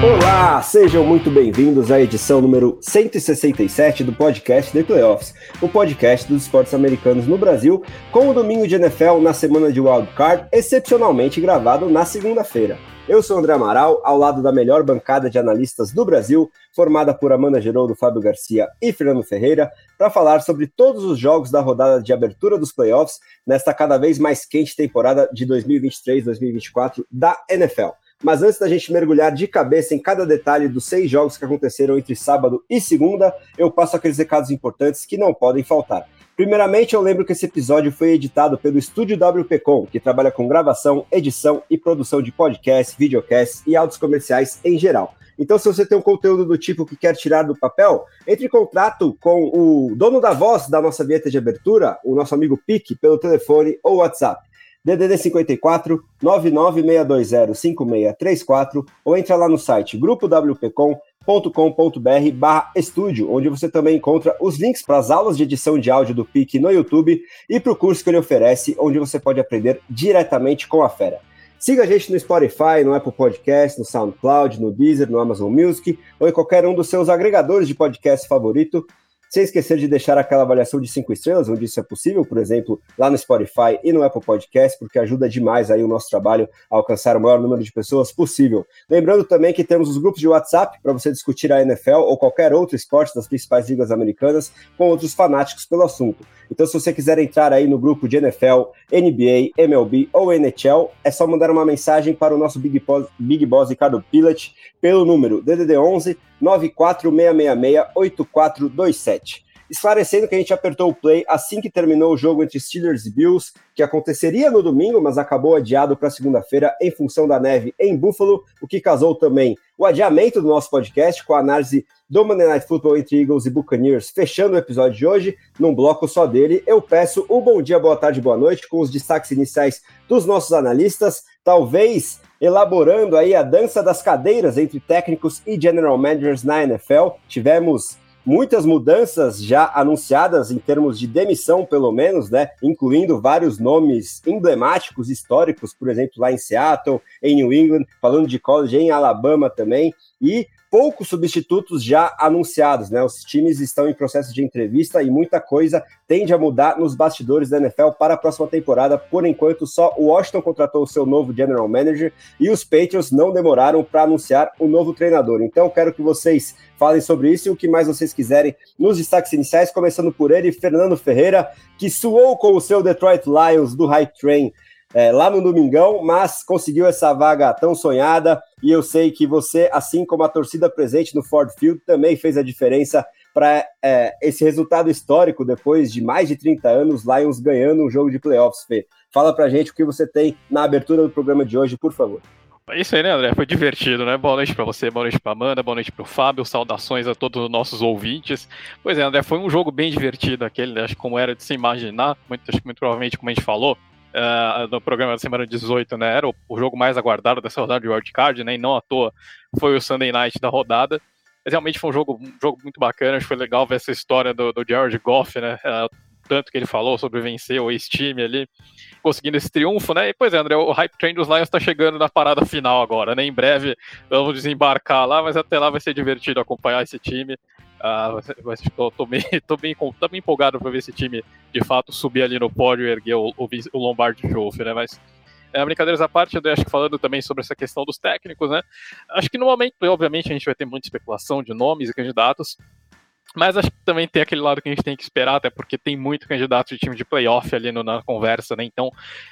Olá, sejam muito bem-vindos à edição número 167 do podcast The Playoffs, o podcast dos esportes americanos no Brasil, com o domingo de NFL na semana de Wild Card, excepcionalmente gravado na segunda-feira. Eu sou André Amaral, ao lado da melhor bancada de analistas do Brasil, formada por Amanda Geroldo, Fábio Garcia e Fernando Ferreira, para falar sobre todos os jogos da rodada de abertura dos playoffs nesta cada vez mais quente temporada de 2023-2024 da NFL. Mas antes da gente mergulhar de cabeça em cada detalhe dos seis jogos que aconteceram entre sábado e segunda, eu passo aqueles recados importantes que não podem faltar. Primeiramente, eu lembro que esse episódio foi editado pelo Estúdio WPcom, que trabalha com gravação, edição e produção de podcasts, videocasts e áudios comerciais em geral. Então, se você tem um conteúdo do tipo que quer tirar do papel, entre em contato com o dono da voz da nossa vinheta de abertura, o nosso amigo Pique, pelo telefone ou WhatsApp. DDD 54 99620 5634 ou entra lá no site grupowpcom.com.br barra estúdio, onde você também encontra os links para as aulas de edição de áudio do PIC no YouTube e para o curso que ele oferece, onde você pode aprender diretamente com a fera. Siga a gente no Spotify, no Apple Podcast, no SoundCloud, no Deezer, no Amazon Music ou em qualquer um dos seus agregadores de podcast favorito sem esquecer de deixar aquela avaliação de cinco estrelas, onde isso é possível, por exemplo, lá no Spotify e no Apple Podcast, porque ajuda demais aí o nosso trabalho a alcançar o maior número de pessoas possível. Lembrando também que temos os grupos de WhatsApp para você discutir a NFL ou qualquer outro esporte das principais ligas americanas com outros fanáticos pelo assunto. Então, se você quiser entrar aí no grupo de NFL, NBA, MLB ou NHL, é só mandar uma mensagem para o nosso Big Boss, Big Boss Ricardo Pilat pelo número DDD 11 94666 8427 esclarecendo que a gente apertou o play assim que terminou o jogo entre Steelers e Bills, que aconteceria no domingo, mas acabou adiado para segunda-feira em função da neve em Buffalo, o que casou também o adiamento do nosso podcast com a análise do Monday Night Football entre Eagles e Buccaneers, fechando o episódio de hoje, num bloco só dele. Eu peço um bom dia, boa tarde, boa noite, com os destaques iniciais dos nossos analistas, talvez elaborando aí a dança das cadeiras entre técnicos e general managers na NFL. Tivemos muitas mudanças já anunciadas em termos de demissão, pelo menos, né? Incluindo vários nomes emblemáticos, históricos, por exemplo, lá em Seattle, em New England, falando de college em Alabama também, e poucos substitutos já anunciados, né? Os times estão em processo de entrevista e muita coisa tende a mudar nos bastidores da NFL para a próxima temporada. Por enquanto, só o Washington contratou o seu novo general manager e os Patriots não demoraram para anunciar o novo treinador. Então, quero que vocês falem sobre isso e o que mais vocês quiserem nos destaques iniciais, começando por ele, Fernando Ferreira, que suou com o seu Detroit Lions do High Train é, lá no Domingão, mas conseguiu essa vaga tão sonhada. E eu sei que você, assim como a torcida presente no Ford Field, também fez a diferença para é, esse resultado histórico depois de mais de 30 anos, Lions ganhando um jogo de playoffs, Fê. Fala pra gente o que você tem na abertura do programa de hoje, por favor. É isso aí, né, André? Foi divertido, né? Boa noite para você, boa noite para Amanda, boa noite para o Fábio, saudações a todos os nossos ouvintes. Pois é, André, foi um jogo bem divertido aquele, né? acho que como era de se imaginar, muito, acho que muito provavelmente, como a gente falou, uh, no programa da semana 18, né? Era o, o, jogo mais aguardado dessa rodada de wildcard, né? E não à toa foi o Sunday Night da rodada. Mas realmente foi um jogo, um jogo muito bacana. Acho que foi legal ver essa história do, do Jared Goff, né? Uh, tanto que ele falou sobre vencer o ex-time ali, conseguindo esse triunfo, né? E pois é, André, o hype train dos Lions tá chegando na parada final agora, né? Em breve vamos desembarcar lá, mas até lá vai ser divertido acompanhar esse time. Uh, tô, tô, bem, tô, bem, tô bem empolgado para ver esse time de fato subir ali no pódio e erguer o, o, o Lombardi Trophy, né? Mas é, brincadeiras à parte, eu acho que falando também sobre essa questão dos técnicos, né? Acho que no momento, obviamente, a gente vai ter muita especulação de nomes e candidatos, mas acho que também tem aquele lado que a gente tem que esperar, até porque tem muito candidato de time de playoff ali no, na conversa, né? Então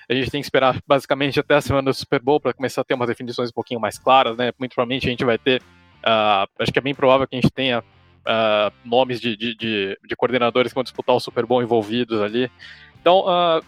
a gente tem que esperar basicamente até a semana do Super Bowl para começar a ter umas definições um pouquinho mais claras, né? Muito provavelmente a gente vai ter. Uh, acho que é bem provável que a gente tenha uh, nomes de, de, de, de, coordenadores que vão disputar o Super Bowl envolvidos ali. Então, uh,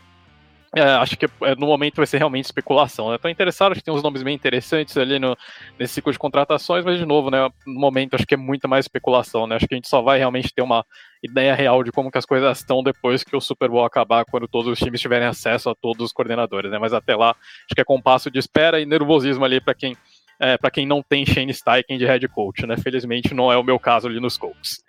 é, acho que é, no momento vai ser realmente especulação. Né? Tô interessado, acho que tem uns nomes bem interessantes ali no, nesse ciclo de contratações, mas de novo, né, no momento acho que é muita mais especulação. Né? Acho que a gente só vai realmente ter uma ideia real de como que as coisas estão depois que o Super Bowl acabar, quando todos os times tiverem acesso a todos os coordenadores. Né? Mas até lá, acho que é compasso de espera e nervosismo ali para quem é, para quem não tem Shane Steichen de head coach, né? Felizmente não é o meu caso ali nos Colts.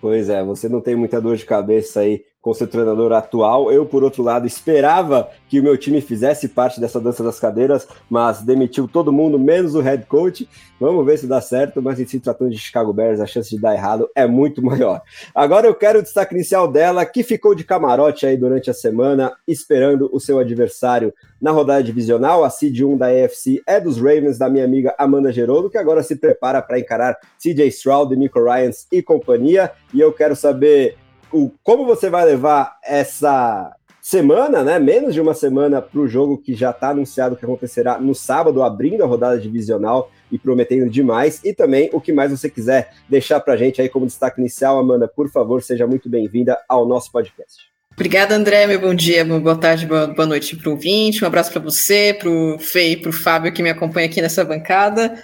Pois é, você não tem muita dor de cabeça aí com seu treinador atual. Eu, por outro lado, esperava que o meu time fizesse parte dessa dança das cadeiras, mas demitiu todo mundo, menos o head coach. Vamos ver se dá certo, mas em se tratando de Chicago Bears, a chance de dar errado é muito maior. Agora eu quero o destaque inicial dela, que ficou de camarote aí durante a semana, esperando o seu adversário na rodada divisional. A seed 1 da AFC é dos Ravens, da minha amiga Amanda Gerolo, que agora se prepara para encarar CJ Stroud, Nico Ryans e companhia. E eu quero saber o, como você vai levar essa semana, né? Menos de uma semana para o jogo que já está anunciado que acontecerá no sábado, abrindo a rodada divisional e prometendo demais. E também o que mais você quiser deixar para a gente aí como destaque inicial, Amanda, por favor, seja muito bem-vinda ao nosso podcast. Obrigada, André. Meu bom dia, boa tarde, boa, noite para o ouvinte. Um abraço para você, para o Fê e para o Fábio que me acompanha aqui nessa bancada.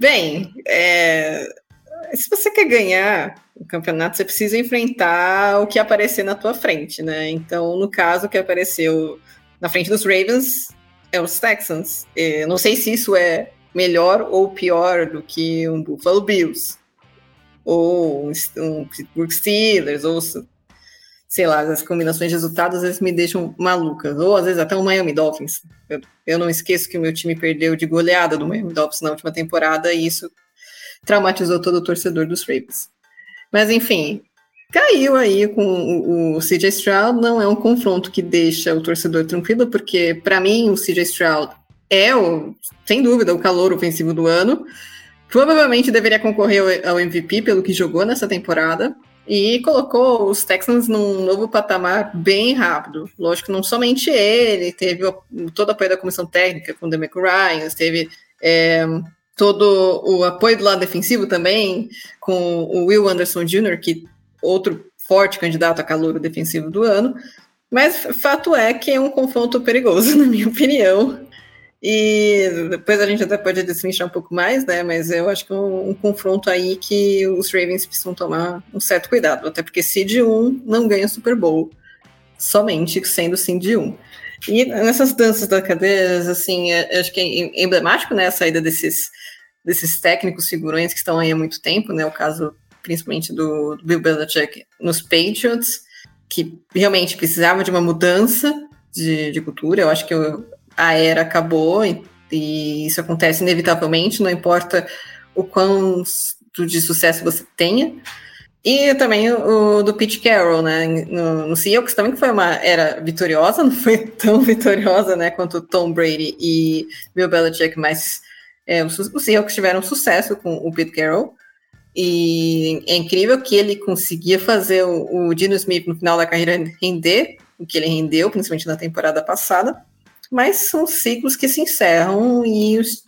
Bem, é, se você quer ganhar o campeonato, você precisa enfrentar o que aparecer na tua frente, né? Então, no caso, o que apareceu na frente dos Ravens é os Texans. Eu não sei se isso é melhor ou pior do que um Buffalo Bills, ou um Pittsburgh Steelers, ou sei lá, as combinações de resultados às vezes me deixam malucas, ou às vezes até o Miami Dolphins. Eu, eu não esqueço que o meu time perdeu de goleada do Miami Dolphins na última temporada, e isso traumatizou todo o torcedor dos Ravens. Mas enfim, caiu aí com o, o CJ Stroud. Não é um confronto que deixa o torcedor tranquilo, porque para mim o CJ Stroud é, o, sem dúvida, o calor ofensivo do ano. Provavelmente deveria concorrer ao MVP pelo que jogou nessa temporada. E colocou os Texans num novo patamar bem rápido. Lógico, não somente ele, teve o, todo o apoio da comissão técnica com o Demeco Ryan, teve é, todo o apoio do lado defensivo também, com o Will Anderson Jr., que outro forte candidato a calor defensivo do ano. Mas fato é que é um confronto perigoso, na minha opinião. E depois a gente até pode destrinchar um pouco mais, né? Mas eu acho que é um, um, confronto aí que os Ravens precisam tomar um certo cuidado, até porque Seed 1 não ganha Super Bowl, somente sendo Seed 1. E nessas danças da cadeiras, assim, é, acho que é emblemático, né, a saída desses, desses técnicos figurões que estão aí há muito tempo, né, o caso principalmente do, do Bill Belichick nos Patriots, que realmente precisava de uma mudança de, de cultura, eu acho que a era acabou e, e isso acontece inevitavelmente, não importa o quão de sucesso você tenha, e também o, o do Pete Carroll, né, no, no Seahawks também que foi uma era vitoriosa, não foi tão vitoriosa, né, quanto Tom Brady e Bill Belichick, mas é, os, os Seahawks tiveram sucesso com o Pete Carroll, e é incrível que ele conseguia fazer o, o Dino Smith no final da carreira render, o que ele rendeu, principalmente na temporada passada, mas são ciclos que se encerram e os,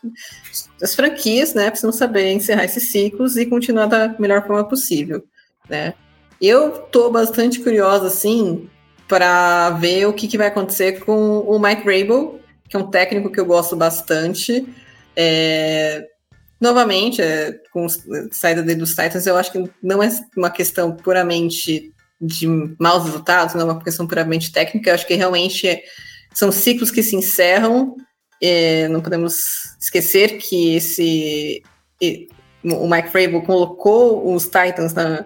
as franquias né, precisam saber encerrar esses ciclos e continuar da melhor forma possível né? Eu tô bastante curiosa, assim, para ver o que, que, vai acontecer com o Mike Rabel, que é um técnico que eu gosto bastante. É, novamente, é, com a saída dele dos Titans, eu acho que não é uma questão puramente de maus resultados, não é uma questão puramente técnica, eu acho que realmente é, são ciclos que se encerram, é, não podemos esquecer que esse o Mike Vrabel colocou os Titans na,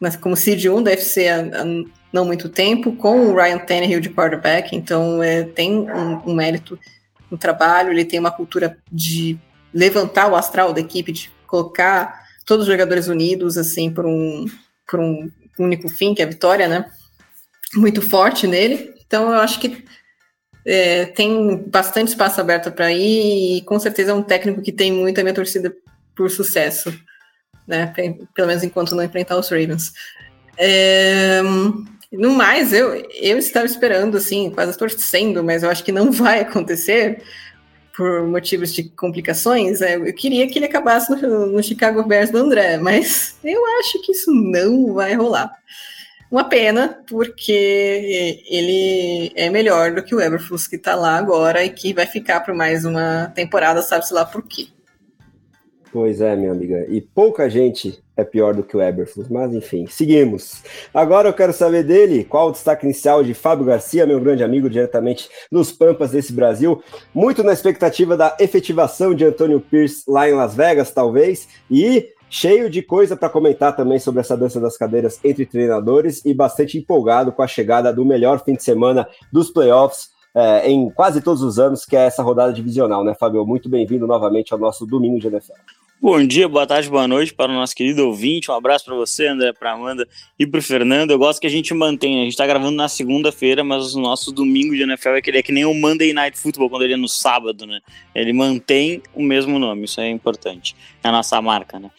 mas como seed 1 deve ser há, há não muito tempo, com o Ryan Tannehill de quarterback, então é, tem um, um, mérito no trabalho, ele tem uma cultura de levantar o astral da equipe, de colocar todos os jogadores unidos, assim, por um, por um único fim, que é a vitória, né? Muito forte nele. Então, eu acho que é, tem bastante espaço aberto para ir e com certeza é um técnico que tem muita minha torcida por sucesso né? Pelo menos enquanto não enfrentar os Ravens. É, no mais, eu, eu estava esperando, assim, quase torcendo, mas eu acho que não vai acontecer por motivos de complicações. É, eu queria que ele acabasse no, no Chicago Bears do André, mas eu acho que isso não vai rolar. Uma pena, porque ele é melhor do que o Eberflus que está lá agora e que vai ficar por mais uma temporada, sabe-se lá por quê. Pois é, minha amiga. E pouca gente é pior do que o Eberflus, mas enfim, seguimos. Agora eu quero saber dele, qual o destaque inicial de Fábio Garcia, meu grande amigo, diretamente dos Pampas desse Brasil. Muito na expectativa da efetivação de Antônio Pierce lá em Las Vegas, talvez, e cheio de coisa para comentar também sobre essa dança das cadeiras entre treinadores e bastante empolgado com a chegada do melhor fim de semana dos playoffs é, em quase todos os anos, que é essa rodada divisional, né, Fábio? Muito bem-vindo novamente ao nosso Domingo de NFL. Bom dia, boa tarde, boa noite para o nosso querido ouvinte. Um abraço para você, André, para Amanda e para o Fernando. Eu gosto que a gente mantenha. A gente está gravando na segunda-feira, mas o nosso domingo de NFL é que, é que nem o Monday Night Football quando ele é no sábado, né? Ele mantém o mesmo nome, isso é importante. É a nossa marca, né?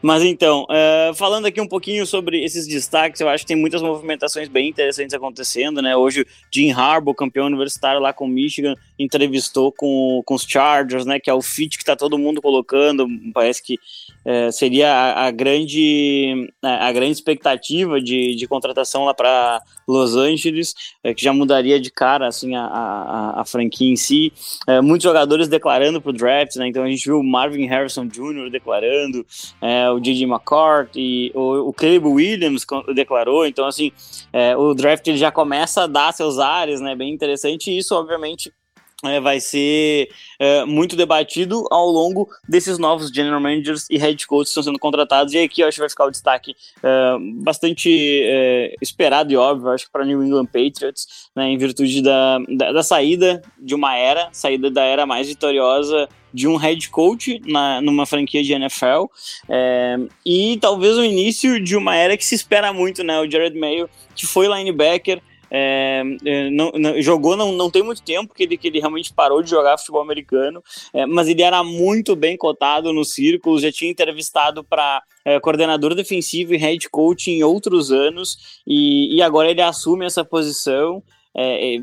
Mas então, uh, falando aqui um pouquinho sobre esses destaques, eu acho que tem muitas movimentações bem interessantes acontecendo, né? Hoje, Jim Harbaugh, campeão universitário lá com Michigan, entrevistou com, com os Chargers, né? Que é o fit que está todo mundo colocando parece que é, seria a, a, grande, a, grande expectativa de, de contratação lá para Los Angeles, é, que já mudaria de cara assim, a, a, a franquia em si. É, muitos jogadores declarando para o draft, né? então a gente viu o Marvin Harrison Jr. declarando, é, o J.J. McCourt, o, o Caleb Williams declarou, então assim, é, o draft ele já começa a dar seus ares, né? bem interessante, e isso obviamente é, vai ser é, muito debatido ao longo desses novos general managers e head coaches que estão sendo contratados. E aqui eu acho que vai ficar o destaque é, bastante é, esperado e óbvio, acho que para New England Patriots, né, em virtude da, da, da, saída de uma era, saída da era mais vitoriosa de um head coach na, numa franquia de NFL é, e talvez o início de uma era que se espera muito, né? O Jared Mayo, que foi linebacker, é, é, não, não, jogou não, não tem muito tempo que ele, que ele realmente parou de jogar futebol americano, é, mas ele era muito bem cotado no círculo, já tinha entrevistado para é, coordenador defensivo e head coach em outros anos, e, e agora ele assume essa posição. É, é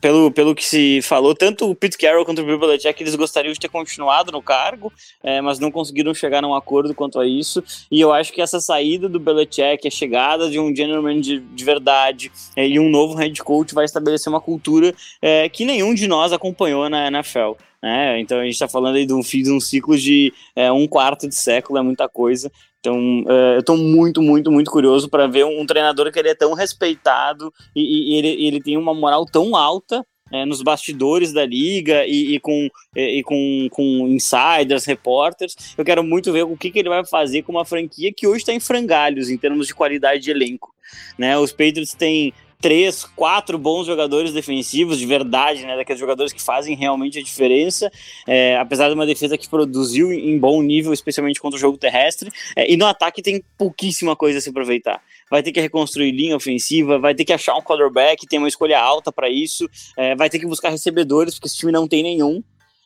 pelo, pelo que se falou, tanto o Pete Carroll quanto o Bill Belichick, eles gostariam de ter continuado no cargo, é, mas não conseguiram chegar a um acordo quanto a isso, e eu acho que essa saída do Belichick, a chegada de um gentleman de, de verdade é, e um novo head coach vai estabelecer uma cultura é, que nenhum de nós acompanhou na NFL. Né? Então a gente está falando aí de um fim de um ciclo de é, um quarto de século, é muita coisa. Então, uh, eu estou muito, muito, muito curioso para ver um, um, treinador que ele é tão respeitado e, e ele, ele tem uma moral tão alta é, nos bastidores da liga e, e com, e, e, com, com insiders, repórteres. Eu quero muito ver o que, que ele vai fazer com uma franquia que hoje está em frangalhos em termos de qualidade de elenco. Né? Os Patriots têm três, quatro bons jogadores defensivos de verdade, né? Daqueles jogadores que fazem realmente a diferença, é, apesar de uma defesa que produziu em bom nível, especialmente contra o jogo terrestre. É, e no ataque tem pouquíssima coisa a se aproveitar. Vai ter que reconstruir linha ofensiva, vai ter que achar um quarterback, tem uma escolha alta para isso, é, vai ter que buscar recebedores, porque esse time não tem nenhum.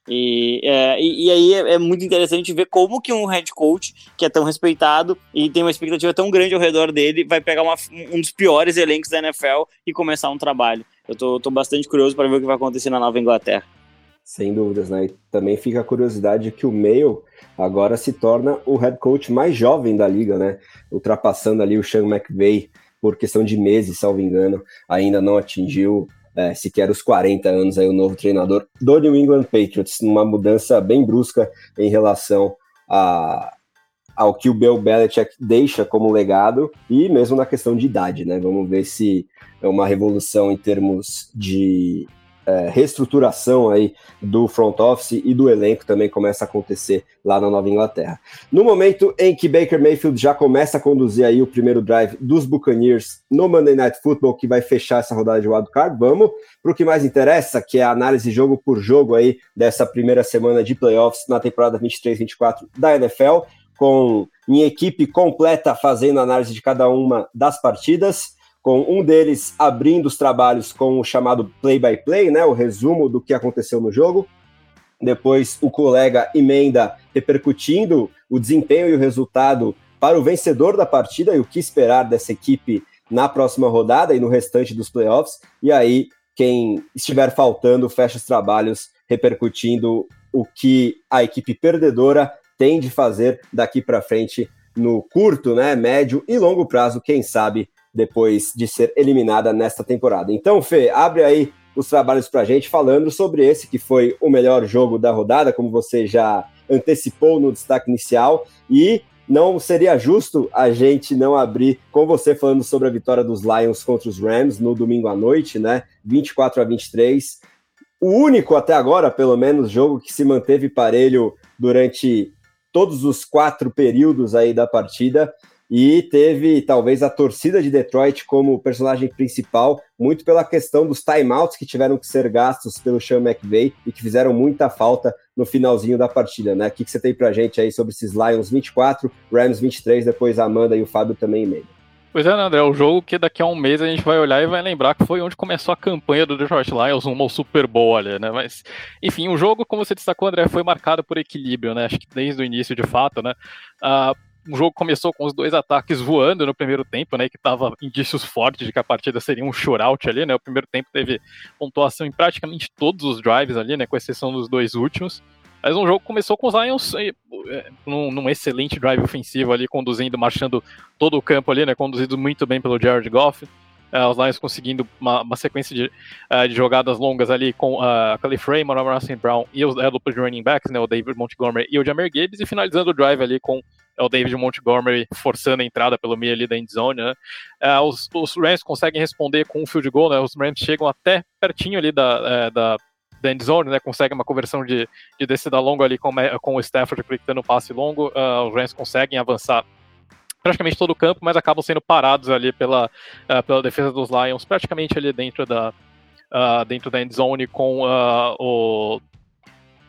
E, é, e, e, aí é, é, muito interessante ver como que um head coach, que é tão respeitado e tem uma expectativa tão grande ao redor dele, vai pegar uma, um dos piores elencos da NFL e começar um trabalho. Eu tô, tô bastante curioso para ver o que vai acontecer na Nova Inglaterra. Sem dúvidas, né? E também fica a curiosidade que o Mayo agora se torna o head coach mais jovem da liga, né? Ultrapassando ali o Sean McVay por questão de meses, salvo engano, ainda não atingiu é, sequer os 40 anos aí o novo treinador do New England Patriots, numa mudança bem brusca em relação a, ao que o Bill Belichick deixa como legado e mesmo na questão de idade, né? Vamos ver se é uma revolução em termos de é, reestruturação aí do front office e do elenco também começa a acontecer lá na Nova Inglaterra. No momento em que Baker Mayfield já começa a conduzir aí o primeiro drive dos Buccaneers no Monday Night Football, que vai fechar essa rodada de wildcard, vamos para o que mais interessa, que é a análise jogo por jogo aí dessa primeira semana de playoffs na temporada 23-24 da NFL, com minha equipe completa fazendo análise de cada uma das partidas com um deles abrindo os trabalhos com o chamado play-by-play, -play, né, o resumo do que aconteceu no jogo. Depois o colega emenda repercutindo o desempenho e o resultado para o vencedor da partida e o que esperar dessa equipe na próxima rodada e no restante dos playoffs. E aí, quem estiver faltando, fecha os trabalhos repercutindo o que a equipe perdedora tem de fazer daqui para frente no curto, né, médio e longo prazo, quem sabe depois de ser eliminada nesta temporada. Então, Fê, abre aí os trabalhos para a gente falando sobre esse que foi o melhor jogo da rodada, como você já antecipou no destaque inicial, e não seria justo a gente não abrir com você falando sobre a vitória dos Lions contra os Rams no domingo à noite, né? 24 a 23. O único até agora, pelo menos, jogo que se manteve parelho durante todos os quatro períodos aí da partida e teve talvez a torcida de Detroit como personagem principal, muito pela questão dos timeouts que tiveram que ser gastos pelo Sean McVay e que fizeram muita falta no finalzinho da partida, né? O que, você tem pra gente aí sobre esses Lions 24, Rams 23, depois a Amanda e o Fábio também meio? Pois é, André, o jogo que daqui a um mês a gente vai olhar e vai lembrar que foi onde começou a campanha do Detroit Lions rumo ao Super Bowl né? Mas, enfim, o jogo, como você destacou, André, foi marcado por equilíbrio, né? Acho que desde o início, de fato, né? Uh, o jogo começou com os dois ataques voando no primeiro tempo, né? Que tava indícios fortes de que a partida seria um shootout ali, né? O primeiro tempo teve pontuação em praticamente todos os drives ali, né? Com exceção dos dois últimos. Mas um jogo começou com os Lions é, num, num, excelente drive ofensivo ali, conduzindo, marchando todo o campo ali, né? Conduzido muito bem pelo Jared Goff. Uh, os Lions conseguindo uma, uma sequência de, uh, de, jogadas longas ali com uh, a Calif Raymond, o St. Brown e os, a dupla de running backs, né, o David Montgomery e o Jamir Gibbs, e finalizando o drive ali com o David Montgomery forçando a entrada pelo meio ali da endzone, né? os, os, Rams conseguem responder com um field goal, né? Os Rams chegam até pertinho ali da, da, da endzone, né? Conseguem uma conversão de, de descida longa ali com, com o Stafford aplicando um passe longo. os Rams conseguem avançar praticamente todo o campo, mas acabam sendo parados ali pela, uh, pela defesa dos Lions, praticamente ali dentro da, uh, dentro da end zone com uh, o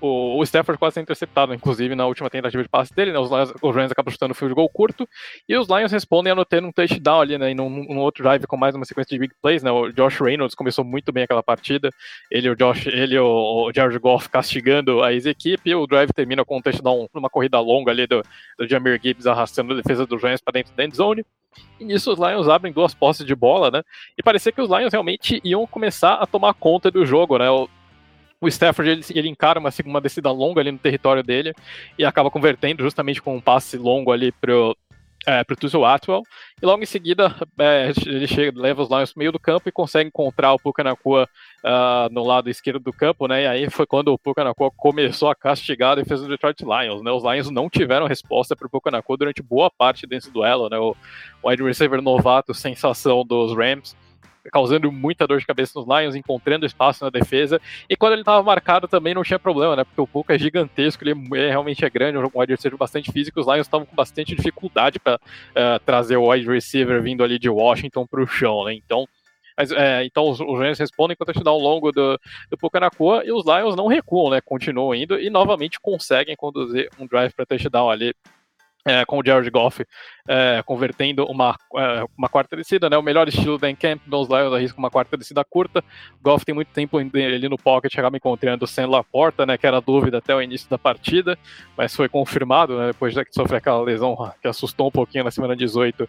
o, o Stafford quase interceptado, inclusive, na última tentativa de passe dele, né? Os, Lions, os Rams acabam chutando o field goal curto, e os Lions respondem anotando um touchdown ali, né? E num, outro drive com mais uma sequência de big plays, né? O Josh Reynolds começou muito bem aquela partida, ele o Josh, ele o, o Jared Goff castigando a ex-equipe, o drive termina com um touchdown numa corrida longa ali do, do Jamir Gibbs arrastando a defesa dos Rams para dentro da end zone. E nisso os Lions abrem duas posses de bola, né? E parecia que os Lions realmente iam começar a tomar conta do jogo, né? O Stafford ele, ele encara uma, uma descida longa ali no território dele e acaba convertendo justamente com um passe longo ali pro, é, pro Tussle Atwell, e logo em seguida é, ele chega, leva os Lions pro meio do campo e consegue encontrar o Pucanacua uh, no lado esquerdo do campo, né, e aí foi quando o Pucanacua começou a castigar a defesa do Detroit Lions, né, os Lions não tiveram resposta pro Pucanacua durante boa parte desse duelo, né, o wide receiver novato, sensação dos Rams, causando muita dor de cabeça nos Lions, encontrando espaço na defesa. E quando ele estava marcado também não tinha problema, né? Porque o Puka é gigantesco, ele é, realmente é grande, um wide receiver bastante físico. Os Lions estavam com bastante dificuldade para uh, eh, trazer o wide receiver vindo ali de Washington para o chão, né? Então. Mas, é, então os, os Rams respondem com o touchdown longo do, do Pucanacua e os Lions não recuam, né? Continuam indo e novamente conseguem conduzir um drive para touchdown ali é, com o Jared Goff é, convertendo uma, é, uma quarta descida, né? O melhor estilo da Encamp, nos Lions arrisca uma quarta descida curta. Goff tem muito tempo ali no pocket, acaba encontrando sem Laporta, né? Que era dúvida até o início da partida, mas foi confirmado, né? Depois de que sofreu aquela lesão que assustou um pouquinho na semana 18.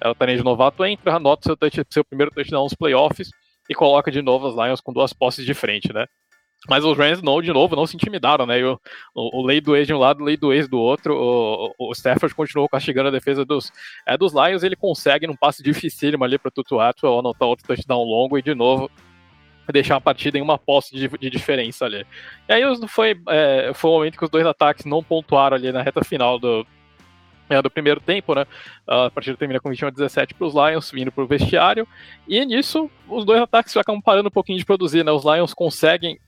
É, o de novato entra, anota seu, touch, seu primeiro touchdown nos playoffs e coloca de novo as Lions com duas posses de frente, né? Mas os Rams, não, de novo, não se intimidaram, né? o, o, o lei do ex de um lado, o lei do ex do outro. O, o Stafford continuou castigando a defesa dos, é, dos Lions. Ele consegue, num passe dificílimo ali para Tutu Atwell, anotar outro touchdown longo e, de novo, deixar a partida em uma posse de, de diferença ali. E aí foi, é, foi o momento que os dois ataques não pontuaram ali na reta final do, é, do primeiro tempo, né? A partida termina com 21 a 17 para os Lions, vindo para o vestiário. E nisso, os dois ataques acabam parando um pouquinho de produzir, né? Os Lions conseguem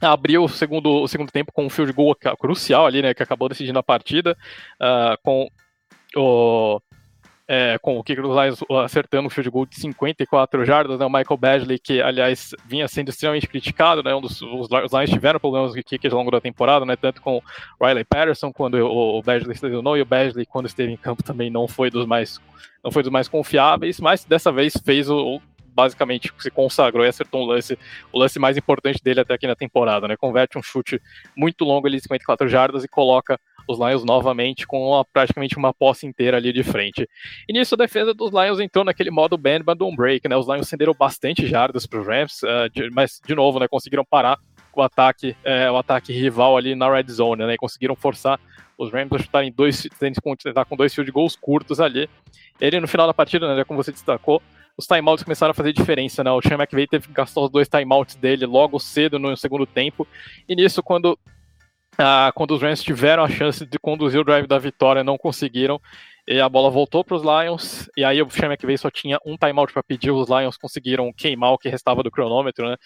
abriu o segundo, o segundo tempo com um field goal crucial ali, né, que acabou decidindo a partida, uh, com o é, com o Kicker Lions acertando um field goal de 54 jardas, né, o Michael Badgley, que aliás vinha sendo extremamente criticado, né, um dos, os, os Lions tiveram problemas de kickers ao longo da temporada, né, tanto com o Riley Patterson, quando o, o Badgley se lesionou, e o Badgley, quando esteve em campo, também não foi dos mais, não foi dos mais confiáveis, mas dessa vez fez o, basicamente se consagrou e acertou um lance, o lance mais importante dele até aqui na temporada, né? Converte um chute muito longo ali de 54 jardas e coloca os Lions novamente com uma, praticamente uma posse inteira ali de frente. E nisso a defesa dos Lions entrou naquele modo band but don't break, né? Os Lions cenderam bastante jardas para os Rams, uh, de, mas de novo, né? Conseguiram parar o ataque, é, o ataque rival ali na red zone, né? E conseguiram forçar os Rams a chutarem dois, tentar com dois field goals curtos ali. Ele no final da partida, né, como você destacou, os timeouts começaram a fazer diferença, né? O Sean McVay teve que gastar os dois timeouts dele logo cedo no segundo tempo. E nisso, quando, ah, quando os Rams tiveram a chance de conduzir o drive da vitória, não conseguiram. E a bola voltou para os Lions, e aí o Sean McVay só tinha um timeout para pedir, os Lions conseguiram queimar o que restava do cronômetro, né?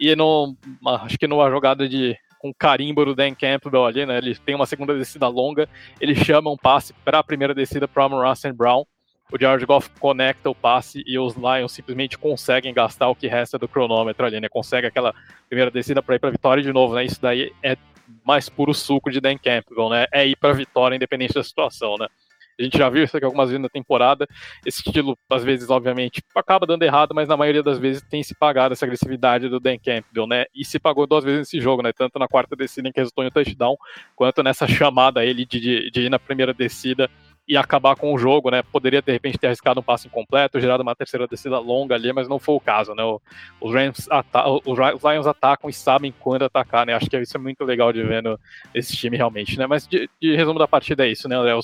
E no, acho que numa jogada de com carimbo do Dan Campbell ali, né? Ele tem uma segunda descida longa, ele chama um passe para a primeira descida para o Russell Brown. O George Goff conecta o passe e os Lions simplesmente conseguem gastar o que resta do cronômetro ali, né? Consegue aquela primeira descida para ir para vitória de novo, né? Isso daí é mais puro suco de Dan Campbell, né? É ir para vitória independente da situação, né? A gente já viu isso aqui algumas vezes na temporada. Esse estilo, às vezes, obviamente, acaba dando errado, mas na maioria das vezes tem se pagado essa agressividade do Dan Campbell, né? E se pagou duas vezes nesse jogo, né? Tanto na quarta descida em que resultou em um touchdown, quanto nessa chamada ele de, de, de ir na primeira descida e acabar com o jogo, né? Poderia de repente ter arriscado um passe incompleto, gerado uma terceira descida longa ali, mas não foi o caso, né? Os Rams os Lions atacam e sabem quando atacar, né? Acho que isso é muito legal de ver no, esse time realmente, né? Mas de, de resumo da partida é isso, né, Léo?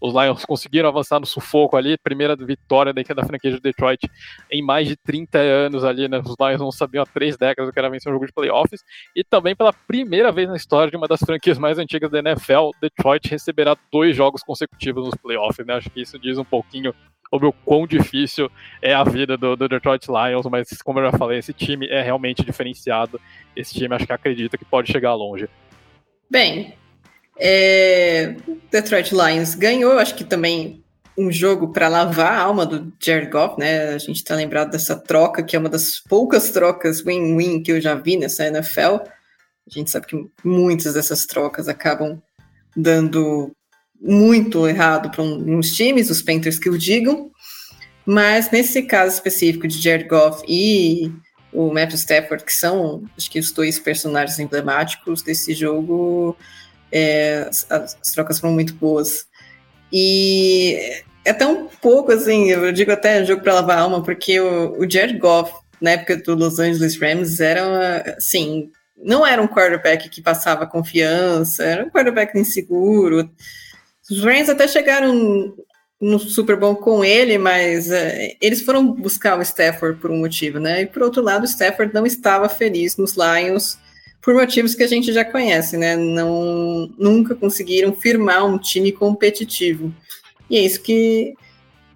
Os Lions conseguiram avançar no sufoco ali, primeira vitória da, da franquia de Detroit em mais de 30 anos ali, né? Os Lions não sabiam há três décadas o que era vencer um jogo de playoffs. E também pela primeira vez na história de uma das franquias mais antigas da NFL, Detroit receberá dois jogos consecutivos nos playoffs, né? Acho que isso diz um pouquinho sobre o quão difícil é a vida do, do, Detroit Lions, mas como eu já falei, esse time é realmente diferenciado. Esse time acho que acredita que pode chegar longe. Bem, é, Detroit Lions ganhou, acho que também um jogo para lavar a alma do Jared Goff, né? A gente está lembrado dessa troca, que é uma das poucas trocas win-win que eu já vi nessa NFL. A gente sabe que muitas dessas trocas acabam dando muito errado para uns times, os Panthers que o digam. Mas nesse caso específico de Jared Goff e o Matthew Stafford, que são, acho que os dois personagens emblemáticos desse jogo, é, as, as, trocas foram muito boas. E é um pouco assim, eu digo até jogo para lavar a alma, porque o, o Jared Goff, na época do Los Angeles Rams, era assim, não era um quarterback que passava confiança, era um quarterback inseguro. Os Rams até chegaram no Super Bowl com ele, mas uh, eles foram buscar o Stafford por um motivo, né? E por outro lado, o Stafford não estava feliz nos Lions por motivos que a gente já conhece, né? Não, nunca conseguiram firmar um time competitivo. E é isso que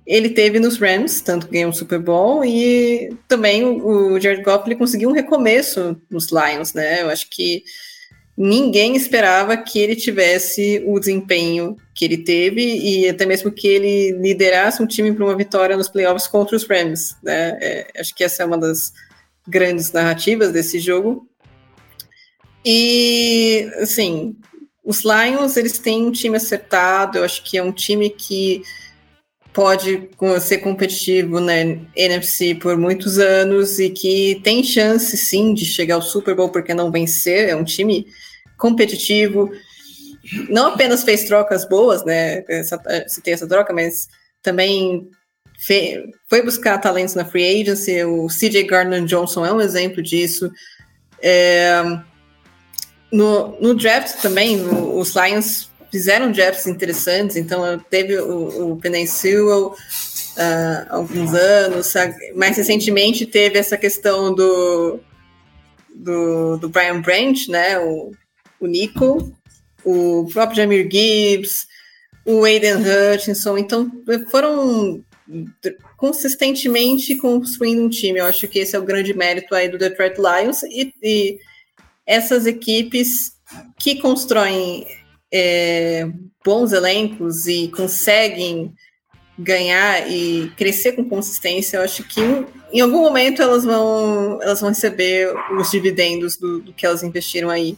ele teve nos Rams, tanto que ganhou um Super Bowl, e também o, Jared Goff ele conseguiu um recomeço nos Lions, né? Eu acho que ninguém esperava que ele tivesse o desempenho que ele teve e até mesmo que ele liderasse um time para uma vitória nos playoffs contra os Rams, né? É, acho que essa é uma das grandes narrativas desse jogo. E, assim, os Lions, eles têm um time acertado, eu acho que é um time que pode ser competitivo na NFC por muitos anos e que tem chance, sim, de chegar ao Super Bowl, porque não vencer, é um time competitivo, não apenas fez trocas boas, né, essa, tem essa troca, mas também foi buscar talentos na free agency, o CJ Gardner Johnson é um exemplo disso, é, no, no draft também, no, os Lions fizeram drafts interessantes, então teve o, o Sewell uh, alguns anos, mais recentemente teve essa questão do, do, do Brian Branch, né, o, o Nico, o próprio Jamir Gibbs, o Aiden Hutchinson, então foram consistentemente construindo um time, eu acho que esse é o grande mérito aí do Detroit Lions e, e essas equipes que constroem é, bons elencos e conseguem ganhar e crescer com consistência, eu acho que em algum momento elas vão, elas vão receber os dividendos do, do que elas investiram aí.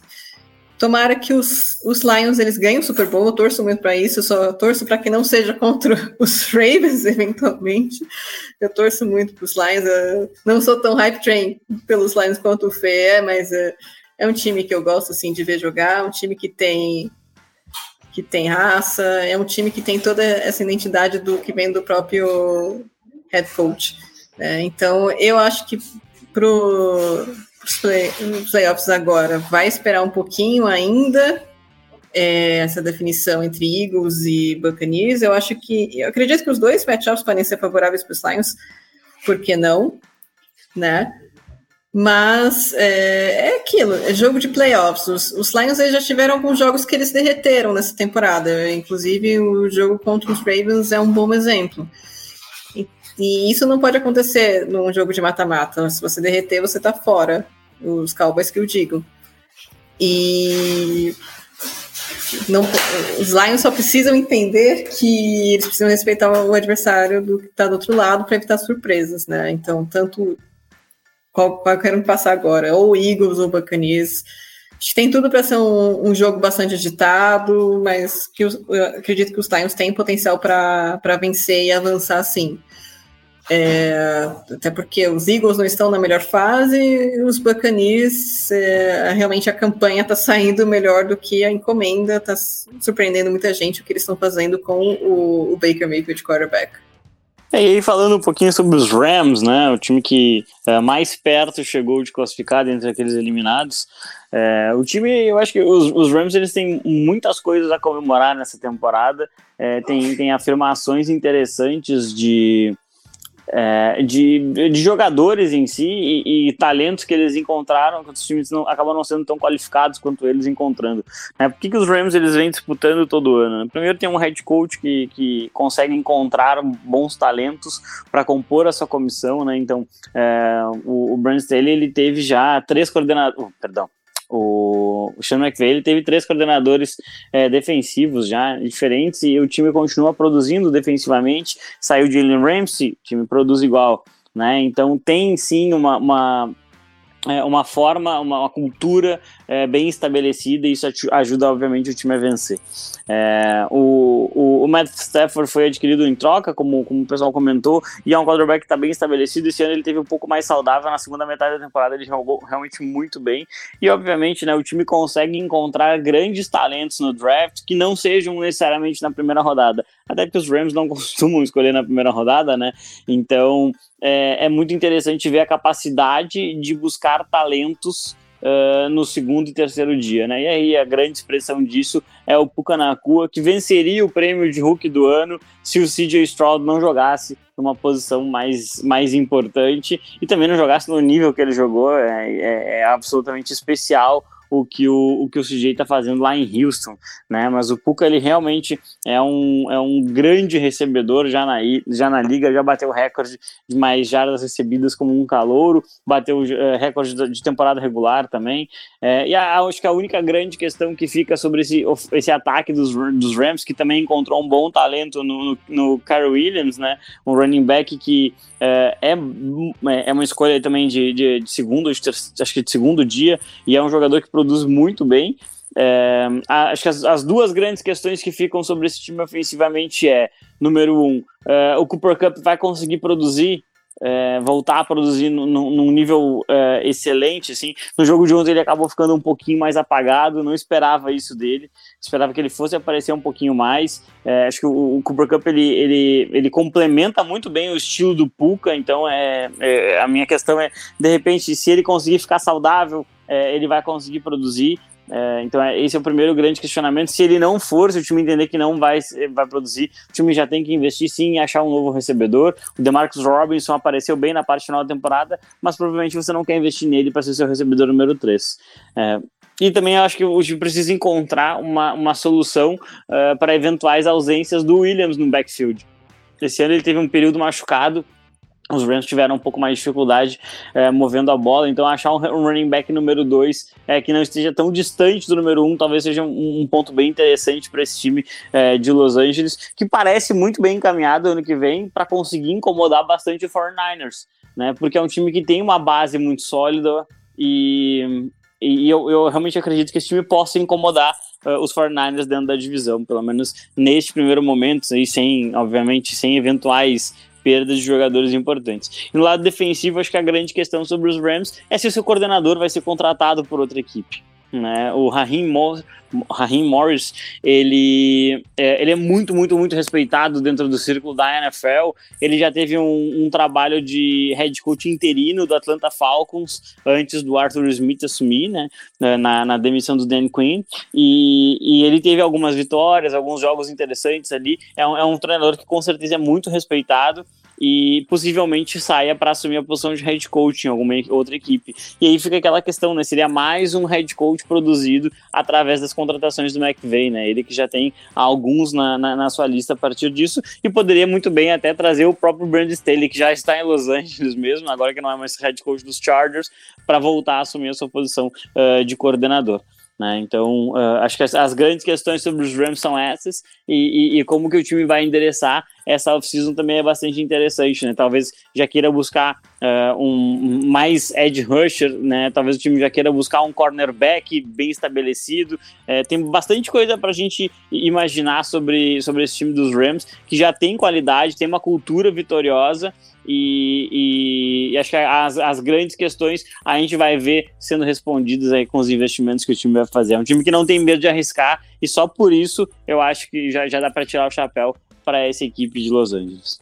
Tomara que os, os Lions eles ganhem o Super Bowl, eu torço muito para isso, eu só torço para que não seja contra os Ravens, eventualmente. Eu torço muito para os Lions, eu não sou tão hype train pelos Lions quanto o Fê é, mas uh, é um time que eu gosto assim de ver jogar, um time que tem que tem raça, é um time que tem toda essa identidade do que vem do próprio head coach. Né? Então eu acho que pro os, play, playoffs agora, vai esperar um pouquinho ainda é, essa definição entre Eagles e Buccaneers. Eu acho que, eu acredito que os dois matchups podem ser favoráveis para os Lions, por que não, né? Mas é, é, aquilo, é jogo de playoffs. Os, os Lions já tiveram alguns jogos que eles derreteram nessa temporada. Inclusive, o jogo contra os Ravens é um bom exemplo. E, e isso não pode acontecer num jogo de mata-mata. Se você derreter, você tá fora. Os Cowboys que eu digo. E não, os Lions só precisam entender que eles precisam respeitar o adversário do que está do outro lado para evitar surpresas, né? Então, tanto qual, qual eu quero passar agora, ou Eagles ou Buccaneers. Acho que tem tudo para ser um, um, jogo bastante agitado, mas que eu acredito que os Lions têm potencial para vencer e avançar sim. É, até porque os Eagles não estão na melhor fase, e os Buccaneers, é, realmente a campanha está saindo melhor do que a encomenda, está surpreendendo muita gente o que eles estão fazendo com o, o Baker Mayfield quarterback. É, e aí, falando um pouquinho sobre os Rams, né? O time que é, mais perto chegou de classificar entre aqueles eliminados. É, o time, eu acho que os, os, Rams eles têm muitas coisas a comemorar nessa temporada. É, tem, tem afirmações interessantes de é, de, de, jogadores em si e, e, talentos que eles encontraram que os times não, acabam não sendo tão qualificados quanto eles encontrando. Né? Por que, que os Rams eles vêm disputando todo ano? Né? Primeiro tem um head coach que, que consegue encontrar bons talentos para compor a sua comissão, né? Então é, o, o Brand Staley ele teve já três coordenadores, oh, perdão, o, o Sean McVay ele teve três coordenadores é, defensivos já diferentes e o time continua produzindo defensivamente. Saiu de Jalen Ramsey, o time produz igual, né? Então tem sim uma, uma é, uma forma, uma, uma cultura é, bem estabelecida e isso ajuda, obviamente, o time a vencer. É, o, o, o, Matt Stafford foi adquirido em troca, como, como o pessoal comentou, e é um quarterback que está bem estabelecido. Esse ano ele teve um pouco mais saudável, na segunda metade da temporada ele jogou realmente muito bem. E, obviamente, né, o time consegue encontrar grandes talentos no draft que não sejam necessariamente na primeira rodada. Até porque os Rams não costumam escolher na primeira rodada, né? Então é, é muito interessante ver a capacidade de buscar talentos Uh, no segundo e terceiro dia, né? E aí a grande expressão disso é o Pucanacua, que venceria o prêmio de Hulk do ano se o CJ Stroud não jogasse numa posição mais, mais importante e também não jogasse no nível que ele jogou. É, é, é absolutamente especial o que o, o que o CJ está fazendo lá em Houston, né? Mas o Puka ele realmente é um, é um grande recebedor já na, já na liga, já bateu recorde de mais jardas recebidas como um calouro, bateu uh, recorde de temporada regular também. É, e a, acho que a única grande questão que fica sobre esse, esse ataque dos, dos Rams, que também encontrou um bom talento no, no, Carl Williams, né? Um running back que é, é, é uma escolha também de, de, de segundo, de, acho que de segundo dia, e é um jogador que produz muito bem. É, acho que as, as, duas grandes questões que ficam sobre esse time ofensivamente é, número um, é, o Cooper Cup vai conseguir produzir é, voltar a produzir num nível é, excelente, assim. No jogo de ontem ele acabou ficando um pouquinho mais apagado, não esperava isso dele, esperava que ele fosse aparecer um pouquinho mais. É, acho que o, o Cooper Cup ele, ele, ele complementa muito bem o estilo do Puka, então é, é a minha questão é, de repente, se ele conseguir ficar saudável, é, ele vai conseguir produzir. É, então, é, esse é o primeiro grande questionamento. Se ele não for, se o time entender que não vai, vai produzir, o time já tem que investir sim em achar um novo recebedor. O Demarcus Robinson apareceu bem na parte final da temporada, mas provavelmente você não quer investir nele para ser seu recebedor número 3. É, e também acho que o time precisa encontrar uma, uma solução uh, para eventuais ausências do Williams no backfield. Esse ano ele teve um período machucado, os Rams tiveram um pouco mais de dificuldade é, movendo a bola, então achar um, running back número 2 é, que não esteja tão distante do número 1 um, talvez seja um, um, ponto bem interessante para esse time é, de Los Angeles, que parece muito bem encaminhado ano que vem para conseguir incomodar bastante o 49ers, né? Porque é um time que tem uma base muito sólida e, e eu, eu realmente acredito que esse time possa incomodar uh, os 49ers dentro da divisão, pelo menos neste primeiro momento, aí sem, obviamente, sem eventuais perda de jogadores importantes. E no lado defensivo, acho que a grande questão sobre os Rams é se o seu coordenador vai ser contratado por outra equipe. Né? O Raheem, Mo Raheem Morris, ele é, ele é muito, muito, muito respeitado dentro do círculo da NFL. Ele já teve um, um, trabalho de head coach interino do Atlanta Falcons antes do Arthur Smith assumir, né? Na, na demissão do Dan Quinn. E, e, ele teve algumas vitórias, alguns jogos interessantes ali. É um, é um treinador que com certeza é muito respeitado e possivelmente saia para assumir a posição de head coach em alguma outra equipe. E aí fica aquela questão, né? Seria mais um head coach produzido através das contratações do McVay, né? Ele que já tem alguns na, na, na, sua lista a partir disso e poderia muito bem até trazer o próprio Brand Staley, que já está em Los Angeles mesmo, agora que não é mais head coach dos Chargers, para voltar a assumir a sua posição uh, de coordenador. Né? Então, uh, acho que as, as, grandes questões sobre os Rams são essas, e, e, e como que o time vai endereçar essa off-season também é bastante interessante, né? Talvez já queira buscar uh, um mais edge rusher, né? Talvez o time já queira buscar um cornerback bem estabelecido. É, tem bastante coisa para a gente imaginar sobre, sobre esse time dos Rams, que já tem qualidade, tem uma cultura vitoriosa e, e, e, acho que as, as grandes questões a gente vai ver sendo respondidas aí com os investimentos que o time vai fazer. É um time que não tem medo de arriscar e só por isso eu acho que já, já dá para tirar o chapéu para essa equipe de Los Angeles.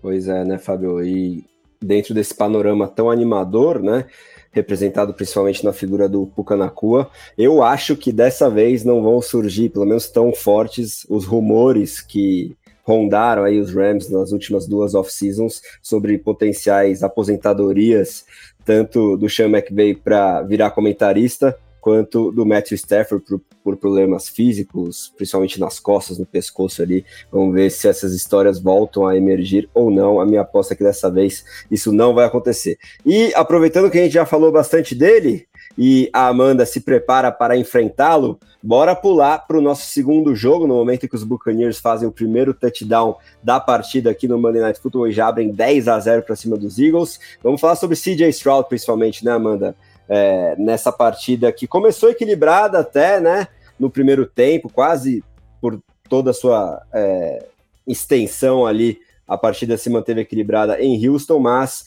Pois é, né, Fábio? E dentro desse panorama tão animador, né? Representado principalmente na figura do Pucanacua, eu acho que dessa vez não vão surgir, pelo menos tão fortes, os rumores que rondaram aí os Rams nas últimas duas off-seasons sobre potenciais aposentadorias, tanto do Sean McVay para virar comentarista, quanto do Matthew Stafford por, por, problemas físicos, principalmente nas costas, no pescoço ali. Vamos ver se essas histórias voltam a emergir ou não. A minha aposta é que dessa vez isso não vai acontecer. E aproveitando que a gente já falou bastante dele, e a Amanda se prepara para enfrentá-lo, bora pular para o nosso segundo jogo, no momento em que os Buccaneers fazem o primeiro touchdown da partida aqui no Monday Night Football e já abrem 10 a 0 para cima dos Eagles. Vamos falar sobre CJ Stroud, principalmente, né, Amanda? É, nessa partida que começou equilibrada até, né? No primeiro tempo, quase por toda a sua é, extensão ali, a partida se manteve equilibrada em Houston, mas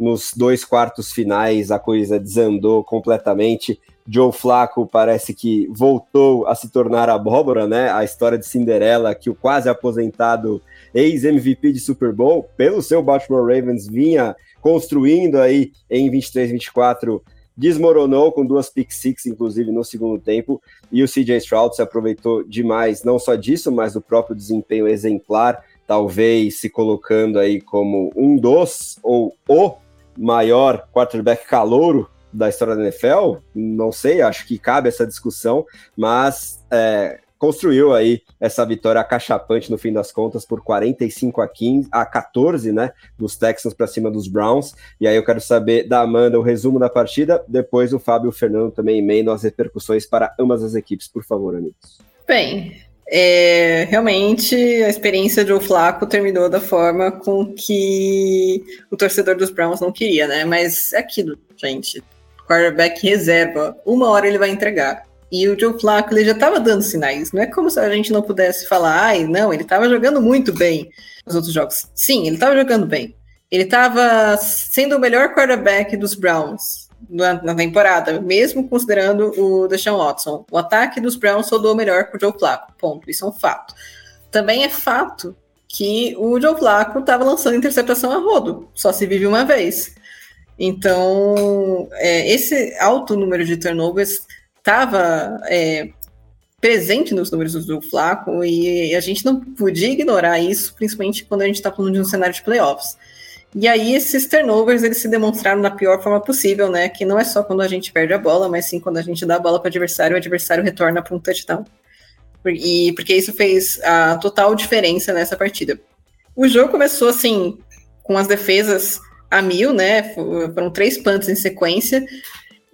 nos dois quartos finais a coisa desandou completamente. Joe Flacco parece que voltou a se tornar abóbora, né? A história de Cinderela, que o quase aposentado ex-MVP de Super Bowl, pelo seu Baltimore Ravens, vinha construindo aí em 23-24 desmoronou com duas pick six, inclusive no segundo tempo, e o CJ Stroud se aproveitou demais, não só disso, mas do próprio desempenho exemplar, talvez se colocando aí como um dos ou o maior quarterback calouro da história da NFL, não sei, acho que cabe essa discussão, mas é, construiu aí essa vitória acachapante no fim das contas por 45 a 15 a 14, né, dos Texans para cima dos Browns. E aí eu quero saber da Amanda o resumo da partida, depois o Fábio e o Fernando também emendam as repercussões para ambas as equipes, por favor, amigos. Bem, é, realmente a experiência de Joe Flaco terminou da forma com que o torcedor dos Browns não queria, né? Mas é aquilo, gente. Quarterback reserva, uma hora ele vai entregar. E o Joe Flacco ele já estava dando sinais. Não é como se a gente não pudesse falar, ai, não, ele estava jogando muito bem nos outros jogos. Sim, ele estava jogando bem. Ele estava sendo o melhor quarterback dos Browns na, na, temporada, mesmo considerando o Deshaun Watson. O ataque dos Browns rodou melhor com o Joe Flacco. Ponto. Isso é um fato. Também é fato que o Joe Flacco estava lançando interceptação a rodo. Só se vive uma vez. Então, é, esse alto número de turnovers estava é, presente nos números do Flaco e a gente não podia ignorar isso, principalmente quando a gente está falando de um cenário de playoffs. E aí esses turnovers eles se demonstraram da pior forma possível, né? Que não é só quando a gente perde a bola, mas sim quando a gente dá a bola para o adversário, o adversário retorna para um touchdown. E porque isso fez a total diferença nessa partida. O jogo começou assim com as defesas a mil, né? Foram três punts em sequência.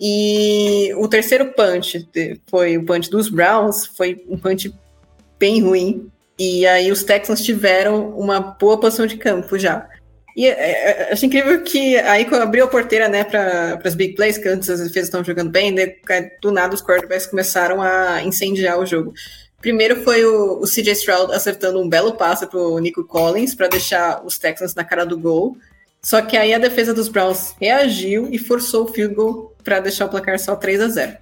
E o terceiro punch foi o punch dos Browns, foi um punch bem ruim. E aí os Texans tiveram uma boa posição de campo já. E é, é, acho incrível que aí quando abriu a porteira, né, para as big plays, que antes as defesas estavam jogando bem, né, do nada os quarterbacks começaram a incendiar o jogo. Primeiro foi o, o CJ Stroud acertando um belo passe para o Nico Collins para deixar os Texans na cara do gol. Só que aí a defesa dos Browns reagiu e forçou o field goal para deixar o placar só 3 a 0.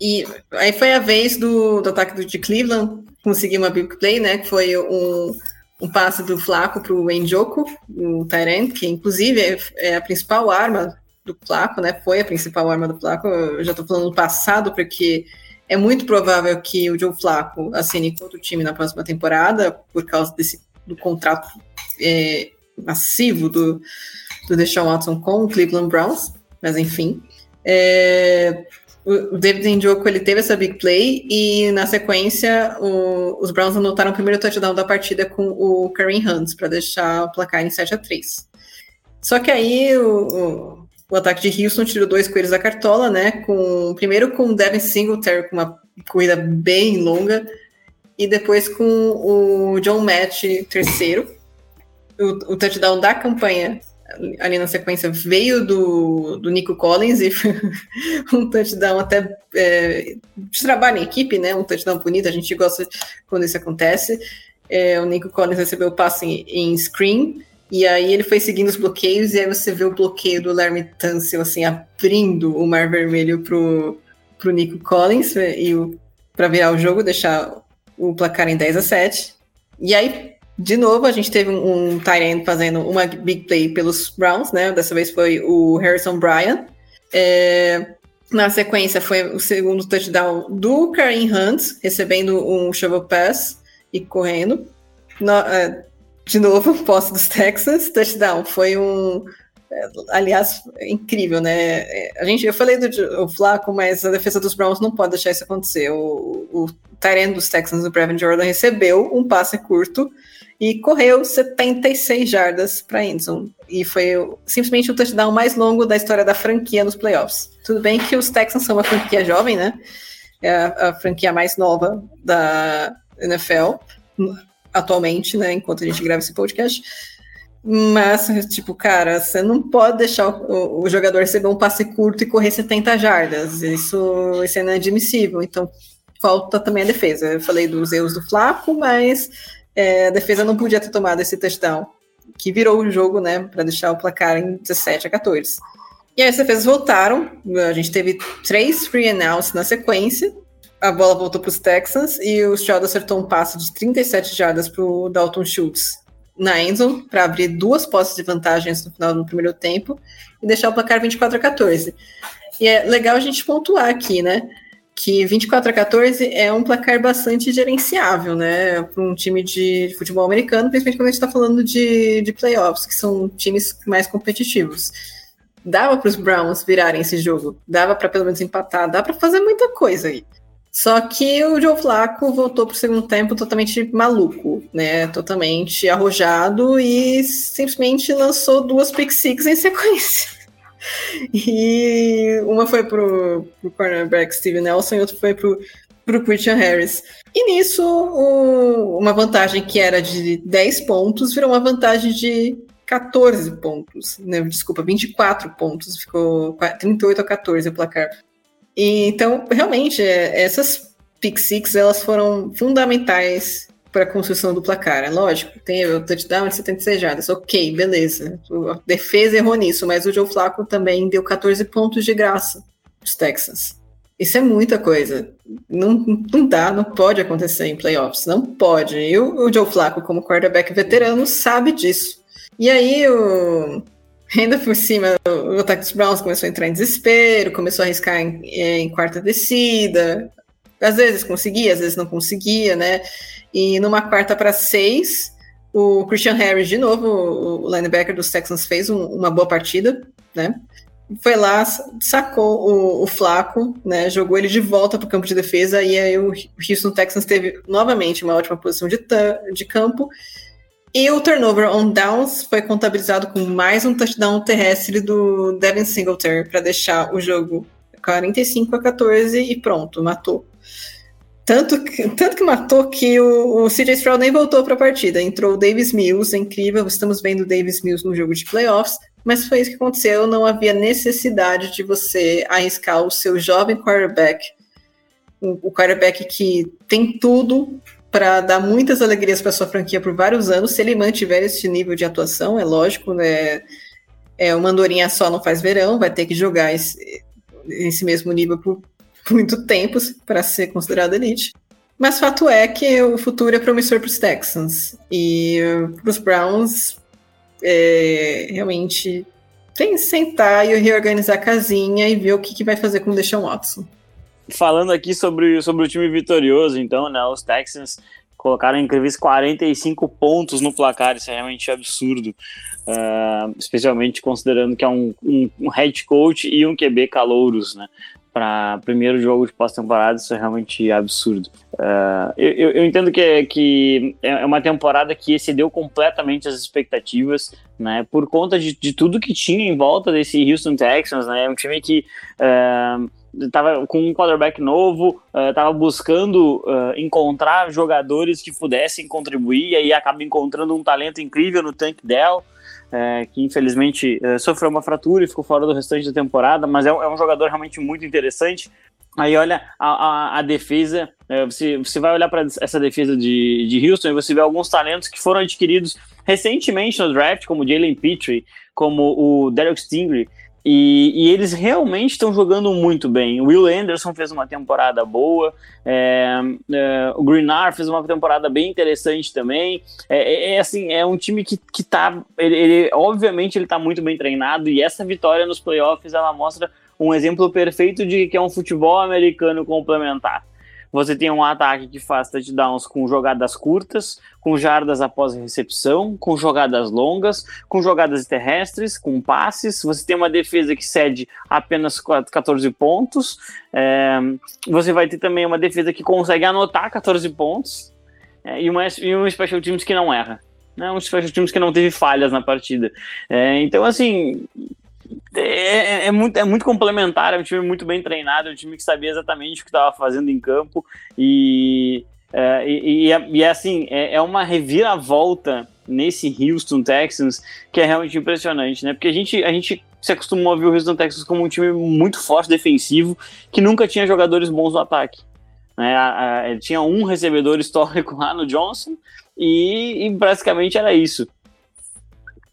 E aí foi a vez do, do ataque de Cleveland conseguir uma big play, né? Que foi um, um passe do Flaco para o Enjoku, o Tyrant, que inclusive é, é, a principal arma do Flaco, né? Foi a principal arma do Flaco. Eu já estou falando do passado, porque é muito provável que o Joe Flaco assine com outro time na próxima temporada, por causa desse do contrato é, massivo do, do Deshaun Watson com o Cleveland Browns, mas enfim. É, o David Njoku, ele teve essa big play e na sequência o, os Browns anotaram o primeiro touchdown da partida com o Kareem Hunt para deixar o placar em 7 a 3. Só que aí o, o, o, ataque de Houston tirou dois coelhos da cartola, né? Com primeiro com o Devin Singletary com uma corrida bem longa e depois com o John Match terceiro. O, o touchdown da campanha ali na sequência veio do, do Nico Collins e um touchdown até é, de trabalho em equipe, né? Um touchdown bonito, a gente gosta quando isso acontece. É, o Nico Collins recebeu o passe em, em, screen e aí ele foi seguindo os bloqueios e aí você vê o bloqueio do Larry Tunsil, assim, abrindo o mar vermelho pro, pro Nico Collins e para virar o jogo, deixar o placar em 10 a 7. E aí de novo, a gente teve um, tight fazendo uma big play pelos Browns, né? Dessa vez foi o Harrison Bryan. É, na sequência, foi o segundo touchdown do Kareem Hunt, recebendo um shovel pass e correndo. No, é, de novo, posse dos Texans, touchdown. Foi um. É, aliás, incrível, né? É, a gente, eu falei do Flaco, mas a defesa dos Browns não pode deixar isso acontecer. O, o Tyrant dos Texans, o Brevin Jordan, recebeu um passe curto e correu 76 jardas para Endzone. E foi simplesmente o touchdown mais longo da história da franquia nos playoffs. Tudo bem que os Texans são uma franquia jovem, né? É a, a franquia mais nova da NFL atualmente, né? Enquanto a gente grava esse podcast. Mas, tipo, cara, você não pode deixar o, o, jogador receber um passe curto e correr 70 jardas. Isso, isso é inadmissível. Então, falta também a defesa. Eu falei dos erros do Flaco, mas é, a defesa não podia ter tomado esse touchdown, que virou o jogo, né, para deixar o placar em 17 a 14. E aí as defesas voltaram, a gente teve três free and outs na sequência, a bola voltou para os Texans e o Stroud acertou um passe de 37 jardas para o Dalton Schultz na endzone para abrir duas posses de vantagens no final do primeiro tempo e deixar o placar 24 a 14. E é legal a gente pontuar aqui, né? Que 24 a 14 é um placar bastante gerenciável, né, para um time de futebol americano, principalmente quando a gente está falando de, de playoffs, que são times mais competitivos. Dava para os Browns virarem esse jogo, dava para pelo menos empatar, dá para fazer muita coisa aí. Só que o Joe Flacco voltou para o segundo tempo totalmente maluco, né, totalmente arrojado e simplesmente lançou duas pick six em sequência. E uma foi pro, pro cornerback Steve Nelson e outra foi pro, pro Christian Harris. E nisso, uma vantagem que era de 10 pontos virou uma vantagem de 14 pontos. Né? Desculpa, 24 pontos. Ficou 38 a 14 o placar. E, então, realmente, é, essas pick six elas foram fundamentais para a construção do placar. É lógico, tem o touchdown de 76 jardas, ok, beleza. A defesa errou nisso, mas o Joe Flacco também deu 14 pontos de graça os Texans. Isso é muita coisa. Não, não dá, não pode acontecer em playoffs. Não pode. E o, o Joe Flacco, como quarterback veterano, sabe disso. E aí, o, ainda por cima, o, o ataque dos Browns começou a entrar em desespero, começou a arriscar em, em quarta descida. Às vezes conseguia, às vezes não conseguia, né? E numa quarta para seis, o Christian Harris, de novo, o linebacker dos Texans, fez um, uma boa partida, né? Foi lá, sacou o, o Flaco, né? Jogou ele de volta para o campo de defesa e aí o Houston Texans teve novamente uma ótima posição de, de campo. E o turnover on downs foi contabilizado com mais um touchdown terrestre do Devin Singletary para deixar o jogo 45 a 14 e pronto, matou. Tanto que, tanto que matou que o, o CJ Stroud nem voltou para a partida. Entrou o Davis Mills, é incrível. Estamos vendo o Davis Mills no jogo de playoffs, mas foi isso que aconteceu. Não havia necessidade de você arriscar o seu jovem quarterback, o, o quarterback que tem tudo para dar muitas alegrias para sua franquia por vários anos, se ele mantiver esse nível de atuação, é lógico, né? É, uma andorinha só não faz verão, vai ter que jogar esse, esse mesmo nível por muito tempo para ser considerado elite. Mas fato é que o futuro é promissor para os Texans. E para os Browns, é, realmente tem que sentar e reorganizar a casinha e ver o que, que vai fazer com o Deshaun Watson. Falando aqui sobre, sobre o time vitorioso, então, né? Os Texans colocaram incríveis 45 pontos no placar, isso é realmente absurdo. Uh, especialmente considerando que é um, um, um, head coach e um QB calouros, né? Para primeiro jogo de pós-temporada, isso é realmente absurdo. Uh, eu, eu, entendo que, é, que é uma temporada que excedeu completamente as expectativas, né? Por conta de, de tudo que tinha em volta desse Houston Texans, né? Um time que. Uh, estava com um quarterback novo, uh, buscando uh, encontrar jogadores que pudessem contribuir, e aí acaba encontrando um talento incrível no Tank Dell, uh, que infelizmente sofreu uma fratura e ficou fora do restante da temporada, mas é, é um jogador realmente muito interessante. Aí olha a, a, a defesa, você, você vai olhar para essa defesa de, de Houston e você vê alguns talentos que foram adquiridos recentemente no draft, como Jalen Petrie, como o Derek Stingley, e, e, eles realmente estão jogando muito bem. O Will Anderson fez uma temporada boa, é, é, o Greenar fez uma temporada bem interessante também. É, é, é assim, é um time que, que tá. Ele, ele obviamente ele tá muito bem treinado, e essa vitória nos playoffs ela mostra um exemplo perfeito de que é um futebol americano complementar. Você tem um ataque que faz touchdowns com jogadas curtas, com jardas após a recepção, com jogadas longas, com jogadas terrestres, com passes. Você tem uma defesa que cede apenas 14 pontos. É, você vai ter também uma defesa que consegue anotar 14 pontos. É, e, uma, e um special teams que não erra. Né? Um special teams que não teve falhas na partida. É, então, assim, é, é, é, muito, é muito complementar, é um time muito bem treinado, é um time que sabia exatamente o que estava fazendo em campo e, é, e, e, é, e, é assim, é, é, uma reviravolta nesse Houston Texans que é realmente impressionante, né? Porque a gente, a gente se acostumou a ver o Houston Texans como um time muito forte defensivo que nunca tinha jogadores bons no ataque. Né? A, a, tinha um recebedor histórico lá no Johnson e, e basicamente era isso.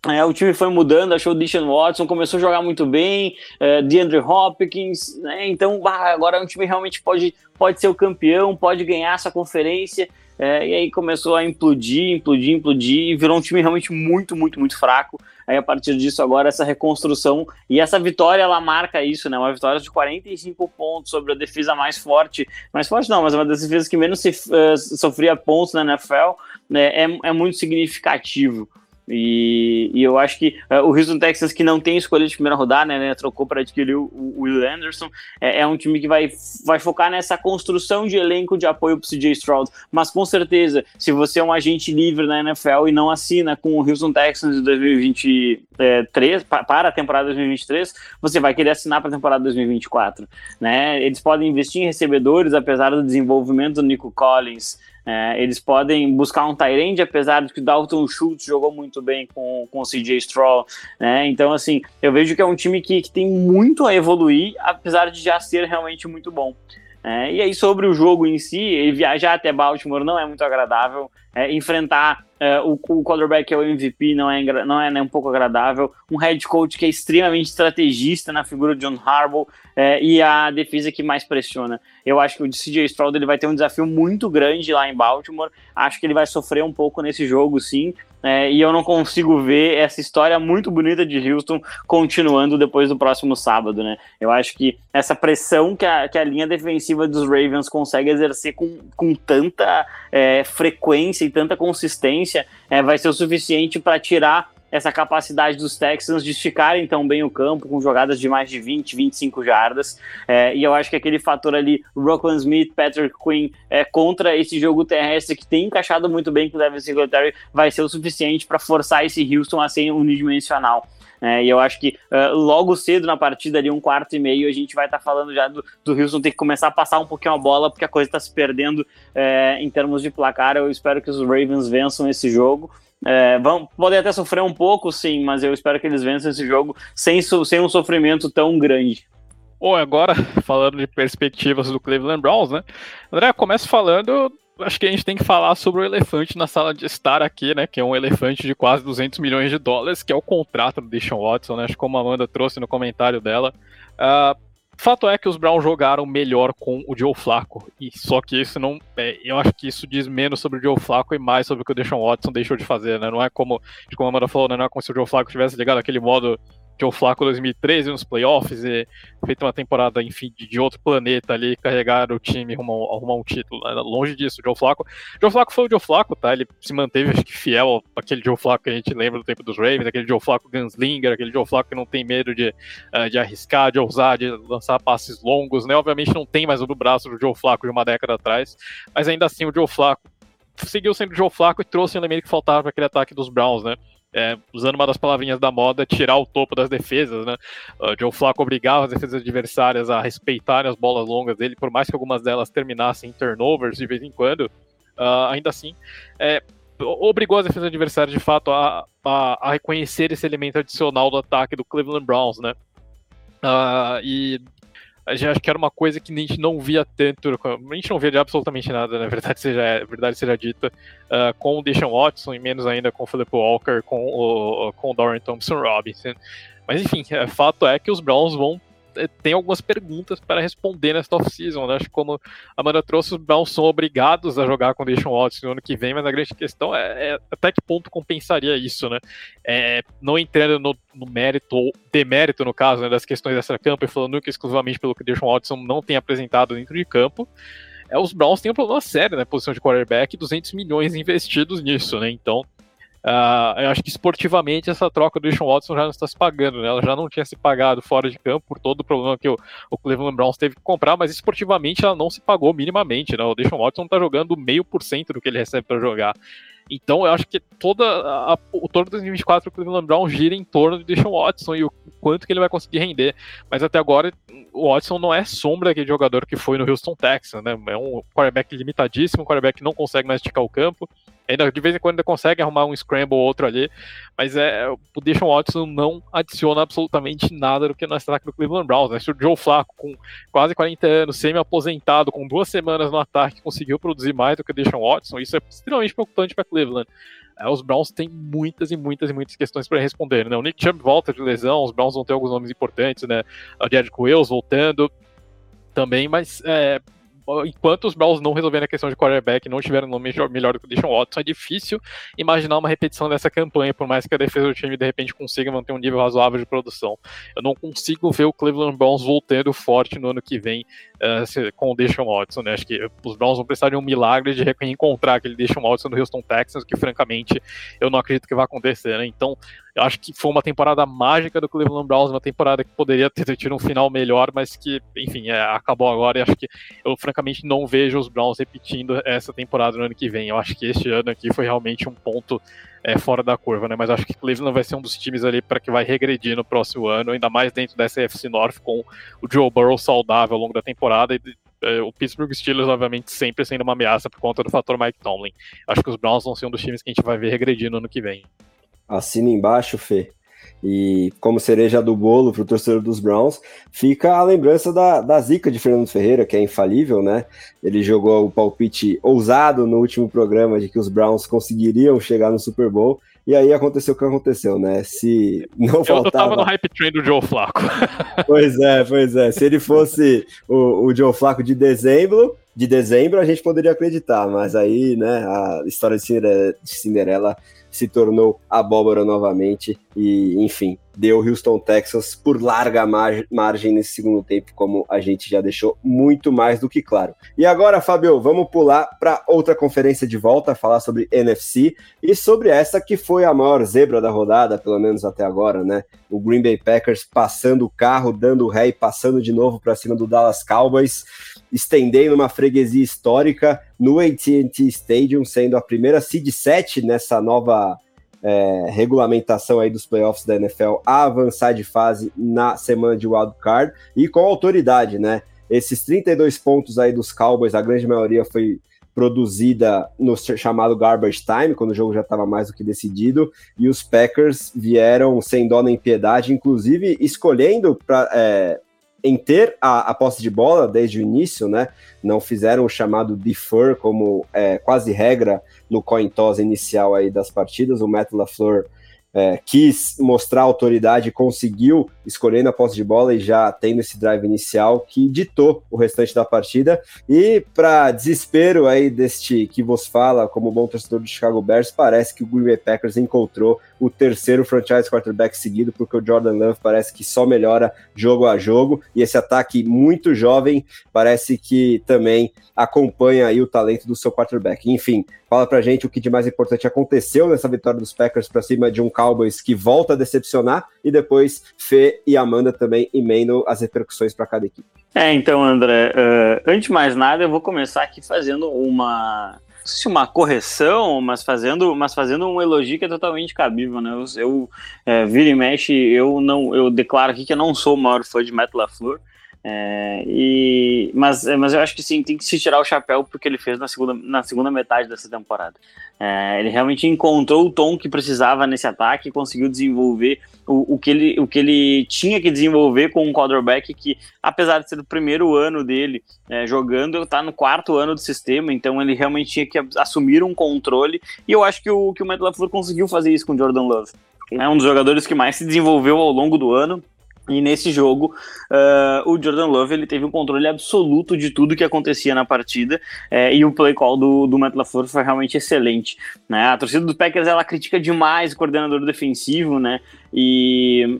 É, o time foi mudando, achou o Deshaun Watson, começou a jogar muito bem, é, DeAndre Hopkins, né? Então bah, agora o time realmente pode, pode ser o campeão, pode ganhar essa conferência. É, e aí começou a implodir, implodir, implodir, e virou um time realmente muito, muito, muito fraco. Aí a partir disso, agora essa reconstrução e essa vitória, ela marca isso, né? Uma vitória de 45 pontos sobre a defesa mais forte, mais forte não, mas uma das defesas que menos se, uh, sofria pontos na NFL, né? é, é muito significativo. E, e, eu acho que uh, o Houston Texans, que não tem escolha de primeira rodada, né, né trocou para adquirir o, o, Will Anderson, é, é, um time que vai, vai focar nessa construção de elenco de apoio para o CJ Stroud. Mas com certeza, se você é um agente livre na NFL e não assina com o Houston Texans de 2023, para a temporada 2023, você vai querer assinar para a temporada 2024. Né? Eles podem investir em recebedores, apesar do desenvolvimento do Nico Collins. É, eles podem buscar um Tyrande, apesar de que o Dalton Schultz jogou muito bem com, com o CJ Stroll, né? Então, assim, eu vejo que é um time que, que tem muito a evoluir, apesar de já ser realmente muito bom. É, e aí, sobre o jogo em si, viajar até Baltimore não é muito agradável. É, enfrentar é, o, o quarterback é o MVP não é, não é nem um pouco agradável. Um head coach que é extremamente estrategista na figura de John Harbaugh é, e a defesa que mais pressiona. Eu acho que o CJ Stroud ele vai ter um desafio muito grande lá em Baltimore. Acho que ele vai sofrer um pouco nesse jogo, sim. É, e eu não consigo ver essa história muito bonita de Houston continuando depois do próximo sábado, né? Eu acho que essa pressão que a, que a linha defensiva dos Ravens consegue exercer com, com tanta é, frequência e tanta consistência é, vai ser o suficiente para tirar essa capacidade dos Texans de esticarem tão bem o campo com jogadas de mais de 20, 25 jardas. É, e eu acho que aquele fator ali, Rockland Smith, Patrick Quinn, é, contra esse jogo terrestre que tem encaixado muito bem com o Devin Singletary, vai ser o suficiente para forçar esse Houston a ser unidimensional. É, e eu acho que uh, logo cedo na partida, ali um quarto e meio, a gente vai estar tá falando já do, do Houston ter que começar a passar um pouquinho a bola, porque a coisa está se perdendo é, em termos de placar. Eu espero que os Ravens vençam esse jogo. É, vão, podem até sofrer um pouco, sim, mas eu espero que eles vençam esse jogo sem, sem um sofrimento tão grande. Bom, agora, falando de perspectivas do Cleveland Browns, né? André, começa falando. Acho que a gente tem que falar sobre o elefante na sala de estar aqui, né? Que é um elefante de quase 200 milhões de dólares, que é o contrato do Deshaun Watson, né? Acho que como a Amanda trouxe no comentário dela. Uh, fato é que os Browns jogaram melhor com o Joe Flacco, e só que isso não, é, eu acho que isso diz menos sobre o Joe Flacco e mais sobre o que o Deshaun Watson deixou de fazer, né? Não é como, como a Amanda falou, né? não é como se o Joe Flacco tivesse ligado aquele modo Joe Flacco 2013 nos playoffs e feito uma temporada, enfim, de, de outro planeta ali, carregar o time rumo arrumar um título. Né? Longe disso, o Joe Flacco. Joe Flacco foi o Joe Flacco, tá? Ele se manteve, acho que, fiel àquele Joe Flacco que a gente lembra do tempo dos Ravens, aquele Joe Flacco gunslinger, aquele Joe Flacco que não tem medo de, uh, de arriscar, de ousar, de lançar passes longos, né? Obviamente não tem mais o do braço do Joe Flacco de uma década atrás, mas ainda assim o Joe Flacco seguiu sendo o Joe Flacco e trouxe o elemento que faltava para aquele ataque dos Browns, né? É, usando uma das palavrinhas da moda, tirar o topo das defesas, né? O Joe Flacco obrigava as defesas adversárias a respeitarem as bolas longas dele, por mais que algumas delas terminassem em turnovers de vez em quando, uh, ainda assim, é, obrigou as defesas adversárias de fato a, a, a, reconhecer esse elemento adicional do ataque do Cleveland Browns, né? Uh, e a gente acho que era uma coisa que a gente não via tanto, a gente não via de absolutamente nada, na verdade seja, verdade seja dita, uh, com o Deshaun Watson e menos ainda com o Philip Walker, com o, com o Dorian Thompson Robinson. Mas enfim, é, fato é que os Browns vão tem algumas perguntas para responder nesta off-season. Né? Acho que como a Amanda trouxe, os Browns são obrigados a jogar com o Deshaun Watson no ano que vem, mas a grande questão é, é até que ponto compensaria isso, né? É, não entrando no, no, mérito, ou demérito, no caso, né, das questões dessa campo, e falando que exclusivamente pelo que o Watson não tem apresentado dentro de campo, é, os Browns têm um problema sério na né, posição de quarterback, 200 milhões investidos nisso, né? Então, Uh, eu acho que esportivamente essa troca do Deshaun Watson já não está se pagando, né? Ela já não tinha se pagado fora de campo por todo o problema que o, o Cleveland Browns teve que comprar, mas esportivamente ela não se pagou minimamente, né? O Deshaun Watson está jogando meio por cento do que ele recebe para jogar. Então eu acho que toda a, o torno de 2024 do Cleveland Brown gira em torno de Deshaun Watson e o quanto que ele vai conseguir render. Mas até agora o Watson não é sombra daquele jogador que foi no Houston Texans, né? É um quarterback limitadíssimo, um quarterback que não consegue mais esticar o campo. Ainda de vez em quando ainda consegue arrumar um scramble ou outro ali, mas é, o Deshaun Watson não adiciona absolutamente nada do que no ataque do Cleveland Browns. Né? Se o Joe Flacco, com quase 40 anos, semi-aposentado, com duas semanas no ataque, conseguiu produzir mais do que o Deshaun Watson, isso é extremamente preocupante para Cleveland. É, os Browns têm muitas e muitas e muitas questões para responder. Né? O Nick Chubb volta de lesão, os Browns vão ter alguns nomes importantes, né? O Jared Wills voltando também, mas é, enquanto os Browns não resolverem a questão de quarterback, não tiveram um nome melhor do que o Deshaun Watson, é difícil imaginar uma repetição dessa campanha, por mais que a defesa do time de repente consiga manter um nível razoável de produção. Eu não consigo ver o Cleveland Browns voltando forte no ano que vem uh, com o Deshaun Watson, né? Acho que os Browns vão precisar de um milagre de reencontrar aquele Deshaun Watson no Houston Texans, que francamente eu não acredito que vai acontecer, né? Então, eu acho que foi uma temporada mágica do Cleveland Browns, uma temporada que poderia ter tido um final melhor, mas que, enfim, é, acabou agora e acho que eu francamente não vejo os Browns repetindo essa temporada no ano que vem. Eu acho que este ano aqui foi realmente um ponto é, fora da curva, né? Mas acho que Cleveland vai ser um dos times ali para que vai regredir no próximo ano, ainda mais dentro dessa FC North com o Joe Burrow saudável ao longo da temporada e é, o Pittsburgh Steelers, obviamente, sempre sendo uma ameaça por conta do fator Mike Tomlin. Acho que os Browns vão ser um dos times que a gente vai ver regredir no ano que vem. Assina embaixo, Fê. E como cereja do bolo para o torcedor dos Browns, fica a lembrança da, da zica de Fernando Ferreira, que é infalível, né? Ele jogou o palpite ousado no último programa de que os Browns conseguiriam chegar no Super Bowl. E aí aconteceu o que aconteceu, né? Se não faltava... Eu tava no hype train do Joe Flaco. pois é, pois é. Se ele fosse o, o Joe Flaco de dezembro, de dezembro a gente poderia acreditar, mas aí, né, a história de Cinderela, de Cinderela se tornou abóbora novamente e, enfim, deu Houston Texas por larga mar margem nesse segundo tempo, como a gente já deixou muito mais do que claro. E agora, Fabio, vamos pular para outra conferência de volta, falar sobre NFC e sobre essa que foi a maior zebra da rodada, pelo menos até agora, né? O Green Bay Packers passando o carro, dando ré e passando de novo para cima do Dallas Cowboys estendendo uma freguesia histórica no AT&T Stadium, sendo a primeira seed 7 nessa nova é, regulamentação aí dos playoffs da NFL a avançar de fase na semana de wild card e com autoridade, né? Esses 32 pontos aí dos Cowboys, a grande maioria foi produzida no chamado garbage time, quando o jogo já estava mais do que decidido, e os Packers vieram sem dó nem piedade, inclusive escolhendo para é, em ter a, a, posse de bola desde o início, né? Não fizeram o chamado defer como é, quase regra no coin toss inicial aí das partidas. O Matt LaFleur é, quis mostrar autoridade conseguiu escolher na posse de bola e já tendo esse drive inicial que ditou o restante da partida. E para desespero aí deste que vos fala, como bom torcedor do Chicago Bears, parece que o Green Bay Packers encontrou o terceiro franchise quarterback seguido, porque o Jordan Love parece que só melhora jogo a jogo, e esse ataque muito jovem parece que também acompanha aí o talento do seu quarterback. Enfim, fala pra gente o que de mais importante aconteceu nessa vitória dos Packers para cima de um Cowboys que volta a decepcionar, e depois Fê e Amanda também emendam as repercussões para cada equipe. É, então, André, uh, antes de mais nada, eu vou começar aqui fazendo uma se uma correção, mas fazendo, mas fazendo um elogio que é totalmente cabível, né? Eu, eu é, vira e mexe, eu não, eu declaro aqui que eu não sou o maior fã de Matt LaFleur, é, e, mas, mas eu acho que sim, tem que se tirar o chapéu porque ele fez na segunda, na segunda metade dessa temporada. É, ele realmente encontrou o tom que precisava nesse ataque e conseguiu desenvolver o, o, que ele, o que ele tinha que desenvolver com um quarterback que, apesar de ser o primeiro ano dele é, jogando, está no quarto ano do sistema, então ele realmente tinha que assumir um controle. E eu acho que o, que o Matt LaFleur conseguiu fazer isso com o Jordan Love. É um dos jogadores que mais se desenvolveu ao longo do ano e nesse jogo, uh, o Jordan Love ele teve um controle absoluto de tudo que acontecia na partida uh, e o play call do, do Matt LaFleur foi realmente excelente. Né? A torcida do Packers ela critica demais o coordenador defensivo, né? E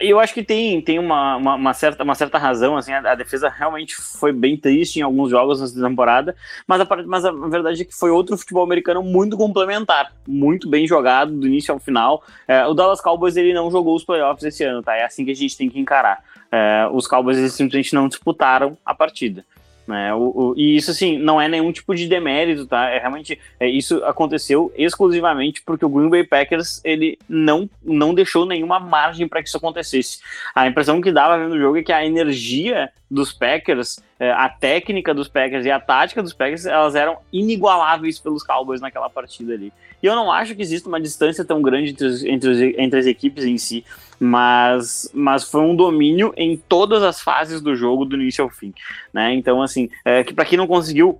eu acho que tem, tem uma, uma, uma, certa, uma certa razão, assim, a, a, defesa realmente foi bem triste em alguns jogos nessa temporada, mas a, mas a verdade é que foi outro futebol americano muito complementar, muito bem jogado do início ao final. É, o Dallas Cowboys ele não jogou os playoffs esse ano, tá? É assim que a gente tem que encarar. É, os Cowboys eles simplesmente não disputaram a partida. Né? O, o, e isso, assim, não é nenhum tipo de demérito, tá? É realmente, é, isso aconteceu exclusivamente porque o Green Bay Packers, ele não, não deixou nenhuma margem para que isso acontecesse. A impressão que dava vendo o jogo é que a energia dos Packers, é, a técnica dos Packers e a tática dos Packers, elas eram inigualáveis pelos Cowboys naquela partida ali. E eu não acho que exista uma distância tão grande entre, os, entre, os, entre as equipes em si, mas, mas foi um domínio em todas as fases do jogo, do início ao fim. Né? Então, assim, é, que para quem não conseguiu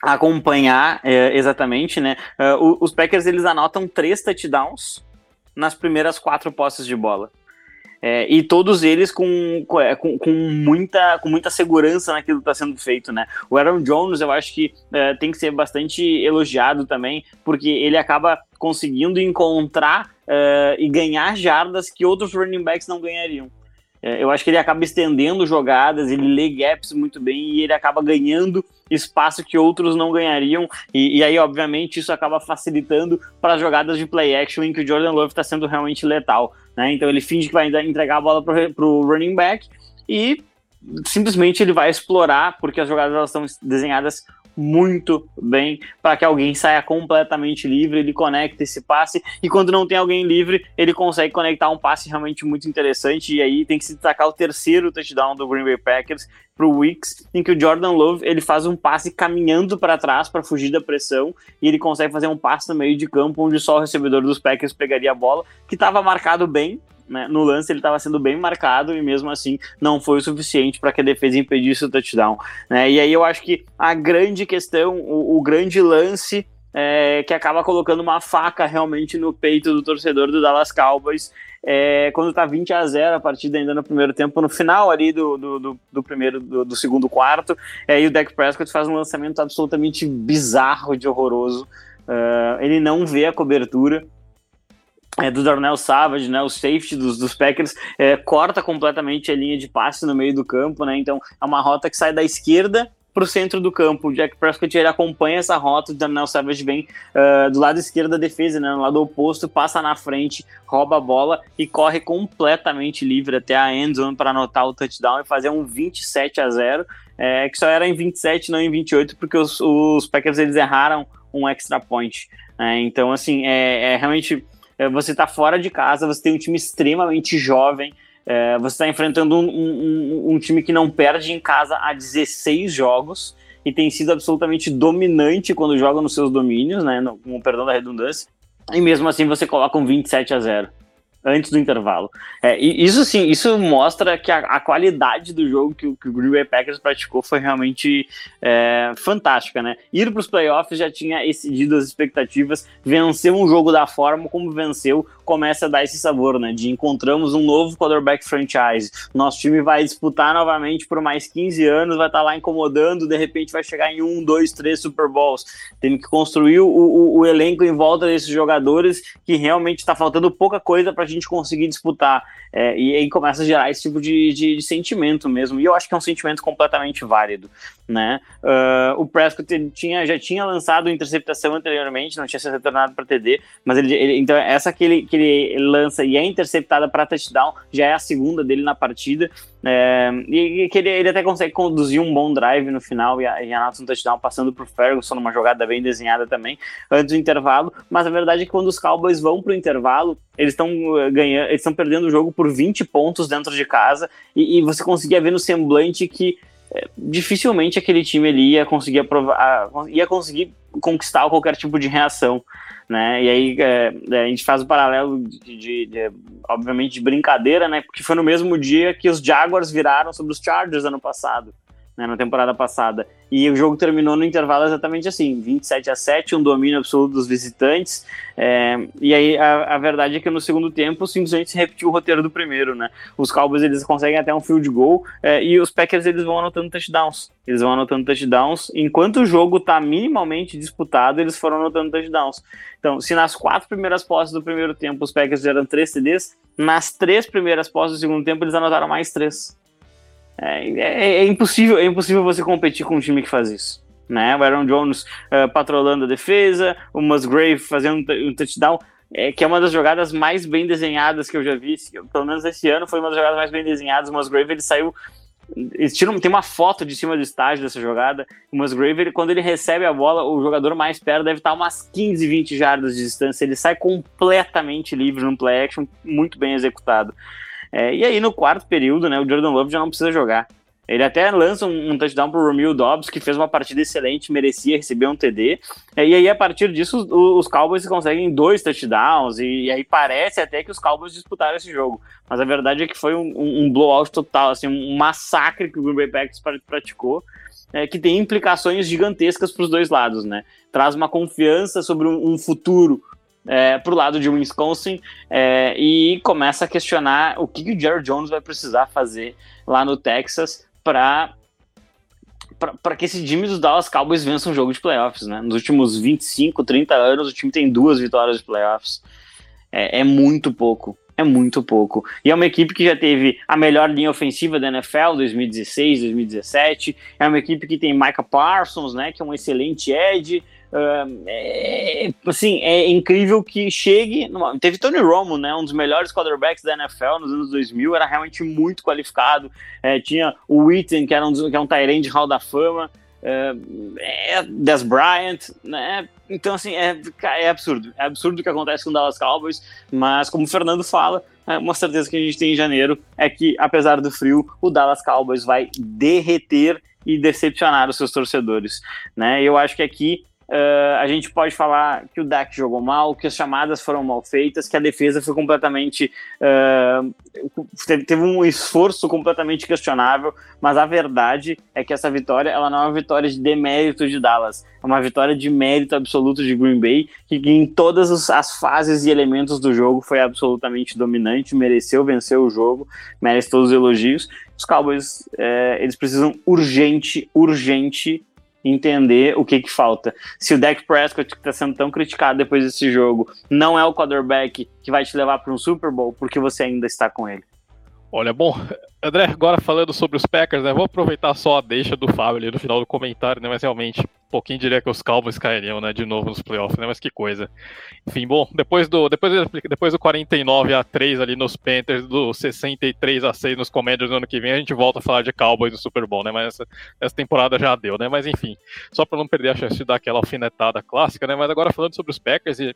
acompanhar é, exatamente, né? É, os Packers eles anotam três touchdowns nas primeiras quatro posses de bola. É, e todos eles com, é, com, com, muita, com muita segurança naquilo que está sendo feito, né? O Aaron Jones, eu acho que é, tem que ser bastante elogiado também, porque ele acaba conseguindo encontrar é, e ganhar jardas que outros running backs não ganhariam. É, eu acho que ele acaba estendendo jogadas, ele lê gaps muito bem e ele acaba ganhando espaço que outros não ganhariam. E, e aí, obviamente, isso acaba facilitando para as jogadas de play action em que o Jordan Love está sendo realmente letal. Né? Então ele finge que vai entregar a bola para o running back e simplesmente ele vai explorar, porque as jogadas elas estão desenhadas muito bem para que alguém saia completamente livre, ele conecta esse passe e quando não tem alguém livre, ele consegue conectar um passe realmente muito interessante e aí tem que se destacar o terceiro touchdown do Green Bay Packers para o Wicks, em que o Jordan Love ele faz um passe caminhando para trás para fugir da pressão e ele consegue fazer um passe no meio de campo onde só o recebedor dos Packers pegaria a bola, que estava marcado bem, né, no lance ele estava sendo bem marcado e mesmo assim não foi o suficiente para que a defesa impedisse o touchdown. Né? E aí eu acho que a grande questão, o, o grande lance é, que acaba colocando uma faca realmente no peito do torcedor do Dallas Cowboys é, quando tá 20 a 0 a partida ainda no primeiro tempo, no final ali do, do, do, do primeiro, do, do, segundo quarto, é, e o Dak Prescott faz um lançamento absolutamente bizarro de horroroso. Uh, ele não vê a cobertura, é, do Darnell Savage, né, o safety dos, dos Packers, é, corta completamente a linha de passe no meio do campo, né, então é uma rota que sai da esquerda para o centro do campo. O Jack Prescott ele acompanha essa rota, o Darnell Savage vem uh, do lado esquerdo da defesa, né, no lado oposto, passa na frente, rouba a bola e corre completamente livre até a end zone para anotar o touchdown e fazer um 27 a 0, é, que só era em 27, não em 28, porque os, os Packers eles erraram um extra point. É, então, assim, é, é realmente você está fora de casa, você tem um time extremamente jovem, é, você está enfrentando um, um, um, time que não perde em casa há 16 jogos e tem sido absolutamente dominante quando joga nos seus domínios, né, no, com o perdão da redundância, e mesmo assim você coloca um 27 a 0 antes do intervalo. É, isso sim, isso mostra que a, a qualidade do jogo que, que, o Green Bay Packers praticou foi realmente é, fantástica, né? Ir para os playoffs já tinha excedido as expectativas, vencer um jogo da forma como venceu, começa a dar esse sabor, né? De encontramos um novo quarterback franchise. Nosso time vai disputar novamente por mais 15 anos, vai estar tá lá incomodando, de repente vai chegar em um, dois, três Super Bowls. Tem que construir o, o, o elenco em volta desses jogadores que realmente está faltando pouca coisa para a gente conseguir disputar. É, e aí começa a gerar esse tipo de, de, de, sentimento mesmo. E eu acho que é um sentimento completamente válido, né? Uh, o Prescott tinha, já tinha lançado interceptação anteriormente, não tinha sido retornado para TD, mas ele, ele, então essa que ele, que ele lança e é interceptada para touchdown já é a segunda dele na partida. É, e, que ele, ele, até consegue conduzir um bom drive no final e, e anota um touchdown passando por Ferguson numa jogada bem desenhada também antes do intervalo. Mas a verdade é que quando os Cowboys vão para o intervalo, eles estão uh, ganhando, eles estão perdendo o jogo por 20 pontos dentro de casa e, e você conseguia ver no semblante que é, dificilmente aquele time ia conseguir aprovar, ia conseguir conquistar qualquer tipo de reação né? E aí é, é, a gente faz o paralelo de, de, de, obviamente, de brincadeira, né? Porque foi no mesmo dia que os Jaguars viraram sobre os Chargers ano passado né, na temporada passada. E o jogo terminou no intervalo exatamente assim, 27 a 7, um domínio absoluto dos visitantes. É, e aí a, a, verdade é que no segundo tempo simplesmente se repetiu o roteiro do primeiro, né? Os Cowboys eles conseguem até um field goal é, e os Packers eles vão anotando touchdowns. Eles vão anotando touchdowns. Enquanto o jogo está minimamente disputado, eles foram anotando touchdowns. Então, se nas quatro primeiras posses do primeiro tempo os Packers fizeram três TDs, nas três primeiras posses do segundo tempo eles anotaram mais três. É, é, é, impossível, é impossível você competir com um time que faz isso. Né? O Aaron Jones uh, patrolando a defesa, o Musgrave fazendo um touchdown, é, que é uma das jogadas mais bem desenhadas que eu já vi. Pelo menos esse ano foi uma das jogadas mais bem desenhadas. O Musgrave ele saiu. Tiram, tem uma foto de cima do estádio dessa jogada. O Musgrave, ele, quando ele recebe a bola, o jogador mais perto deve estar umas 15, 20 jardas de distância. Ele sai completamente livre num play action, muito bem executado. É, e aí, no quarto período, né, o Jordan Love já não precisa jogar. Ele até lança um, um touchdown pro Romeo Dobbs, que fez uma partida excelente, merecia receber um TD. É, e aí, a partir disso, os, os Cowboys conseguem dois touchdowns, e, e, aí parece até que os Cowboys disputaram esse jogo. Mas a verdade é que foi um, um, blowout total, assim, um massacre que o Green Bay Packers praticou. É, que tem implicações gigantescas para os dois lados, né? Traz uma confiança sobre um, um futuro é, para o lado de Wisconsin é, e começa a questionar o que, que o Jerry Jones vai precisar fazer lá no Texas para para que esse time dos Dallas Cowboys vença um jogo de playoffs, né? Nos últimos 25, 30 anos, o time tem duas vitórias de playoffs. É, é, muito pouco. É muito pouco. E é uma equipe que já teve a melhor linha ofensiva da NFL 2016, 2017. É uma equipe que tem Micah Parsons, né? Que é um excelente edge. É, assim, é incrível que chegue. Numa... Teve Tony Romo, né, um dos melhores quarterbacks da NFL nos anos 2000, era realmente muito qualificado. É, tinha o Witten, que, era um, que é um Tyrande Hall da Fama. Uh, é, Des Bryant, né? Então, assim, é, é absurdo. É absurdo o que acontece com o Dallas Cowboys, mas como o Fernando fala, é uma certeza que a gente tem em janeiro é que, apesar do frio, o Dallas Cowboys vai derreter e decepcionar os seus torcedores, né? Eu acho que aqui Uh, a gente pode falar que o Dak jogou mal, que as chamadas foram mal feitas, que a defesa foi completamente. Uh, teve, um esforço completamente questionável, mas a verdade é que essa vitória ela não é uma vitória de demérito de Dallas, é uma vitória de mérito absoluto de Green Bay, que, em todas as fases e elementos do jogo foi absolutamente dominante, mereceu vencer o jogo, merece todos os elogios. Os Cowboys, é, eles precisam urgente, urgente entender o que que falta. Se o Dak Prescott, que está sendo tão criticado depois desse jogo, não é o quarterback que vai te levar para um Super Bowl, porque você ainda está com ele. Olha, bom, André, agora falando sobre os Packers, né, vou aproveitar só a deixa do Fábio ali no final do comentário, né, mas realmente pouquinho diria que os Cowboys cairiam, né, de novo nos playoffs, né, mas que coisa. Enfim, bom, depois do, depois, depois do 49 a 3 ali nos Panthers, do 63 a 6 nos Commanders no ano que vem, a gente volta a falar de Cowboys no Super Bowl, né, mas essa, essa temporada já deu, né, mas enfim, só para não perder a chance de dar aquela alfinetada clássica, né, mas agora falando sobre os Packers e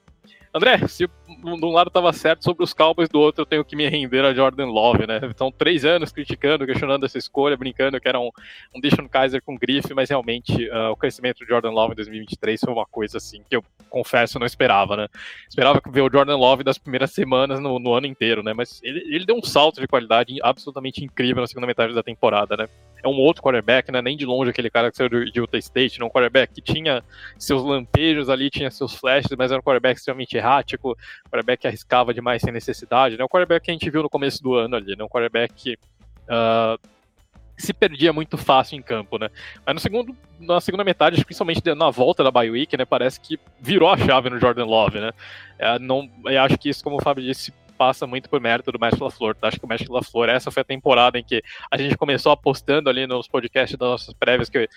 André, se de um lado estava certo sobre os Cowboys, do outro eu tenho que me render a Jordan Love, né? Então, três anos criticando, questionando essa escolha, brincando que era um, um Dishon Kaiser com grife, mas realmente uh, o crescimento Jordan Love em 2023 foi uma coisa assim que eu confesso não esperava, né? Esperava ver o Jordan Love das primeiras semanas no, no ano inteiro, né? Mas ele, ele deu um salto de qualidade absolutamente incrível na segunda metade da temporada, né? É um outro quarterback, né? Nem de longe aquele cara que saiu de Utah State, né? um quarterback que tinha seus lampejos ali, tinha seus flashes, mas era um quarterback extremamente errático, um quarterback que arriscava demais sem necessidade, né? Um quarterback que a gente viu no começo do ano ali, né? Um quarterback que uh, se perdia muito fácil em campo, né? Mas no segundo, na segunda metade, principalmente na volta da bye week, né, parece que virou a chave no Jordan Love, né? É, não, eu acho que isso, como o Fábio disse, passa muito por mérito do Matt LaFleur. Tá? Acho que o Matt LaFleur, essa foi a temporada em que a gente começou apostando ali nos podcasts das nossas prévias que uh,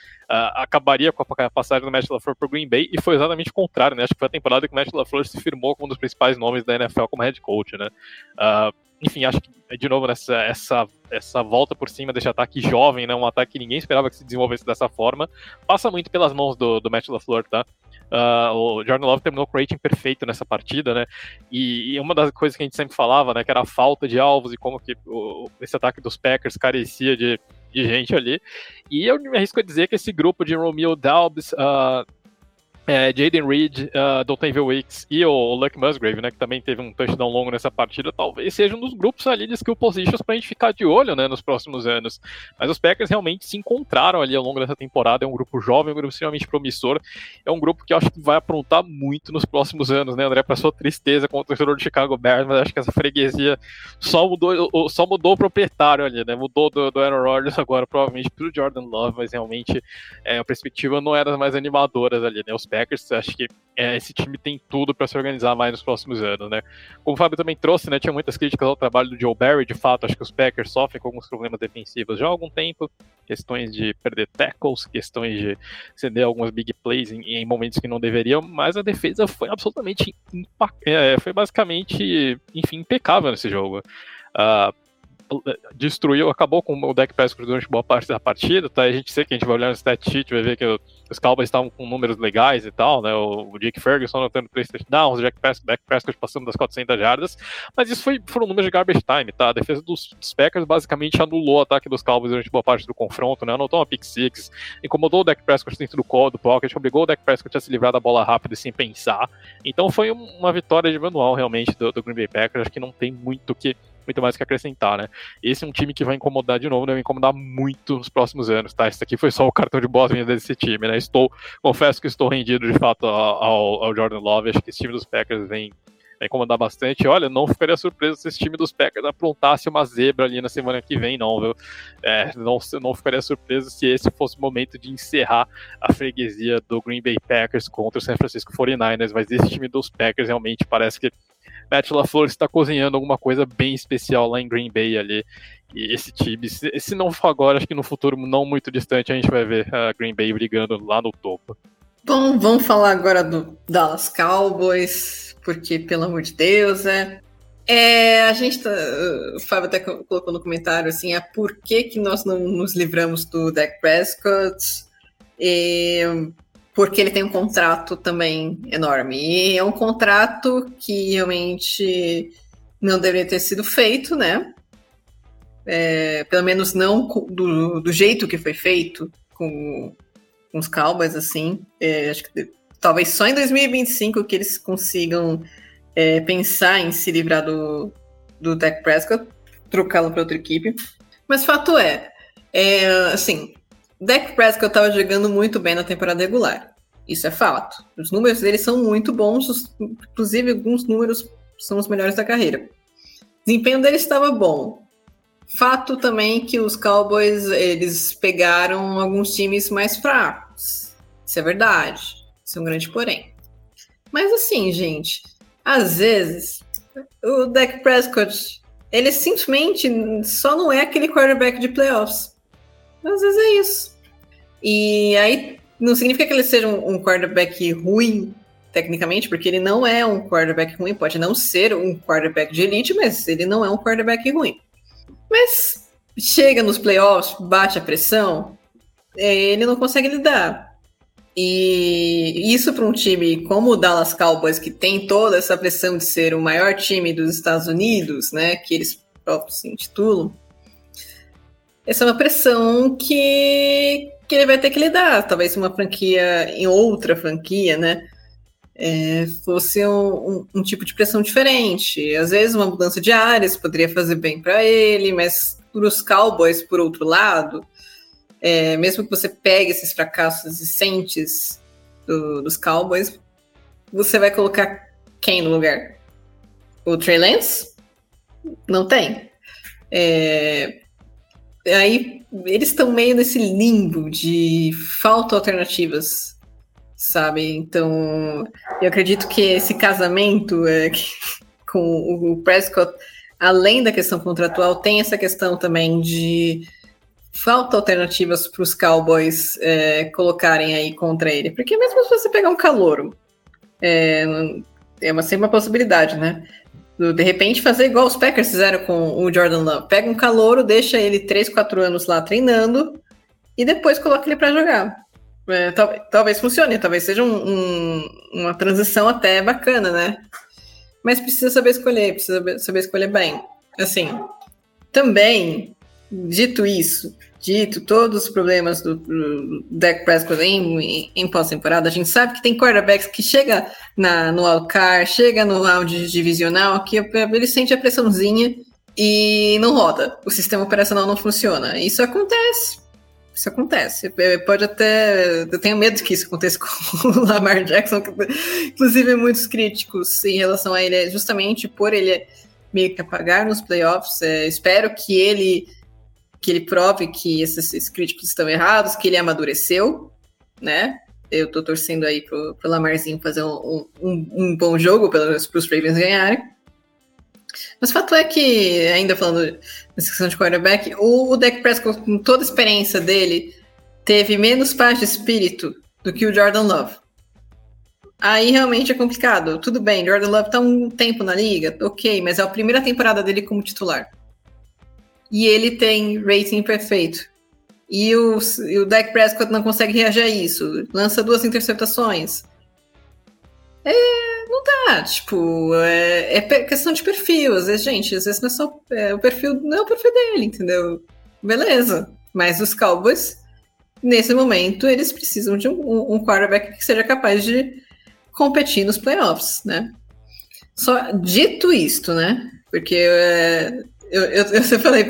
acabaria com a passagem do Matt LaFleur por Green Bay, e foi exatamente o contrário, né? Acho que foi a temporada que o Matt LaFleur se firmou como um dos principais nomes da NFL como head coach, né? Uh, enfim, acho que, de novo, nessa, essa, essa volta por cima desse ataque jovem, né, um ataque que ninguém esperava que se desenvolvesse dessa forma, passa muito pelas mãos do, do Matt LaFleur, tá? Uh, o Jordan Love terminou com o rating perfeito nessa partida, né? E, e, uma das coisas que a gente sempre falava, né, que era a falta de alvos e como que o, esse ataque dos Packers carecia de, de gente ali. E eu me arrisco a dizer que esse grupo de Romeo Dalbs, uh, é, Jaden Reed, uh, Dontaville Wicks e o Luck Musgrave, né, que também teve um touchdown longo nessa partida, talvez seja um dos grupos ali de skill positions para a gente ficar de olho, né, nos próximos anos. Mas os Packers realmente se encontraram ali ao longo dessa temporada, é um grupo jovem, um grupo extremamente promissor, é um grupo que eu acho que vai aprontar muito nos próximos anos, né, André, para sua tristeza com o torcedor de Chicago Bears, mas acho que essa freguesia só mudou, só mudou o proprietário ali, né, mudou do, do Aaron Rodgers agora provavelmente para o Jordan Love, mas realmente é, a perspectiva não era das mais animadoras ali, né, os Packers Packers, acho que é, esse time tem tudo para se organizar mais nos próximos anos, né? Como o Fábio também trouxe, né, tinha muitas críticas ao trabalho do Joe Barry, de fato, acho que os Packers sofrem com alguns problemas defensivos já há algum tempo, questões de perder tackles, questões de ceder algumas big plays em, em momentos que não deveriam, mas a defesa foi absolutamente, é, foi basicamente, enfim, impecável nesse jogo. Uh, destruiu, acabou com o deck Prescott durante boa parte da partida, tá? A gente sei que a gente vai olhar no stat sheet, vai ver que os Cowboys estavam com números legais e tal, né? O, o Jake Ferguson anotando três touchdowns, o Jack Dak Prescott passando das 400 jardas, mas isso foi, foram números de garbage time, tá? A defesa dos, dos Packers basicamente anulou o ataque dos Cowboys durante boa parte do confronto, né? Anotou uma pick six, incomodou o Dak Prescott dentro do call, do pocket, obrigou o Dak Prescott a se livrar da bola rápida sem pensar. Então foi uma vitória de manual realmente do, do Green Bay Packers, acho que não tem muito que muito mais que acrescentar, né? Esse é um time que vai incomodar de novo, né? vai incomodar muito nos próximos anos, tá? Esse aqui foi só o cartão de boas-vindas desse time, né? Estou, confesso que estou rendido de fato ao, ao Jordan Love, acho que esse time dos Packers vem vai incomodar bastante. Olha, não ficaria surpreso se esse time dos Packers aprontasse uma zebra ali na semana que vem, não, viu? É, não, não ficaria surpreso se esse fosse o momento de encerrar a freguesia do Green Bay Packers contra o San Francisco 49ers, mas esse time dos Packers realmente parece que Matt LaFleur está cozinhando alguma coisa bem especial lá em Green Bay ali. E esse time, se, não for agora, acho que no futuro não muito distante a gente vai ver a Green Bay brigando lá no topo. Bom, vamos falar agora do Dallas Cowboys, porque, pelo amor de Deus, é. É, a gente tá, o Fábio até colocou no comentário assim, é por que, que nós não nos livramos do Dak Prescott? E porque ele tem um contrato também enorme. E é um contrato que realmente não deveria ter sido feito, né? É, pelo menos não do, do, jeito que foi feito com, com os Cowboys, assim. É, acho que talvez só em 2025 que eles consigam é, pensar em se livrar do, do Dak Prescott, trocá-lo para outra equipe. Mas fato é, é assim, Dak Prescott estava jogando muito bem na temporada regular. Isso é fato. Os números dele são muito bons, inclusive alguns números são os melhores da carreira. O desempenho dele estava bom. Fato também que os Cowboys eles pegaram alguns times mais fracos. Isso é verdade. Isso é um grande porém. Mas assim, gente, às vezes o Dak Prescott ele simplesmente só não é aquele quarterback de playoffs. Às vezes é isso. E aí não significa que ele seja um, um quarterback ruim, tecnicamente, porque ele não é um quarterback ruim, pode não ser um quarterback de elite, mas ele não é um quarterback ruim. Mas chega nos playoffs, bate a pressão, é, ele não consegue lidar. E isso para um time como o Dallas Cowboys, que tem toda essa pressão de ser o maior time dos Estados Unidos, né, que eles próprios se intitulam, essa é uma pressão que que ele vai ter que lidar. Talvez uma franquia em outra franquia, né? É, fosse um, um, um, tipo de pressão diferente. Às vezes uma mudança de áreas poderia fazer bem para ele, mas para os Cowboys, por outro lado, é, mesmo que você pegue esses fracassos recentes do, dos Cowboys, você vai colocar quem no lugar? O Trey Lance? Não tem. É, aí eles estão meio nesse limbo de falta alternativas, sabe? Então, eu acredito que esse casamento é, com o Prescott, além da questão contratual, tem essa questão também de falta alternativas para os Cowboys é, colocarem aí contra ele. Porque mesmo se você pegar um calouro, é, é uma, sempre uma possibilidade, né? De repente fazer igual os Packers fizeram com o Jordan Love. Pega um calouro, deixa ele 3, 4 anos lá treinando e depois coloca ele para jogar. É, tal, talvez funcione, talvez seja um, um, uma transição até bacana, né? Mas precisa saber escolher, precisa saber, escolher bem. Assim, também Dito isso, dito todos os problemas do, do Dak Prescott em, em, em pós-temporada, a gente sabe que tem quarterbacks que chega na, no Alcar, chega no round divisional, que ele sente a pressãozinha e não roda. O sistema operacional não funciona. Isso acontece. Isso acontece. É, pode até. Eu tenho medo que isso aconteça com o Lamar Jackson, que, inclusive muitos críticos em relação a ele, é justamente por ele meio que apagar nos playoffs. É, espero que ele que ele prove que esses, esses, críticos estão errados, que ele amadureceu, né? Eu tô torcendo aí pro, pro Lamarzinho fazer um, um, um bom jogo, pelo menos pros Ravens ganharem. Mas o fato é que, ainda falando nessa questão de quarterback, o, o Dak Prescott, com toda a experiência dele, teve menos paz de espírito do que o Jordan Love. Aí realmente é complicado. Tudo bem, Jordan Love tá um tempo na liga, ok, mas é a primeira temporada dele como titular e ele tem rating perfeito. E o, e o Dak Prescott não consegue reagir a isso. Lança duas interceptações. É, não dá, tipo, é, é, questão de perfil. Às vezes, gente, às vezes não é só. É, o perfil não é o perfil dele, entendeu? Beleza. Mas os Cowboys, nesse momento, eles precisam de um, um quarterback que seja capaz de competir nos playoffs, né? Só dito isto, né? Porque é, eu, eu, eu falei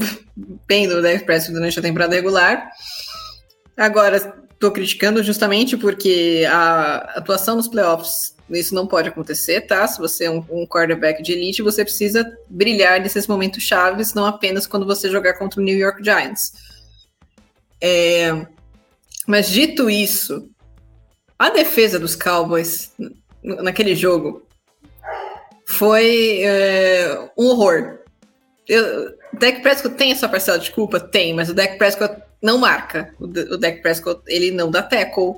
bem do Dak Prescott durante a temporada regular. Agora, estou criticando justamente porque a atuação nos playoffs, isso não pode acontecer, tá? Se você é um, um quarterback de elite, você precisa brilhar nesses momentos chaves, não apenas quando você jogar contra o New York Giants. É, mas dito isso, a defesa dos Cowboys naquele jogo foi é, um horror. Eu, o Dak Prescott tem a sua parcela de culpa? Tem, mas o Dak Prescott não marca. O, o Prescott, ele não dá tackle.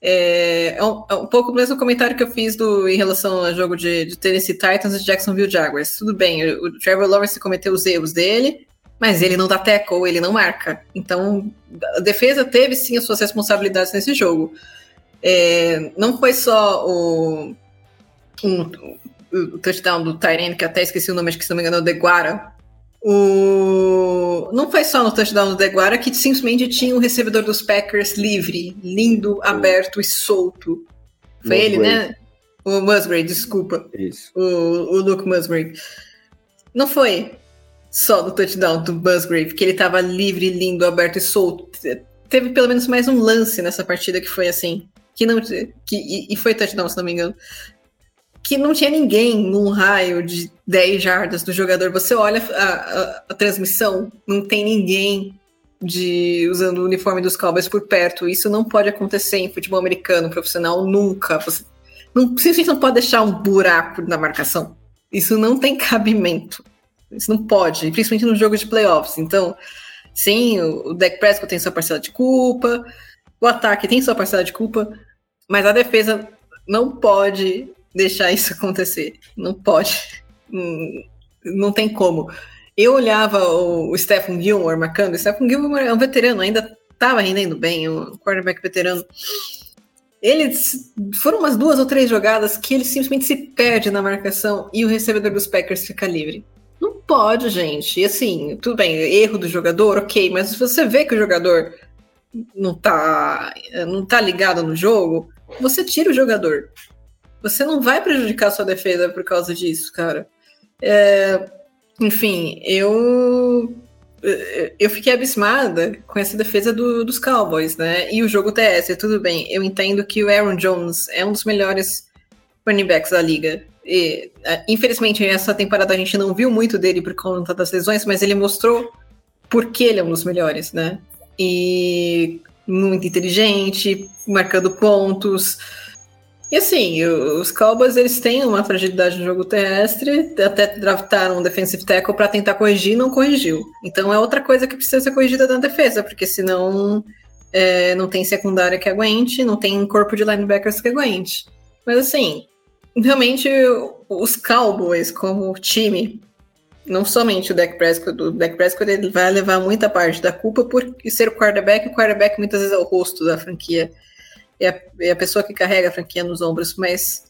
É, é, um, é, um, pouco o mesmo comentário que eu fiz do, em relação ao jogo de, de Tennessee Titans e Jacksonville Jaguars. Tudo bem, o, o Trevor Lawrence cometeu os erros dele, mas ele não dá tackle, ele não marca. Então, a defesa teve sim as suas responsabilidades nesse jogo. É, não foi só o, um, o touchdown do Tyrene, que até esqueci o nome, acho que se não me engano é o Deguara. O... Não foi só no touchdown do Deguara que simplesmente tinha o recebedor dos Packers livre, lindo, aberto e solto. Foi Musgrave. ele, né? O Musgrave, desculpa. Isso. O, o Luke Musgrave. Não foi só no touchdown do Musgrave, que ele estava livre, lindo, aberto e solto. Teve pelo menos mais um lance nessa partida que foi assim. Que não, que, e, e foi touchdown, se não me engano que não tinha ninguém num raio de 10 jardas do jogador. Você olha a, a, a, transmissão, não tem ninguém de usando o uniforme dos Cowboys por perto. Isso não pode acontecer em futebol americano profissional nunca. Você não, simplesmente não pode deixar um buraco na marcação. Isso não tem cabimento. Isso não pode, principalmente no jogo de playoffs. Então, sim, o, o Dak Prescott tem sua parcela de culpa, o ataque tem sua parcela de culpa, mas a defesa não pode deixar isso acontecer. Não pode. Hum, não tem como. Eu olhava o, Stephen Gilmore marcando. O Stephen Gilmore é um veterano, ainda estava rendendo bem, um quarterback veterano. Eles foram umas duas ou três jogadas que ele simplesmente se perde na marcação e o recebedor dos Packers fica livre. Não pode, gente. E assim, tudo bem, erro do jogador, ok, mas você vê que o jogador não tá, não tá ligado no jogo, você tira o jogador. Você não vai prejudicar sua defesa por causa disso, cara. É, enfim, eu eu fiquei abismada com essa defesa do, dos Cowboys, né? E o jogo TS, tudo bem. Eu entendo que o Aaron Jones é um dos melhores running backs da liga. E, é, infelizmente, essa temporada a gente não viu muito dele por conta das lesões, mas ele mostrou por que ele é um dos melhores, né? E muito inteligente, marcando pontos. E assim, os Cowboys eles têm uma fragilidade no jogo terrestre, até draftaram um defensive tackle para tentar corrigir, não corrigiu. Então é outra coisa que precisa ser corrigida na defesa, porque senão é, não tem secundária que aguente, não tem corpo de linebackers que aguente. Mas assim, realmente os Cowboys como time, não somente o Dak Prescott, o Dak Prescott ele vai levar muita parte da culpa por ser o quarterback, o quarterback muitas vezes é o rosto da franquia é a, é a pessoa que carrega a franquia nos ombros, mas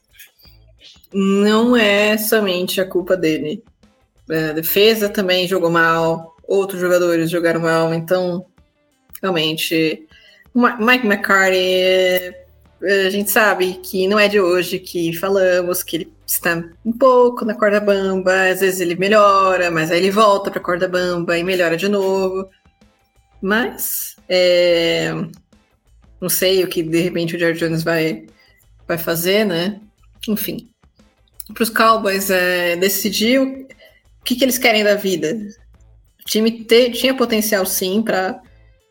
não é somente a culpa dele. A defesa também jogou mal, outros jogadores jogaram mal, então realmente Mike McCarthy a gente sabe que não é de hoje que falamos que ele está um pouco na corda bamba, às vezes ele melhora, mas aí ele volta para a corda bamba e melhora de novo. Mas é, não sei o que de repente o George Jones vai, vai fazer, né? Enfim. Para os Cowboys é, decidir o que, que eles querem da vida. O time tinha potencial sim para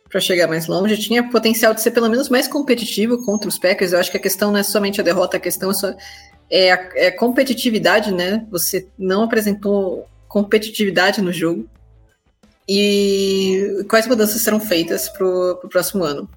para chegar mais longe, tinha potencial de ser pelo menos mais competitivo contra os Packers. Eu acho que a questão não é somente a derrota, a questão é, só, é, a, é a competitividade, né? Você não apresentou competitividade no jogo. E quais mudanças serão feitas para o próximo ano?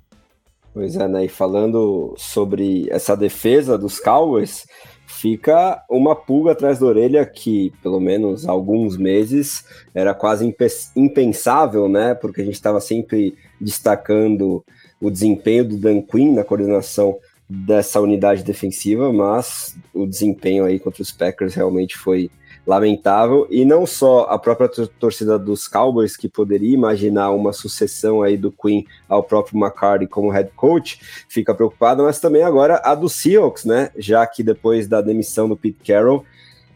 Pois é, né? E falando sobre essa defesa dos Cowboys, fica uma pulga atrás da orelha que, pelo menos alguns meses, era quase impensável, né? Porque a gente estava sempre destacando o desempenho do Dan Quinn na coordenação dessa unidade defensiva, mas o desempenho aí contra os Packers realmente foi lamentável. E não só a própria torcida dos Cowboys, que poderia imaginar uma sucessão aí do Queen ao próprio McCarthy como head coach, fica preocupada, mas também agora a do Seahawks, né? Já que depois da demissão do Pete Carroll,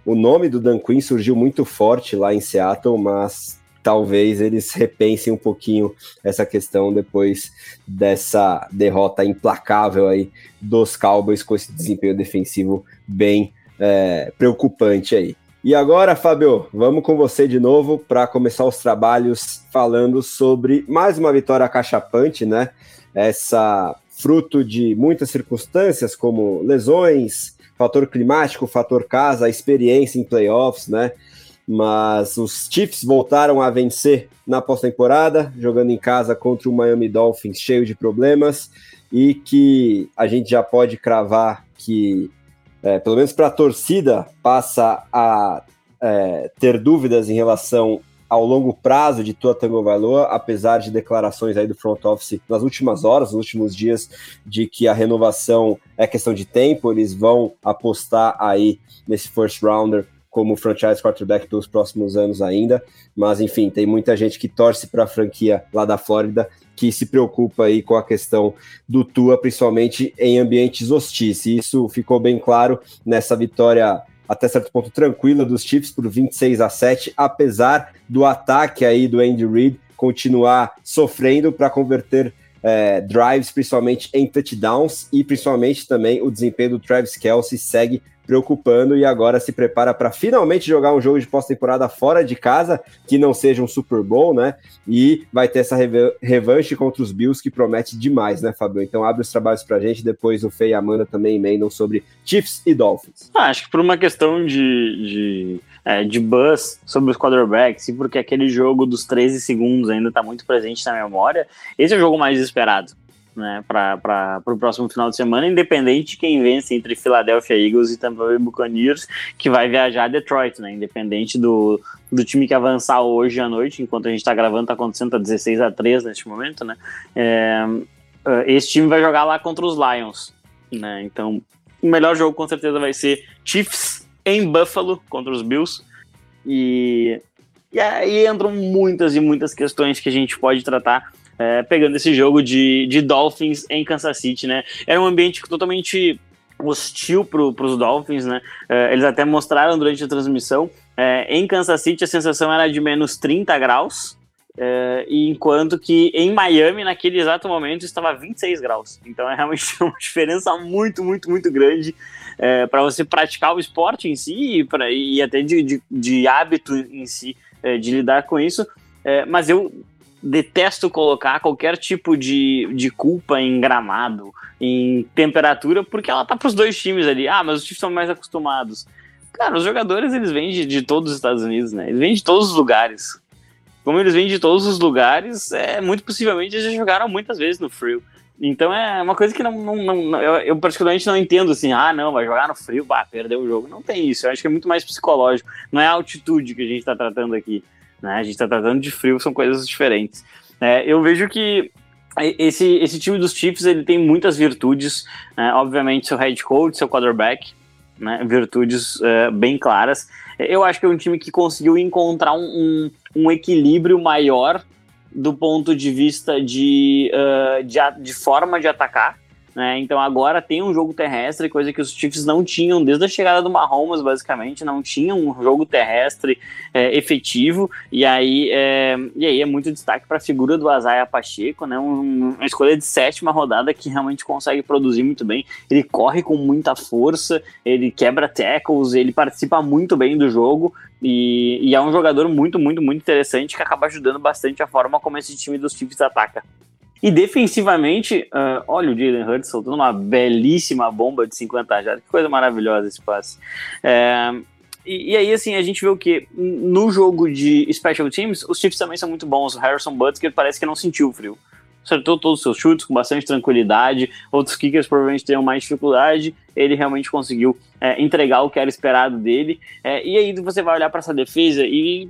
o nome do Dan Quinn surgiu muito forte lá em Seattle, mas talvez eles repensem um pouquinho essa questão depois dessa derrota implacável aí dos Cowboys com esse desempenho defensivo bem é, preocupante aí. E agora, Fábio, vamos com você de novo para começar os trabalhos falando sobre mais uma vitória cachapante, né? Essa fruto de muitas circunstâncias, como lesões, fator climático, fator casa, experiência em playoffs, né? Mas os Chiefs voltaram a vencer na pós-temporada, jogando em casa contra o Miami Dolphins cheio de problemas e que a gente já pode cravar que é, pelo menos para a torcida, passa a é, ter dúvidas em relação ao longo prazo de Tua Tango Vailoa, apesar de declarações aí do front office nas últimas horas, nos últimos dias, de que a renovação é questão de tempo, eles vão apostar aí nesse first rounder como franchise quarterback pelos próximos anos ainda, mas enfim, tem muita gente que torce para a franquia lá da Flórida que se preocupa aí com a questão do Tua, principalmente em ambientes hostis. E isso ficou bem claro nessa vitória até certo ponto tranquila dos Chiefs por 26 a 7, apesar do ataque aí do Andy Reid continuar sofrendo para converter é, drives, principalmente em touchdowns, e principalmente também o desempenho do Travis Kelsey segue preocupando e agora se prepara para finalmente jogar um jogo de pós-temporada fora de casa, que não seja um Super Bowl, né? E vai ter essa revanche contra os Bills que promete demais, né, Fabio? Então abre os trabalhos pra gente, depois o Fê e a Amanda também emendam sobre Chiefs e Dolphins. Ah, acho que por uma questão de, de, é, de buzz sobre os quarterbacks e porque aquele jogo dos 13 segundos ainda tá muito presente na memória, esse é o jogo mais esperado né, para o próximo final de semana, independente de quem vence entre Philadelphia Eagles e Tampa Bay Buccaneers, que vai viajar a Detroit, né, independente do, do time que avançar hoje à noite, enquanto a gente está gravando, está acontecendo, tá 16 a 3 neste momento, né, é, é, esse time vai jogar lá contra os Lions, né, então o melhor jogo com certeza vai ser Chiefs em Buffalo contra os Bills, e, e aí entram muitas e muitas questões que a gente pode tratar é, pegando esse jogo de, de Dolphins em Kansas City, né? Era um ambiente totalmente hostil para os Dolphins, né? É, eles até mostraram durante a transmissão. É, em Kansas City a sensação era de menos 30 graus, é, enquanto que em Miami, naquele exato momento, estava 26 graus. Então é realmente uma diferença muito, muito, muito grande para você praticar o esporte em si e, pra, e até de, de, de, hábito em si de lidar com isso. É, mas eu detesto colocar qualquer tipo de, de culpa em gramado, em temperatura, porque ela tá para os dois times ali. Ah, mas os times são mais acostumados. Cara, os jogadores eles vêm de, de todos os Estados Unidos, né? Eles vêm de todos os lugares. Como eles vêm de todos os lugares, é muito possivelmente eles já jogaram muitas vezes no frio. Então é uma coisa que não, não, não eu, eu, particularmente não entendo assim, ah, não, vai jogar no frio, bah, perdeu o jogo. Não tem isso, eu acho que é muito mais psicológico. Não é a altitude que a gente está tratando aqui. Né? A gente está tratando de frio, são coisas diferentes. É, eu vejo que esse, esse time dos Chiefs ele tem muitas virtudes, né? obviamente seu head coach, seu quarterback, né? virtudes é, bem claras. Eu acho que é um time que conseguiu encontrar um, um, um equilíbrio maior do ponto de vista de, uh, de, de forma de atacar. Né? Então agora tem um jogo terrestre, coisa que os Chiefs não tinham desde a chegada do Mahomes, basicamente, não tinham um jogo terrestre é, efetivo, e aí, é, e aí é muito destaque para a figura do Azaia Pacheco, né? Um, uma escolha de sétima rodada que realmente consegue produzir muito bem. Ele corre com muita força, ele quebra tackles, ele participa muito bem do jogo, e, e é um jogador muito, muito, muito interessante que acaba ajudando bastante a forma como esse time dos Chiefs ataca. E defensivamente, uh, olha o Jalen Hurts soltando uma belíssima bomba de 50 jardas. Que coisa maravilhosa esse passe. É, e, e, aí, assim, a gente vê o que? No jogo de Special Teams, os Chiefs também são muito bons. O Harrison Butker parece que não sentiu frio. Acertou todos os seus chutes com bastante tranquilidade. Outros kickers provavelmente teriam mais dificuldade. Ele realmente conseguiu é, entregar o que era esperado dele. É, e aí você vai olhar para essa defesa e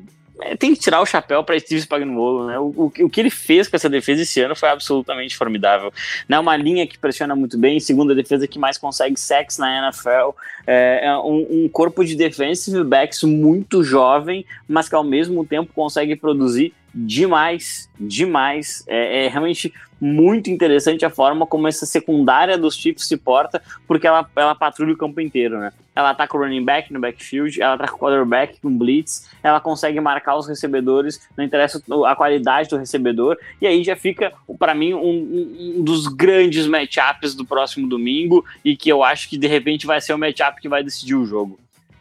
tem que tirar o chapéu para Steve Spagnuolo, né? O, o, o, que ele fez com essa defesa esse ano foi absolutamente formidável. Né? Uma linha que pressiona muito bem, segunda defesa que mais consegue sacks na NFL, é, é um, um, corpo de defensive backs muito jovem, mas que ao mesmo tempo consegue produzir demais, demais. É, é, realmente muito interessante a forma como essa secundária dos Chiefs se porta, porque ela, ela patrulha o campo inteiro, né? Ela ataca o running back no backfield, ela ataca o quarterback com blitz, ela consegue marcar os recebedores, não interessa a qualidade do recebedor, e aí já fica, para mim, um, um, dos grandes matchups do próximo domingo, e que eu acho que de repente vai ser o matchup que vai decidir o jogo.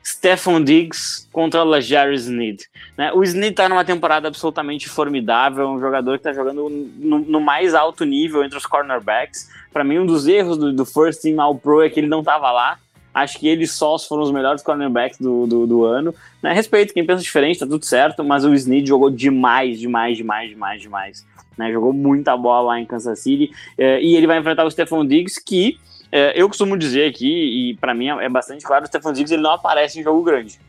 Stephon Diggs contra Lajari Sneed. Né? O Sneed está numa temporada absolutamente formidável, um jogador que está jogando no, no, mais alto nível entre os cornerbacks. Para mim, um dos erros do, do First Team All Pro é que ele não estava lá. Acho que eles só foram os melhores cornerbacks do, do, do ano. Né? Respeito quem pensa diferente, tá tudo certo, mas o Sneed jogou demais, demais, demais, demais, demais. Né? Jogou muita bola lá em Kansas City. É, e ele vai enfrentar o Stephon Diggs, que é, eu costumo dizer aqui, e para mim é bastante claro, o Stefan Diggs ele não aparece em jogo grande.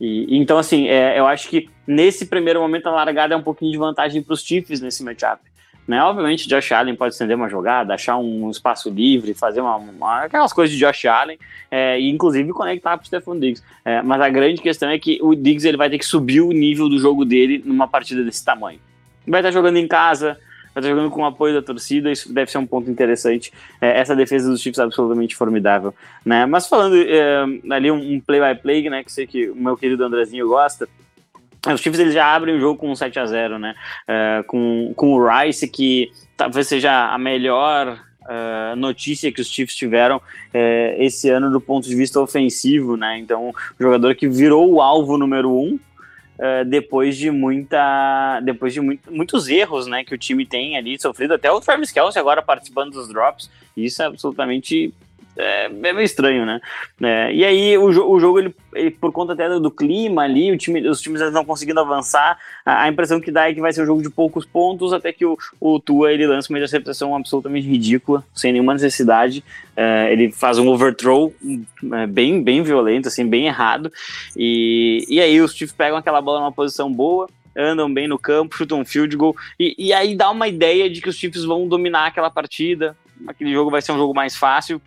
E, então, assim, é, eu acho que nesse primeiro momento a largada é um pouquinho de vantagem para os Chiefs nesse matchup. Né? Obviamente, Josh Allen pode estender uma jogada, achar um espaço livre, fazer uma, uma aquelas coisas de Josh Allen, é, e inclusive conectar para o Stephon Diggs. É, mas a grande questão é que o Diggs ele vai ter que subir o nível do jogo dele numa partida desse tamanho. Vai estar jogando em casa, vai estar jogando com o apoio da torcida, isso deve ser um ponto interessante. É, essa defesa dos Chiefs é absolutamente formidável. Né? Mas falando é, ali um play-by-play, -play, né, que sei que o meu querido Andrezinho gosta, os Chiefs eles já abrem o jogo com um 7 a 0 né? É, com, com o Rice, que talvez seja a melhor Uh, notícia que os Chiefs tiveram uh, esse ano do ponto de vista ofensivo, né? Então, o jogador que virou o alvo número um Uh, depois de muita depois de muito, muitos erros né, que o time tem ali sofrido, até o Travis Kelsey agora participando dos drops, isso é absolutamente é, é meio estranho, né? É, e aí o, o jogo, ele, ele, por conta até do, clima ali, time, os times não conseguindo avançar, a, a, impressão que dá é que vai ser um jogo de poucos pontos, até que o, o Tua ele lança uma interceptação absolutamente ridícula, sem nenhuma necessidade. É, ele faz um overthrow é, bem, bem violento, assim, bem errado. E, e aí os Chiefs pegam aquela bola numa posição boa, andam bem no campo, chutam um field goal, e, e aí dá uma ideia de que os Chiefs vão dominar aquela partida, aquele jogo vai ser um jogo mais fácil,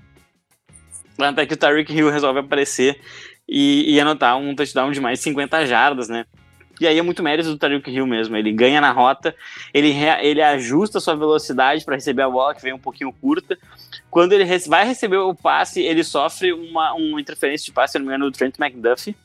até que o Tyreek Hill resolve aparecer e, e anotar um touchdown de mais 50 jardas, né? E aí é muito mérito do Tariq Hill mesmo. Ele ganha na rota, ele, ele ajusta sua velocidade para receber a bola, que vem um pouquinho curta. Quando ele vai receber o passe, ele sofre uma, uma interferência de passe, se não me engano, do Trent McDuffie.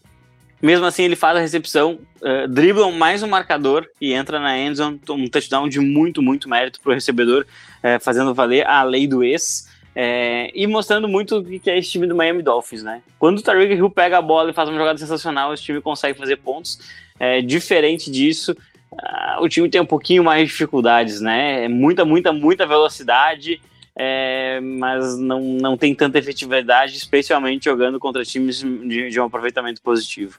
Mesmo assim, ele faz a recepção, uh, dribla mais um marcador e entra na endzone, um touchdown de muito, muito mérito para o recebedor, uh, fazendo valer a lei do ex. É, e mostrando muito o que é esse time do Miami Dolphins, né? Quando o Tariq Hill pega a bola e faz uma jogada sensacional, esse time consegue fazer pontos. É, diferente disso, uh, o time tem um pouquinho mais de dificuldades, né? É muita, muita, muita velocidade, é, mas não, não tem tanta efetividade, especialmente jogando contra times de, de um aproveitamento positivo.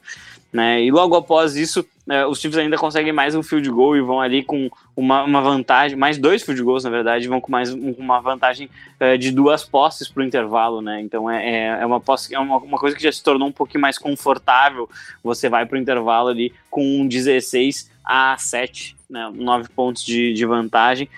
Né? E logo após isso, é, os times ainda conseguem mais um field goal e vão ali com uma, uma vantagem, mais dois field goals na verdade, vão com mais um, uma vantagem é, de duas posses para o intervalo, né? Então é, é, é, uma, posse, é uma, uma coisa que já se tornou um pouquinho mais confortável. Você vai para o intervalo ali com um 16 a 7, né? 9 pontos de, de vantagem.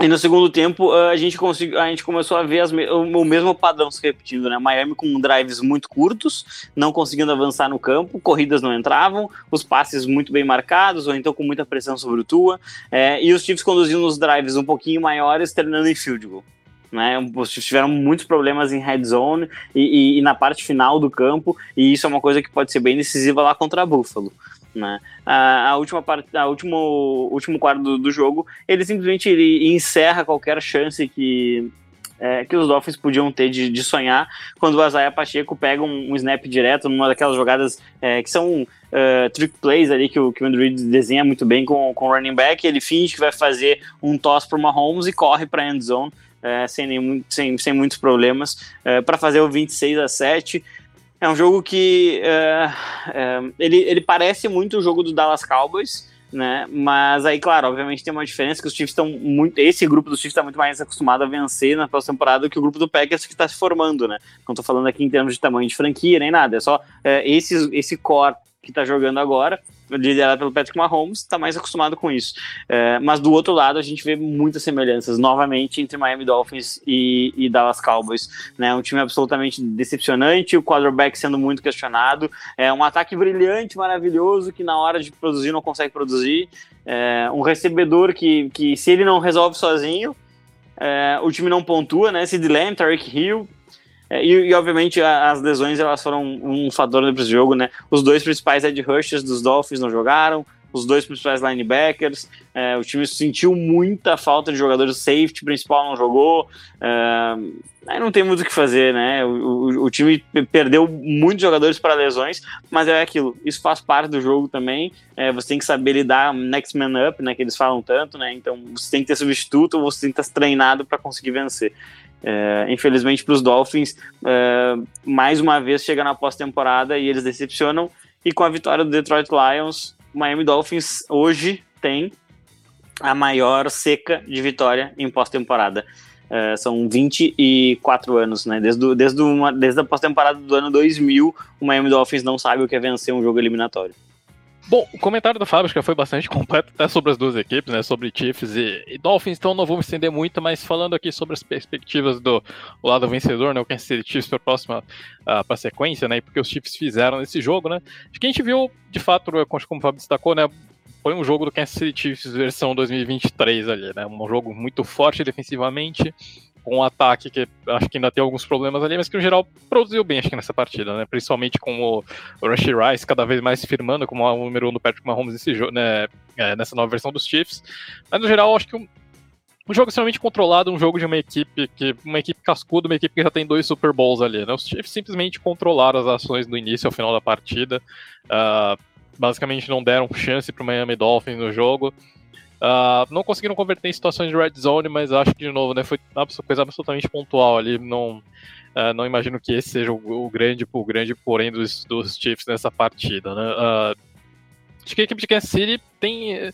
E no segundo tempo a gente conseguiu, a gente começou a ver o mesmo padrão se repetindo, né? Miami com drives muito curtos, não conseguindo avançar no campo, corridas não entravam, os passes muito bem marcados, ou então com muita pressão sobre o Tua, é, e os Chiefs conduzindo os drives um pouquinho maiores, terminando em field goal. Né, os tiveram muitos problemas em red zone e, e, e na parte final do campo, e isso é uma coisa que pode ser bem decisiva lá contra a Buffalo. Né? A, a, última parte, a último, último quarto do, do, jogo, ele simplesmente ele encerra qualquer chance que, é, que os Dolphins podiam ter de, de sonhar quando o Azaia Pacheco pega um, um, snap direto numa daquelas jogadas é, que são uh, trick plays ali que o, que o Andrew desenha muito bem com, com o running back. Ele finge que vai fazer um toss para o Mahomes e corre para a end zone. É, sem, nenhum, sem, sem muitos problemas, é, para fazer o 26 a 7. É um jogo que é, é, ele, ele parece muito o jogo do Dallas Cowboys, né? Mas aí, claro, obviamente tem uma diferença que os Chiefs estão muito. Esse grupo dos Chiefs está muito mais acostumado a vencer na próxima temporada que o grupo do Packers que está se formando, né? Não estou falando aqui em termos de tamanho de franquia nem nada, é só é, esse, esse core que está jogando agora liderado pelo Patrick Mahomes, está mais acostumado com isso. É, mas do outro lado, a gente vê muitas semelhanças, novamente, entre Miami Dolphins e, e, Dallas Cowboys. Né? Um time absolutamente decepcionante, o quarterback sendo muito questionado, é um ataque brilhante, maravilhoso, que na hora de produzir não consegue produzir, é, um recebedor que, que, se ele não resolve sozinho, é, o time não pontua, né? Sid Lamb, Tariq Hill, e, e, obviamente as lesões elas foram um, fator nesse jogo, né? Os dois principais edge rushers dos Dolphins não jogaram, os dois principais linebackers. É, o time sentiu muita falta de jogadores. Safety principal não jogou. É, aí não tem muito o que fazer, né? O, o, o time perdeu muitos jogadores para lesões, mas é aquilo. Isso faz parte do jogo também. É, você tem que saber lidar next man up, né? Que eles falam tanto, né? Então você tem que ter substituto você tem que estar treinado para conseguir vencer. É, infelizmente para os Dolphins, é, mais uma vez chega na pós-temporada e eles decepcionam. E com a vitória do Detroit Lions, o Miami Dolphins hoje tem a maior seca de vitória em pós-temporada. É, são 24 anos, né? Desde, desde, uma, desde a pós-temporada do ano 2000, o Miami Dolphins não sabe o que é vencer um jogo eliminatório. Bom, o comentário do Fábio foi bastante completo até sobre as duas equipes, né? Sobre Chiefs e, e Dolphins, então não vou me estender muito, mas falando aqui sobre as perspectivas do lado vencedor, né? O Kansas City Chiefs para a próxima uh, para sequência, né? Porque os Chiefs fizeram nesse jogo, né? Acho que a gente viu, de fato, como o Fábio destacou, né? Foi um jogo do Kansas City Chiefs versão 2023 ali, né? Um jogo muito forte defensivamente, com um ataque que acho que ainda tem alguns problemas ali, mas que no geral produziu bem acho que nessa partida, né? Principalmente com o Rush Rice cada vez mais firmando como o número um do Patrick Mahomes nesse jogo, né? É, nessa nova versão dos Chiefs. Mas no geral acho que um, um jogo extremamente controlado, um jogo de uma equipe que uma equipe cascuda, uma equipe que já tem dois Super Bowls ali, né? Os Chiefs simplesmente controlaram as ações do início ao final da partida. Uh, basicamente não deram chance para o Miami Dolphins no jogo. Uh, não conseguiram converter em situações de red zone, mas acho que, de novo, né, foi uma coisa absolutamente pontual ali. Não, uh, não imagino que esse seja o, o, grande, o grande porém dos, dos Chiefs nessa partida. Né? Uh, acho que a equipe de Kansas City tem,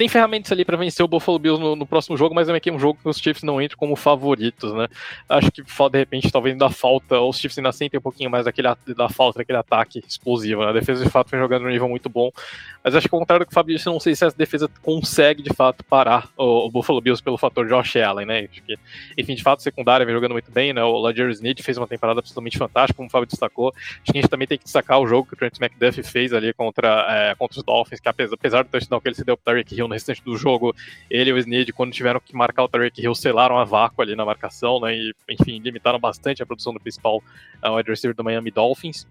tem ferramentas ali para vencer o Buffalo Bills no, no, próximo jogo, mas é um jogo que os Chiefs não entram como favoritos, né? Acho que de repente talvez da falta, os Chiefs ainda sentem um pouquinho mais daquele, da falta daquele ataque explosivo. Né? A defesa de fato vem jogando num nível muito bom, mas acho que ao contrário do que o Fábio disse, não sei se essa defesa consegue de fato parar o, o Buffalo Bills pelo fator Josh Allen, né? Acho que, enfim, de fato, secundária vem jogando muito bem, né? O Ledger Snead fez uma temporada absolutamente fantástica, como o Fábio destacou. Acho que a gente também tem que destacar o jogo que o Trent McDuffie fez ali contra, é, contra os Dolphins, que apesar, apesar do touchdown que ele se deu pro Tyreek Hill no restante do jogo, ele e o Snead, quando tiveram que marcar o Tyreek Hill, selaram a vácuo ali na marcação, né? E, enfim, limitaram bastante a produção do principal uh, wide receiver do Miami Dolphins.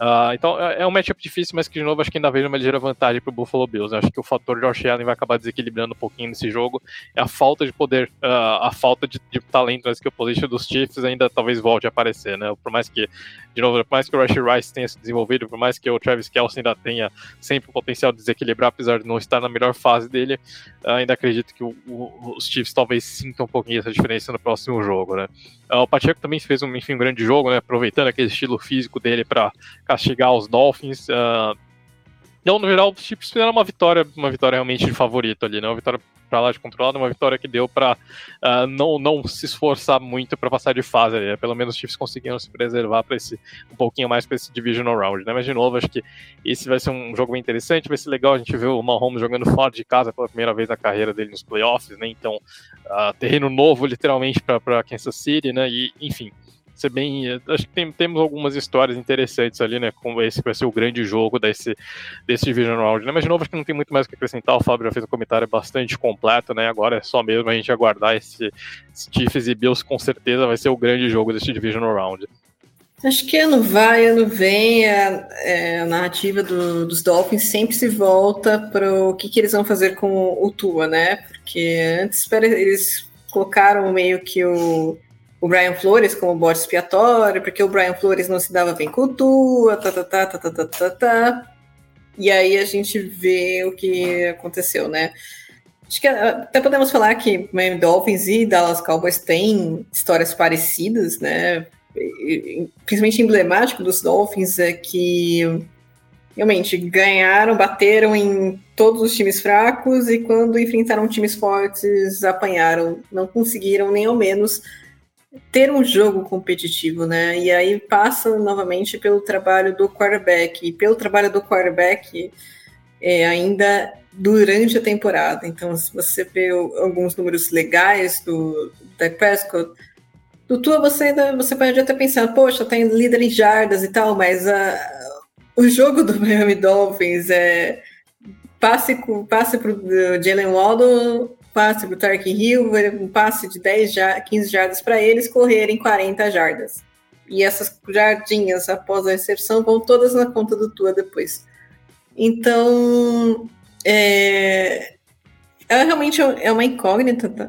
Uh, então é, é um matchup difícil, mas que de novo acho que ainda vejo uma ligeira vantagem para o Buffalo Bills. acho que o fator Josh Allen vai acabar desequilibrando um pouquinho nesse jogo. É a falta de poder, uh, a falta de, de talento na skill position dos Chiefs ainda talvez volte a aparecer, né? Por mais que, de novo, por mais que o Rush Rice tenha se desenvolvido, por mais que o Travis Kelce ainda tenha sempre o potencial de desequilibrar, apesar de não estar na melhor fase dele, uh, ainda acredito que o, o, os Chiefs talvez sintam um pouquinho essa diferença no próximo jogo, né? o Pacheco também fez um, enfim, um grande jogo, né? Aproveitando aquele estilo físico dele para castigar os Dolphins. Uh, então, no geral, os Chiefs fizeram uma vitória, uma vitória realmente de favorito ali, né? Uma vitória para lá de controlada, uma vitória que deu para uh, ah, não, não se esforçar muito para passar de fase. Ali, né? Pelo menos os Chiefs conseguiram se preservar para esse um pouquinho mais para esse divisional round, né? Mas de novo, acho que esse vai ser um jogo bem interessante, vai ser legal a gente ver o Mahomes jogando fora de casa pela primeira vez na carreira dele nos playoffs, né? Então, uh, terreno novo literalmente para Kansas City, né? E enfim, ser bem. Acho que tem, temos algumas histórias interessantes ali, né? Como esse vai ser o grande jogo desse, desse Division Round, né? Mas de novo, acho que não tem muito mais o que acrescentar. O Fábio já fez um comentário bastante completo, né? Agora é só mesmo a gente aguardar esse, esse Chiefs e Bills, com certeza vai ser o grande jogo desse Division Round. Acho que ano vai, ano vem, a, é, a narrativa do, dos Dolphins sempre se volta para o que, que eles vão fazer com o Tua, né? Porque antes eles colocaram meio que o o Brian Flores como bode expiatório, porque o Brian Flores não se dava bem com o Tua, tá, tá, tá, tá, tá, tá, tá, tá. E aí a gente vê o que aconteceu, né? Acho que até podemos falar que Miami Dolphins e Dallas Cowboys têm histórias parecidas, né? Principalmente emblemático dos Dolphins é que realmente ganharam, bateram em todos os times fracos e quando enfrentaram times fortes apanharam, não conseguiram nem ao menos ter um jogo competitivo, né? E aí passa novamente pelo trabalho do quarterback, e pelo trabalho do quarterback é, ainda durante a temporada. Então, se você vê alguns números legais do Dak Prescott, do Tua você ainda você pode até pensar, poxa, tá líder em jardas e tal, mas a, o jogo do Miami Dolphins é passe, passe para o Jalen Waddle passe para o Tark Hill, um passe de 10, 15 jardas para eles correrem 40 jardas. E essas jardinhas após a recepção vão todas na conta do Tua depois. Então, é, ela realmente é uma incógnita, tá?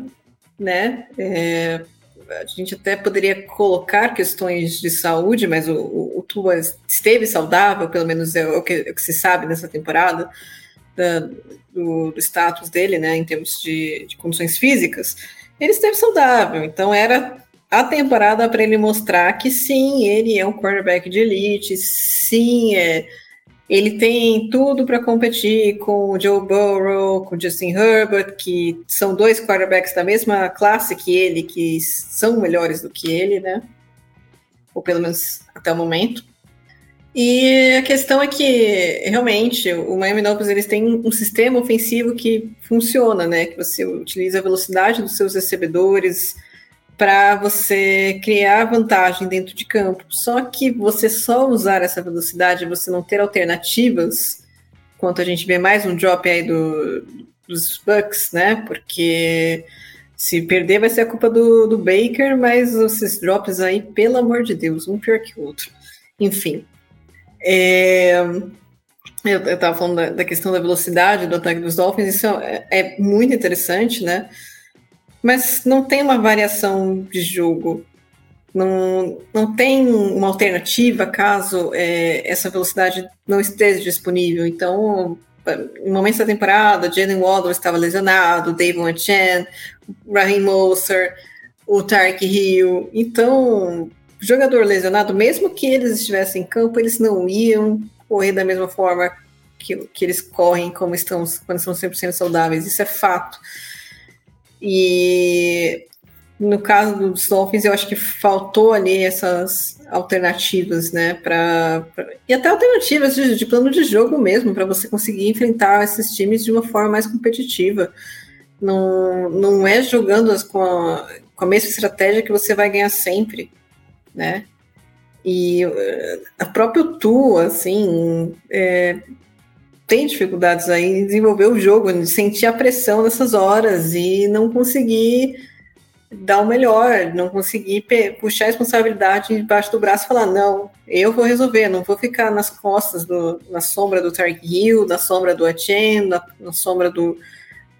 né? É, a gente até poderia colocar questões de saúde, mas o, o, o Tua esteve saudável, pelo menos é o que, é o que se sabe nessa temporada da, do, do, status dele, né, em termos de, de condições físicas, ele esteve saudável. Então era a temporada para ele mostrar que sim, ele é um quarterback de elite, sim, é, ele tem tudo para competir com o Joe Burrow, com o Justin Herbert, que são dois quarterbacks da mesma classe que ele, que são melhores do que ele, né? Ou pelo menos até o momento. E a questão é que realmente o Miami Dolphins eles têm um sistema ofensivo que funciona, né? Que você utiliza a velocidade dos seus recebedores para você criar vantagem dentro de campo. Só que você só usar essa velocidade, você não ter alternativas, quanto a gente vê mais um drop aí do, dos Bucks, né? Porque se perder vai ser a culpa do, do Baker, mas esses drops aí, pelo amor de Deus, um pior que o outro. Enfim. É, eu estava falando da, da, questão da velocidade do ataque dos Dolphins, isso é, é, muito interessante, né? Mas não tem uma variação de jogo. Não, não tem uma alternativa caso é, essa velocidade não esteja disponível. Então, em momentos da temporada, Jalen Waddle estava lesionado, Davon Chen, Raheem Moser, o Tark Hill. Então, jogador lesionado, mesmo que eles estivessem em campo, eles não iam correr da mesma forma que, que eles correm como estão quando estão 100% saudáveis, isso é fato. E no caso dos Dolphins, eu acho que faltou ali essas alternativas, né? Pra, pra e até alternativas de, de, plano de jogo mesmo, para você conseguir enfrentar esses times de uma forma mais competitiva. Não, não é jogando com, a, com a mesma estratégia que você vai ganhar sempre, né? E eh, a própria Tu, assim, é, tem dificuldades aí em desenvolver o jogo, de sentir a pressão nessas horas e não conseguir dar o melhor, não conseguir puxar a responsabilidade debaixo do braço e falar, não, eu vou resolver, não vou ficar nas costas, do, na sombra do Tark Hill, na sombra do Achen, na, na sombra do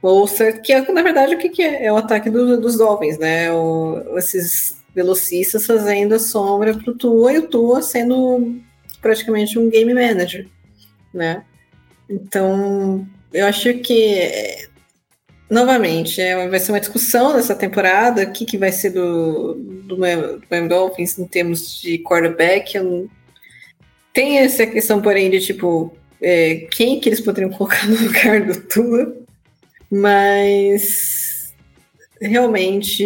Bolster, que é, na verdade, o que, que é? É o ataque do, dos Dolphins, né? O, esses velocistas fazendo a sombra para o Tua e o Tua sendo praticamente um game manager, né? Então, eu acho que, novamente, é, vai ser uma discussão nessa temporada, o que, que vai ser do, do, Miami Dolphins em termos de quarterback. Eu, tem essa questão, porém, de tipo, é, quem que eles poderiam colocar no lugar do Tua, mas realmente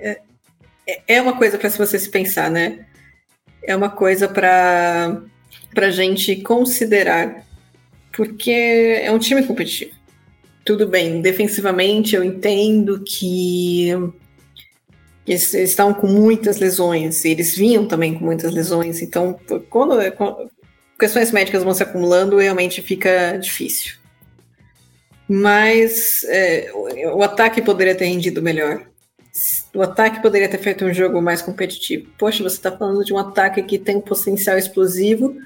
é, é uma coisa para você se pensar, né? É uma coisa para a gente considerar porque é um time competitivo. Tudo bem, defensivamente eu entendo que eles, estão com muitas lesões, eles vinham também com muitas lesões, então quando, quando questões médicas vão se acumulando, realmente fica difícil. Mas é, o ataque poderia ter rendido melhor. O ataque poderia ter feito um jogo mais competitivo. Poxa, você está falando de um ataque que tem um potencial explosivo,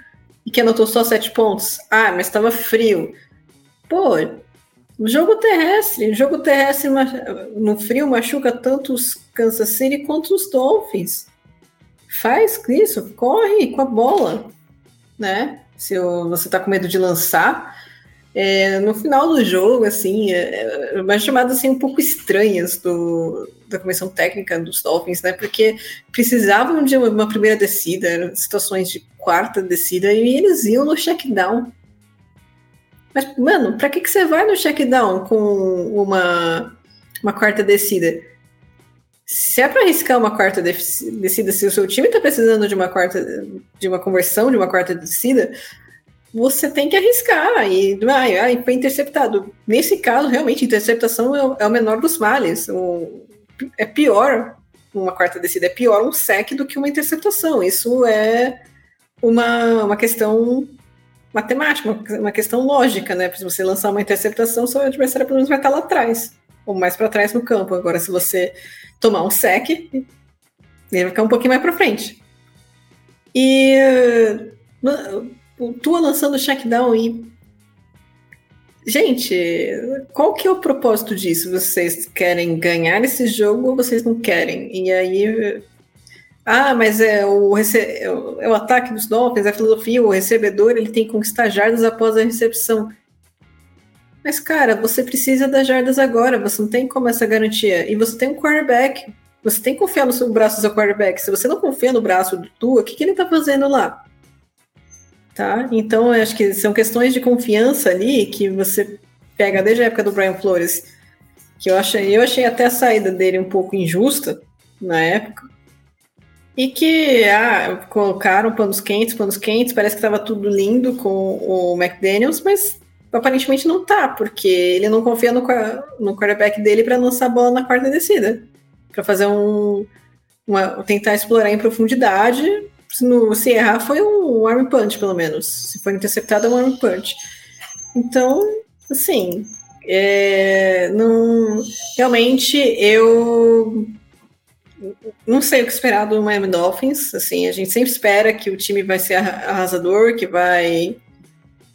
e que anotou só sete pontos. Ah, mas estava frio. Pô, jogo terrestre, jogo terrestre no frio machuca tanto os Kansas City quanto os Dolphins. Faz isso, corre com a bola, né? Se você tá com medo de lançar, é, no final do jogo, assim, é, é, umas chamadas assim, um pouco estranhas do, da comissão técnica dos Dolphins, né? Porque precisavam de uma, uma primeira descida, situações de quarta descida, e eles iam no check down. Mas, mano, pra que, que você vai no check down com uma, uma quarta descida? Se é para arriscar uma quarta descida, se o seu time tá precisando de uma quarta, de uma conversão, de uma quarta descida, você tem que arriscar e ai, ai, foi interceptado. Nesse caso, realmente, interceptação é, é o menor dos males. O, é pior, uma quarta descida é pior um sec do que uma interceptação. Isso é uma, uma questão matemática, uma, uma questão lógica, né? Se você lançar uma interceptação, seu adversário pelo menos vai estar lá atrás, ou mais para trás no campo. Agora, se você tomar um sec, ele vai ficar um pouquinho mais para frente. E Tua lançando checkdown e. Gente, qual que é o propósito disso? Vocês querem ganhar esse jogo ou vocês não querem? E aí. Ah, mas é o, rece... é o ataque dos Dolphins, a filosofia, o recebedor ele tem que conquistar jardas após a recepção. Mas, cara, você precisa das jardas agora, você não tem como essa garantia. E você tem um quarterback, você tem que confiar no seu braço do seu quarterback. Se você não confia no braço do Tua, o que, que ele tá fazendo lá? Tá? Então, acho que são questões de confiança ali que você pega desde a época do Brian Flores, que eu achei, eu achei até a saída dele um pouco injusta na época. E que ah, colocaram panos quentes, panos quentes, parece que estava tudo lindo com o McDaniels, mas aparentemente não tá, porque ele não confia no, no quarterback dele para lançar a bola na quarta descida. Para fazer um. Uma, tentar explorar em profundidade no, se errar, foi um arm punch, pelo menos. Se for interceptado, é um arm punch. Então, assim, é, não, realmente eu não sei o que esperar do Miami Dolphins. Assim, a gente sempre espera que o time vai ser arrasador, que vai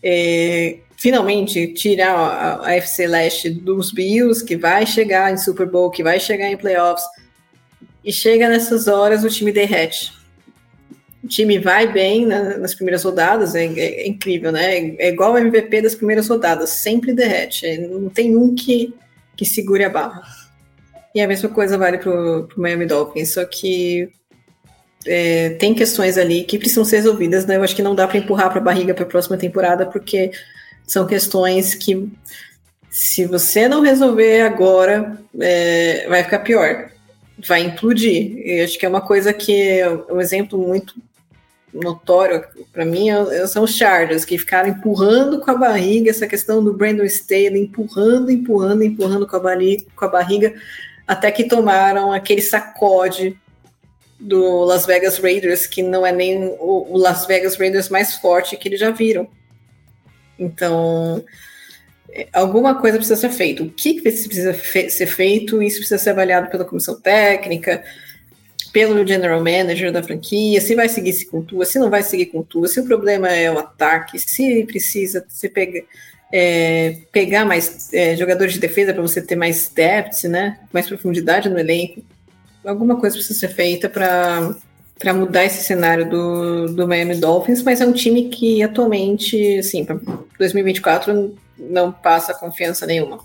é, finalmente tirar a, a FC Leste dos Bills, que vai chegar em Super Bowl, que vai chegar em playoffs. E chega nessas horas o time derrete o time vai bem na, nas primeiras rodadas, é, é, é, incrível, né? É igual o MVP das primeiras rodadas, sempre derrete. É, não tem um que, que segure a barra. E a mesma coisa vale pro, pro Miami Dolphins, só que é, tem questões ali que precisam ser resolvidas, né? Eu acho que não dá para empurrar para a barriga para a próxima temporada, porque são questões que, se você não resolver agora, é, vai ficar pior, vai implodir. Eu acho que é uma coisa que um exemplo muito notório para mim são os Chargers, que ficaram empurrando com a barriga essa questão do Brandon Staley, empurrando, empurrando, empurrando com a, barriga, com a barriga, até que tomaram aquele sacode do Las Vegas Raiders, que não é nem o, o Las Vegas Raiders mais forte que eles já viram. Então, alguma coisa precisa ser feita. O que precisa fe ser feito? Isso precisa ser avaliado pela comissão técnica, pelo general manager da franquia, se vai seguir se com tua, se não vai seguir com tua, se o problema é o ataque, se precisa se pega, é, pegar mais é, jogadores de defesa para você ter mais depth, né? Mais profundidade no elenco. Alguma coisa precisa ser feita para para mudar esse cenário do, do Miami Dolphins, mas é um time que atualmente, assim, para 2024 não passa confiança nenhuma.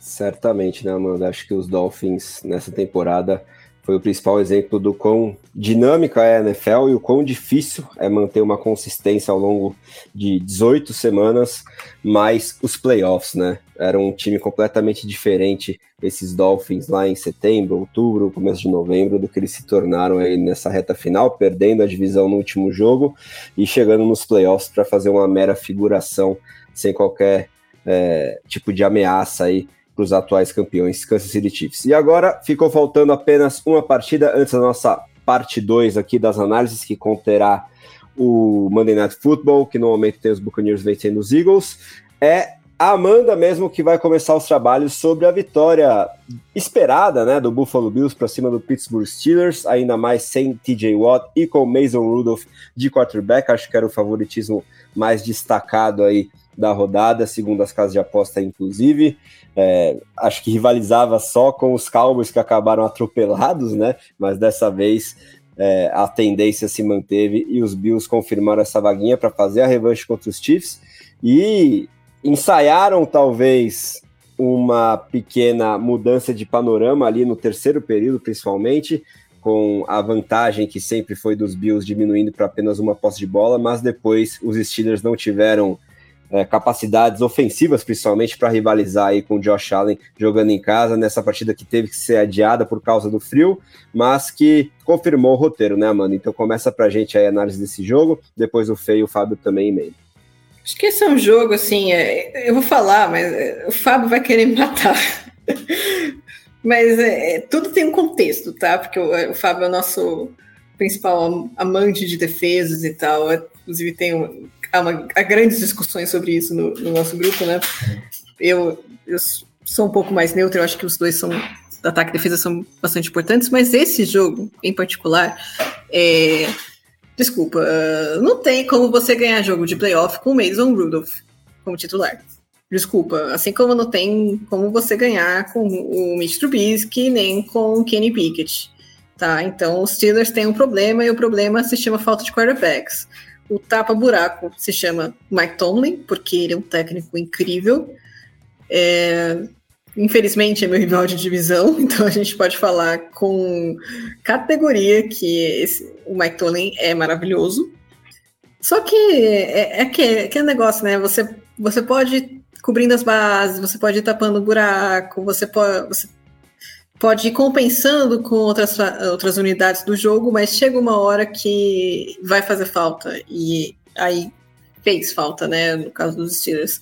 Certamente, né, Amanda? Acho que os Dolphins nessa temporada foi o principal exemplo do quão dinâmica é a NFL e o quão difícil é manter uma consistência ao longo de 18 semanas, mais os playoffs, né? Era um time completamente diferente, esses Dolphins lá em setembro, outubro, começo de novembro, do que eles se tornaram aí nessa reta final, perdendo a divisão no último jogo e chegando nos playoffs para fazer uma mera figuração sem qualquer é, tipo de ameaça aí para os atuais campeões Kansas City Chiefs. E agora ficou faltando apenas uma partida antes da nossa parte 2 aqui das análises, que conterá o Monday Night Football, que no momento tem os Buccaneers vencendo os Eagles. É a Amanda mesmo que vai começar os trabalhos sobre a vitória esperada né, do Buffalo Bills para cima do Pittsburgh Steelers, ainda mais sem TJ Watt e com Mason Rudolph de quarterback. Acho que era o favoritismo mais destacado aí da rodada, segundo as casas de aposta, inclusive. É, acho que rivalizava só com os Cowboys que acabaram atropelados, né? Mas dessa vez é, a tendência se manteve e os Bills confirmaram essa vaguinha para fazer a revanche contra os Chiefs e ensaiaram talvez uma pequena mudança de panorama ali no terceiro período, principalmente, com a vantagem que sempre foi dos Bills diminuindo para apenas uma posse de bola, mas depois os Steelers não tiveram é, capacidades ofensivas, principalmente para rivalizar aí com o Josh Allen jogando em casa nessa partida que teve que ser adiada por causa do frio, mas que confirmou o roteiro, né, Amanda? Então começa para a gente aí a análise desse jogo, depois o Fê e o Fábio também em meio. Acho que esse é um jogo, assim, é, eu vou falar, mas é, o Fábio vai querer me matar. mas é, é, tudo tem um contexto, tá? Porque o, o Fábio é o nosso principal amante de defesas e tal. Inclusive, tem um, há, uma, há grandes discussões sobre isso no, no, nosso grupo, né? Eu, eu sou um pouco mais neutro, eu acho que os dois são ataque e defesa são bastante importantes, mas esse jogo em particular é, Desculpa, não tem como você ganhar jogo de playoff com o Mason Rudolph como titular. Desculpa, assim como não tem como você ganhar com o Mitch Trubisky nem com o Kenny Pickett. Tá? Então os Steelers têm um problema e o problema se chama falta de quarterbacks. O tapa-buraco se chama Mike Tomlin, porque ele é um técnico incrível. É, infelizmente é meu rival de divisão, então a gente pode falar com categoria que esse, o Mike Tomlin é maravilhoso. Só que é, é que, é que é negócio, né? Você, você pode ir cobrindo as bases, você pode ir tapando o buraco, você pode, você pode ir compensando com outras, outras unidades do jogo, mas chega uma hora que vai fazer falta. E aí fez falta, né? No caso dos Steelers.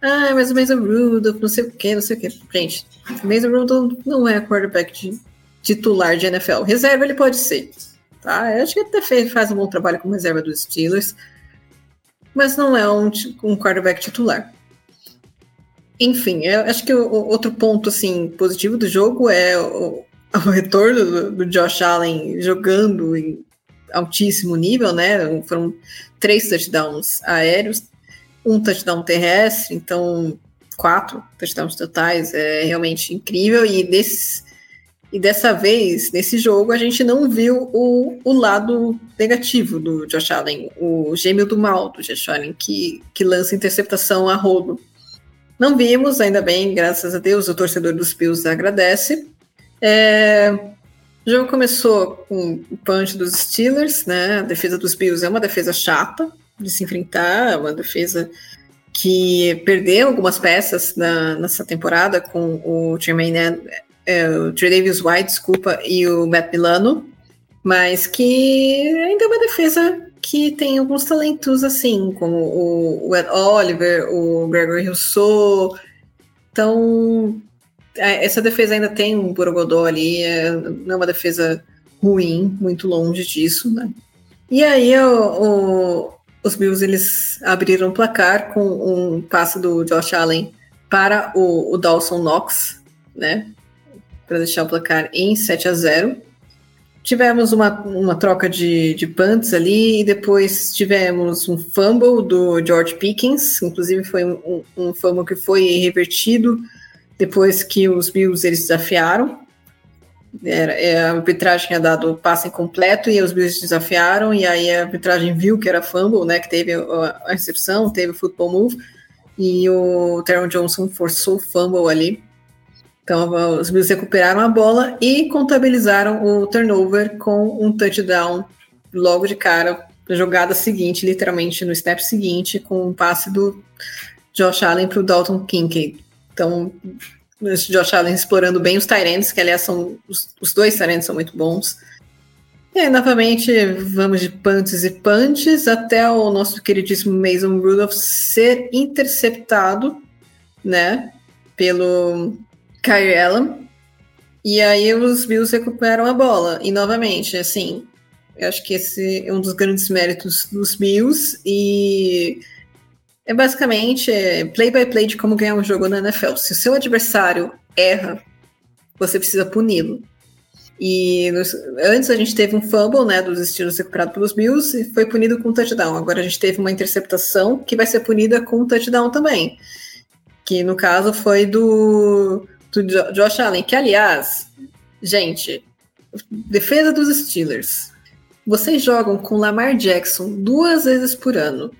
Ah, mas o Mason Rudolph, não sei o que, não sei o que. Gente, o Mason Rudolph não é quarterback de, titular de NFL. Reserva ele pode ser. Tá? Eu acho que até fez, faz um bom trabalho como reserva dos Steelers. Mas não é um, um quarterback titular. Enfim, eu acho que o, outro ponto assim, positivo do jogo é o, o retorno do, do, Josh Allen jogando em altíssimo nível, né? Foram três touchdowns aéreos, um touchdown terrestre, então quatro touchdowns totais, é realmente incrível. E, desse, e dessa vez, nesse jogo, a gente não viu o, o lado negativo do Josh Allen, o gêmeo do mal do Josh Allen, que, que lança interceptação a rodo. Não vimos, ainda bem, graças a Deus, o torcedor dos Bills agradece. É, O jogo começou com o punch dos Steelers, né? A defesa dos Bills é uma defesa chata de se enfrentar, é uma defesa que perdeu algumas peças na, nessa temporada com o Tremaine, é, o Davis White, desculpa, e o Matt Milano, mas que ainda é uma defesa que tem alguns talentos assim, como o, Ed Oliver, o Gregory Rousseau. Então, é, essa defesa ainda tem um Borogodó ali, é, não é uma defesa ruim, muito longe disso, né? E aí o, o, os Bills eles abriram o placar com um passe do Josh Allen para o, o Dawson Knox, né? Para deixar o placar em 7 a 0. Tivemos uma, uma troca de, de punts ali e depois tivemos um fumble do George Pickens, inclusive foi um, um fumble que foi revertido depois que os Bills eles desafiaram. Era, é, a arbitragem tinha dado o passe incompleto e os Bills desafiaram, e aí a arbitragem viu que era fumble, né, que teve a, recepção, teve o football move, e o Teron Johnson forçou o fumble ali. Então os Bills recuperaram a bola e contabilizaram o turnover com um touchdown logo de cara, na jogada seguinte, literalmente no step seguinte, com um passe do Josh Allen para o Dalton Kincaid. Então, esse Josh Allen explorando bem os Tyrants, que aliás são os, os dois Tyrants são muito bons. E aí, novamente, vamos de punts e punches até o nosso queridíssimo Mason Rudolph ser interceptado, né, pelo Kyrie Allen. E aí os Bills recuperam a bola. E novamente, assim, eu acho que esse é um dos grandes méritos dos Bills. E é basicamente play by play de como ganhar um jogo na NFL. Se o seu adversário erra, você precisa puni-lo. E nos, antes a gente teve um fumble, né, dos estilos recuperado pelos Bills e foi punido com um touchdown. Agora a gente teve uma interceptação que vai ser punida com um touchdown também. Que no caso foi do, do Josh Allen, que aliás, gente, defesa dos Steelers. Vocês jogam com Lamar Jackson duas vezes por ano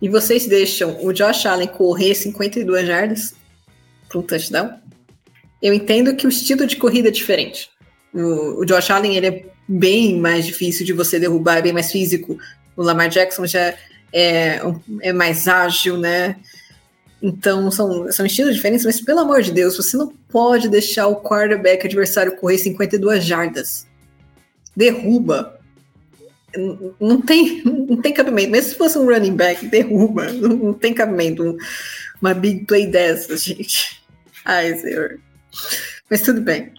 e vocês deixam o Josh Allen correr 52 jardas para um touchdown, eu entendo que o estilo de corrida é diferente. O, o, Josh Allen ele é bem mais difícil de você derrubar, é bem mais físico. O Lamar Jackson já é, é mais ágil, né? Então são, são estilos diferentes, mas pelo amor de Deus, você não pode deixar o quarterback adversário correr 52 jardas. Derruba não tem, não tem cabimento. Mesmo se fosse um running back, derruba. Não, não tem cabimento. Uma big play dessa, gente. Ai, senhor. Mas tudo bem.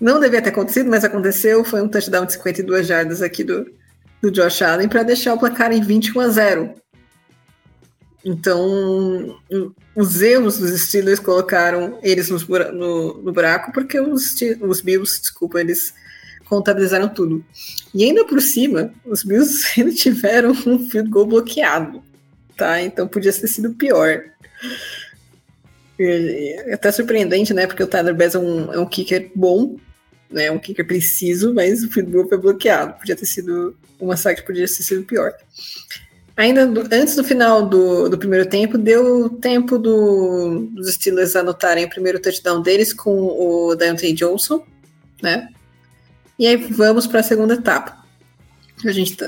Não devia ter acontecido, mas aconteceu. Foi um touchdown de 52 jardas aqui do, do Josh Allen para deixar o placar em 21 a 0. Então, os erros dos Steelers colocaram eles no, no, buraco, porque os, os Bills, desculpa, eles contabilizaram tudo. E ainda por cima, os Bills ainda tiveram um field goal bloqueado, tá? Então podia ter sido pior. É até surpreendente, né? Porque o Tyler Bass é um, é um kicker bom, né? Um kicker preciso, mas o field goal foi bloqueado. Podia ter sido uma saque podia ter sido pior. Ainda do, antes do final do, do primeiro tempo, deu tempo do, dos Steelers anotarem o primeiro touchdown deles com o Deontay Johnson, né? E aí vamos para a segunda etapa. A gente tá,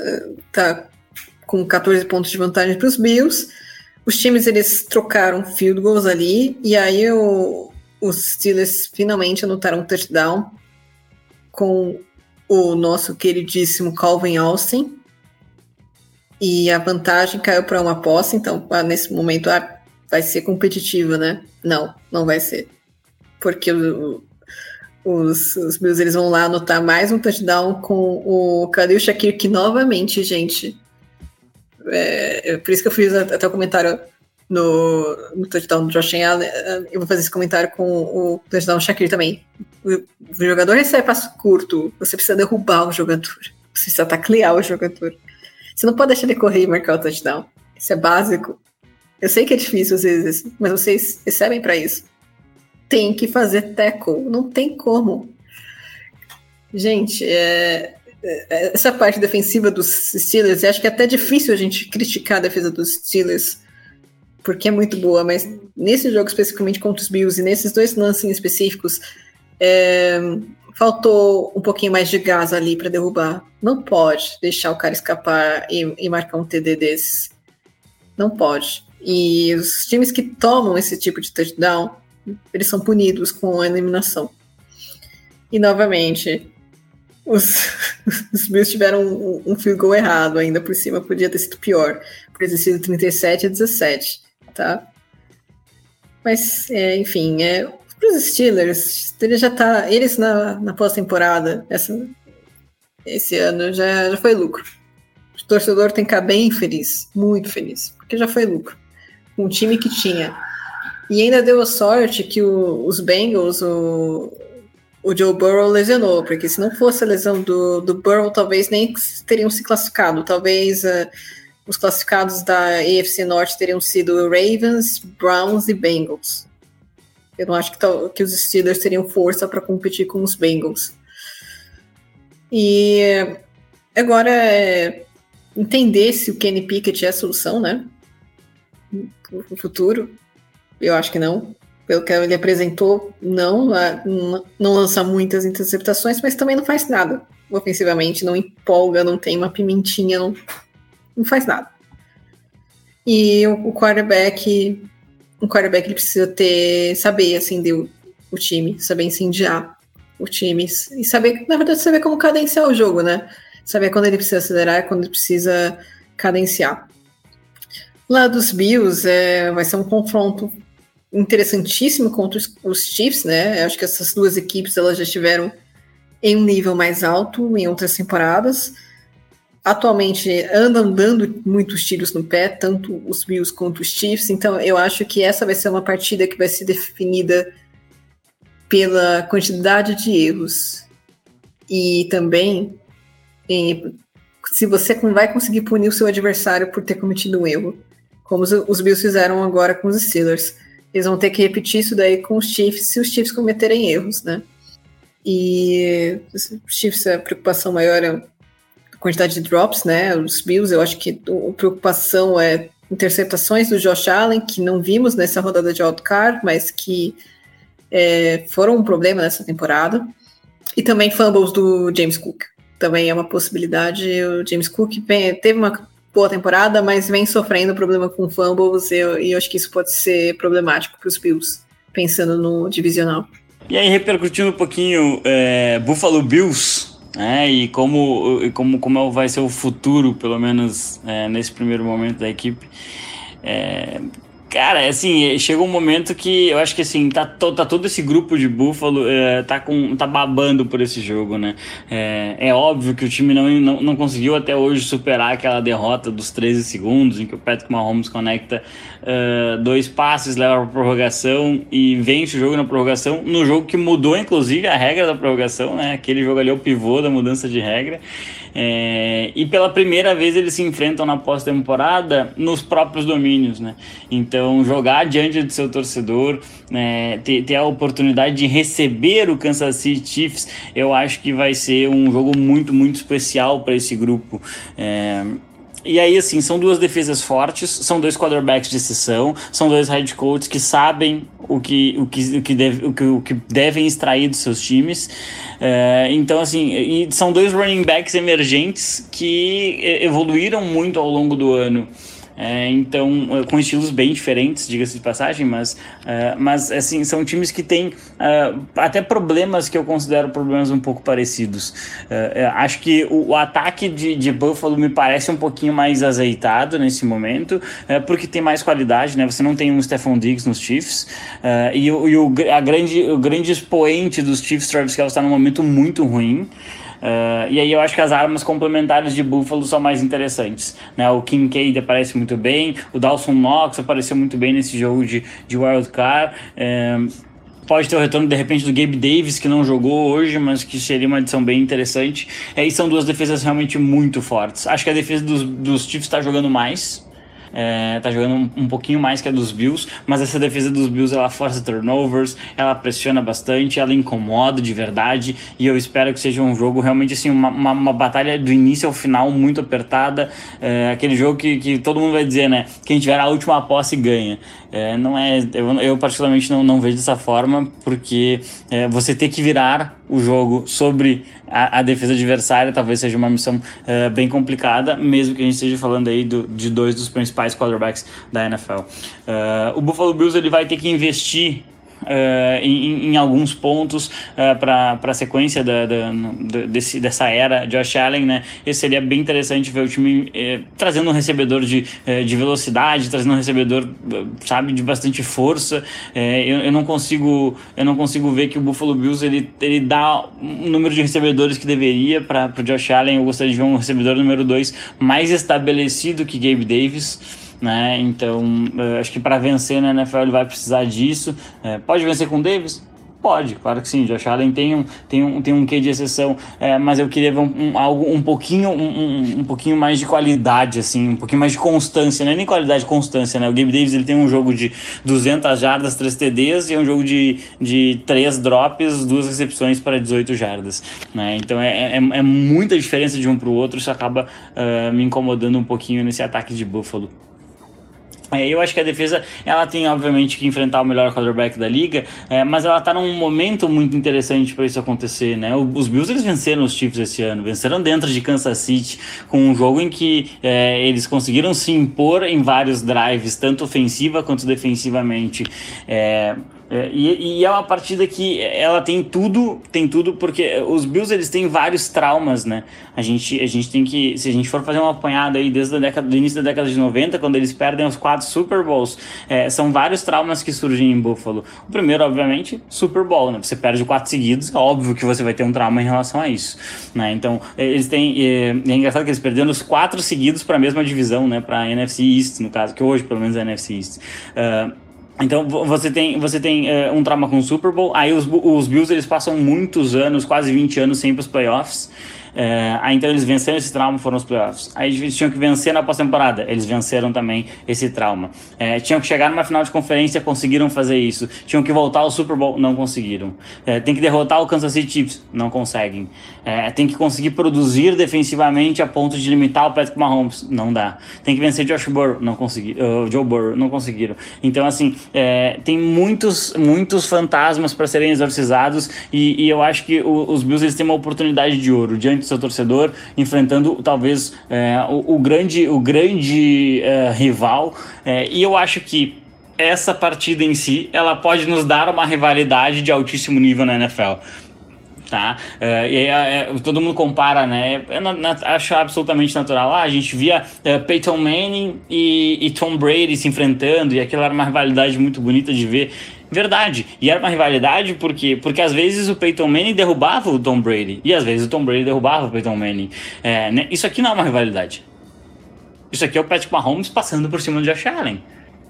tá com 14 pontos de vantagem para os Bills. Os times eles trocaram field goals ali e aí o, os Steelers finalmente anotaram um touchdown com o nosso queridíssimo Calvin Austin. E a vantagem caiu para uma posse, então ah, nesse momento ah, vai ser competitiva, né? Não, não vai ser. Porque o, os, os Bills eles vão lá anotar mais um touchdown com o Khalil Shakir, que novamente, gente. É, é, por isso que eu fiz até o comentário no, no touchdown do Josh Allen. Eu vou fazer esse comentário com o touchdown do Shakir também. O, o jogador recebe passo curto, você precisa derrubar o jogador. Você precisa taclear o jogador. Você não pode deixar ele correr e marcar o touchdown. Isso é básico. Eu sei que é difícil às vezes, mas vocês recebem para isso tem que fazer tackle. Não tem como. Gente, é, é, essa parte defensiva dos Steelers, acho que é até difícil a gente criticar a defesa dos Steelers, porque é muito boa, mas nesse jogo especificamente contra os Bills e nesses dois lances específicos, é, faltou um pouquinho mais de gás ali para derrubar. Não pode deixar o cara escapar e, e marcar um TD desses. Não pode. E os times que tomam esse tipo de touchdown, eles são punidos com a eliminação. E novamente, os, os Bills tiveram um, um field goal errado ainda por cima, podia ter sido pior. Podia ter sido 37 a 17, tá? Mas, é, enfim, é, para os Steelers, ele já tá. Eles na, na pós-temporada, esse ano, já, já foi lucro. O torcedor tem que ficar bem feliz, muito feliz, porque já foi lucro. Um time que tinha. E ainda deu a sorte que o, os Bengals, o, o Joe Burrow lesionou, porque se não fosse a lesão do, do Burrow, talvez nem teriam se classificado. Talvez uh, os classificados da AFC Norte teriam sido Ravens, Browns e Bengals. Eu não acho que, que os Steelers teriam força para competir com os Bengals. E agora é entender se o Kenny Pickett é a solução, né? No futuro. Eu acho que não. Pelo que ele apresentou, não. Não lança muitas interceptações, mas também não faz nada ofensivamente. Não empolga, não tem uma pimentinha, não, não faz nada. E o, o quarterback um quarterback ele precisa ter, saber acender o, o time, saber incendiar o time e saber, na verdade, saber como cadenciar o jogo, né? Saber quando ele precisa acelerar, quando ele precisa cadenciar. Lá dos Bills é, vai ser um confronto interessantíssimo contra os, os Chiefs, né? Eu acho que essas duas equipes elas já estiveram em um nível mais alto em outras temporadas atualmente andam dando muitos tiros no pé, tanto os Bills quanto os Chiefs, então eu acho que essa vai ser uma partida que vai ser definida pela quantidade de erros e também se você vai conseguir punir o seu adversário por ter cometido um erro, como os, os Bills fizeram agora com os Steelers. Eles vão ter que repetir isso daí com os Chiefs se os Chiefs cometerem erros, né? E os Chiefs, a preocupação maior é quantidade de drops, né? Os Bills, eu acho que a preocupação é interceptações do Josh Allen, que não vimos nessa rodada de wildcard, mas que é, foram um problema nessa temporada. E também fumbles do James Cook. Também é uma possibilidade. O James Cook teve uma boa temporada, mas vem sofrendo problema com fumbles, e eu, e eu acho que isso pode ser problemático para os Bills, pensando no divisional. E aí, repercutindo um pouquinho, é, Buffalo Bills é, e como, como, como vai ser o futuro, pelo menos é, nesse primeiro momento da equipe. É, cara, assim, chegou um momento que eu acho que assim, tá, to, tá todo esse grupo de Buffalo é, tá, com, tá babando por esse jogo, né? É, é óbvio que o time não, não, não conseguiu até hoje superar aquela derrota dos 13 segundos, em que o Patrick Mahomes conecta uh, dois passes, leva para prorrogação e vence o jogo na prorrogação, no jogo que mudou inclusive a regra da prorrogação, né? Aquele jogo ali é o pivô da mudança de regra. É, e pela primeira vez eles se enfrentam na pós-temporada nos próprios domínios, né? Então, jogar diante do seu torcedor, é, ter, ter, a oportunidade de receber o Kansas City Chiefs, eu acho que vai ser um jogo muito, muito especial para esse grupo. É, e aí, assim, são duas defesas fortes, são dois quarterbacks de sessão, são dois head coaches que sabem o que, o que, o que, deve, o que, o que devem extrair dos seus times. É, então, assim, são dois running backs emergentes que evoluíram muito ao longo do ano. É, então, eh, com estilos bem diferentes, diga-se de passagem, mas, uh, mas assim, são times que têm uh, até problemas que eu considero problemas um pouco parecidos. Uh, acho que o, o ataque de, de, Buffalo me parece um pouquinho mais azeitado nesse momento, porque tem mais qualidade, né? Você não tem um Stephon Diggs nos Chiefs, e, e o, a grande, o grande expoente dos Chiefs, Travis Kelce, está num momento muito ruim. Uh, e aí eu acho que as armas complementares de Buffalo são mais interessantes. Né? O Kincaid aparece muito bem, o Dawson Knox apareceu muito bem nesse jogo de, de Wild Card. Uh, pode ter o retorno de repente do Gabe Davis, que não jogou hoje, mas que seria uma adição bem interessante. E aí são duas defesas realmente muito fortes. Acho que a defesa dos, dos Chiefs está jogando mais, é, tá jogando um, um, pouquinho mais que a dos Bills, mas essa defesa dos Bills ela força turnovers, ela pressiona bastante, ela incomoda de verdade e eu espero que seja um jogo realmente assim, uma, uma, uma batalha do início ao final muito apertada, é, aquele jogo que, que todo mundo vai dizer, né? Quem tiver a última posse ganha. É, não é, eu, eu particularmente não, não vejo dessa forma, porque é, você ter que virar o jogo sobre a, a, defesa adversária talvez seja uma missão uh, bem complicada, mesmo que a gente esteja falando aí do, de dois dos principais quarterbacks da NFL. Uh, o Buffalo Bills ele vai ter que investir Uh, em, alguns pontos uh, para a sequência da, da, desse, dessa era Josh Allen, né? Esse seria bem interessante ver o time eh, trazendo um recebedor de, eh, de velocidade, trazendo um recebedor, sabe, de bastante força. Eh, eu, eu, não consigo eu não consigo ver que o Buffalo Bills ele, ele dá um número de recebedores que deveria para o Josh Allen. Eu gostaria de ver um recebedor número 2 mais estabelecido que Gabe Davis né? Então, acho que para vencer na NFL ele vai precisar disso. É, pode vencer com o Davis? Pode, claro que sim. Josh Allen tem um, tem um, tem um quê de exceção, é, mas eu queria ver um, um algo um pouquinho, um, um, pouquinho mais de qualidade, assim, um pouquinho mais de constância, é nem qualidade, constância, né? O Gabe Davis ele tem um jogo de 200 jardas, 3 TDs e é um jogo de, de 3 drops, duas recepções para 18 jardas, né? Então é, é, é muita diferença de um para o outro, isso acaba uh, me incomodando um pouquinho nesse ataque de Buffalo. É, eu acho que a defesa ela tem obviamente que enfrentar o melhor quarterback da liga, é, mas ela está num momento muito interessante para isso acontecer, né? Os Bills eles venceram os Chiefs esse ano, venceram dentro de Kansas City com um jogo em que é, eles conseguiram se impor em vários drives, tanto ofensiva quanto defensivamente. É, é, e, e, é uma partida que ela tem tudo, tem tudo, porque os Bills eles têm vários traumas, né? A gente, a gente tem que, se a gente for fazer uma apanhada aí desde a década, do início da década de 90, quando eles perdem os quatro Super Bowls, é, são vários traumas que surgem em Buffalo. O primeiro, obviamente, Super Bowl, né? Você perde quatro seguidos, é óbvio que você vai ter um trauma em relação a isso, né? Então, eles têm, é, é engraçado que eles perderam os quatro seguidos para a mesma divisão, né? Para NFC East, no caso, que hoje pelo menos é a NFC East. Uh, então você tem, você tem uh, um trauma com o Super Bowl, aí os, os Bills eles passam muitos anos, quase 20 anos sem os playoffs. É, aí então eles venceram esse trauma, foram os playoffs. Aí eles tinham que vencer na pós-temporada, eles venceram também esse trauma. É, tinham que chegar numa final de conferência, conseguiram fazer isso. Tinham que voltar ao Super Bowl, não conseguiram. É, tem que derrotar o Kansas City Chiefs, não conseguem. É, tem que conseguir produzir defensivamente a ponto de limitar o Patrick Mahomes, não dá. Tem que vencer Josh Burrow, não conseguiram. Uh, Joe Burrow, não conseguiram. Então assim, é, tem muitos, muitos fantasmas para serem exorcizados e, e, eu acho que o, os Bills eles têm uma oportunidade de ouro diante seu torcedor, enfrentando talvez é, o, o, grande, o grande rival. E eu acho que essa partida em si, ela pode nos dar uma rivalidade de altíssimo nível na NFL tá? É, e é, todo mundo compara, né? Eu acho absolutamente natural. Ah, a gente via Peyton Manning e, e, Tom Brady se enfrentando e aquilo era uma rivalidade muito bonita de ver. Verdade. E era uma rivalidade porque, porque às vezes o Peyton Manning derrubava o Tom Brady. E às vezes o Tom Brady derrubava o Peyton Manning. Né? Isso aqui não é uma rivalidade. Isso aqui é o Patrick Mahomes passando por cima do Josh Allen.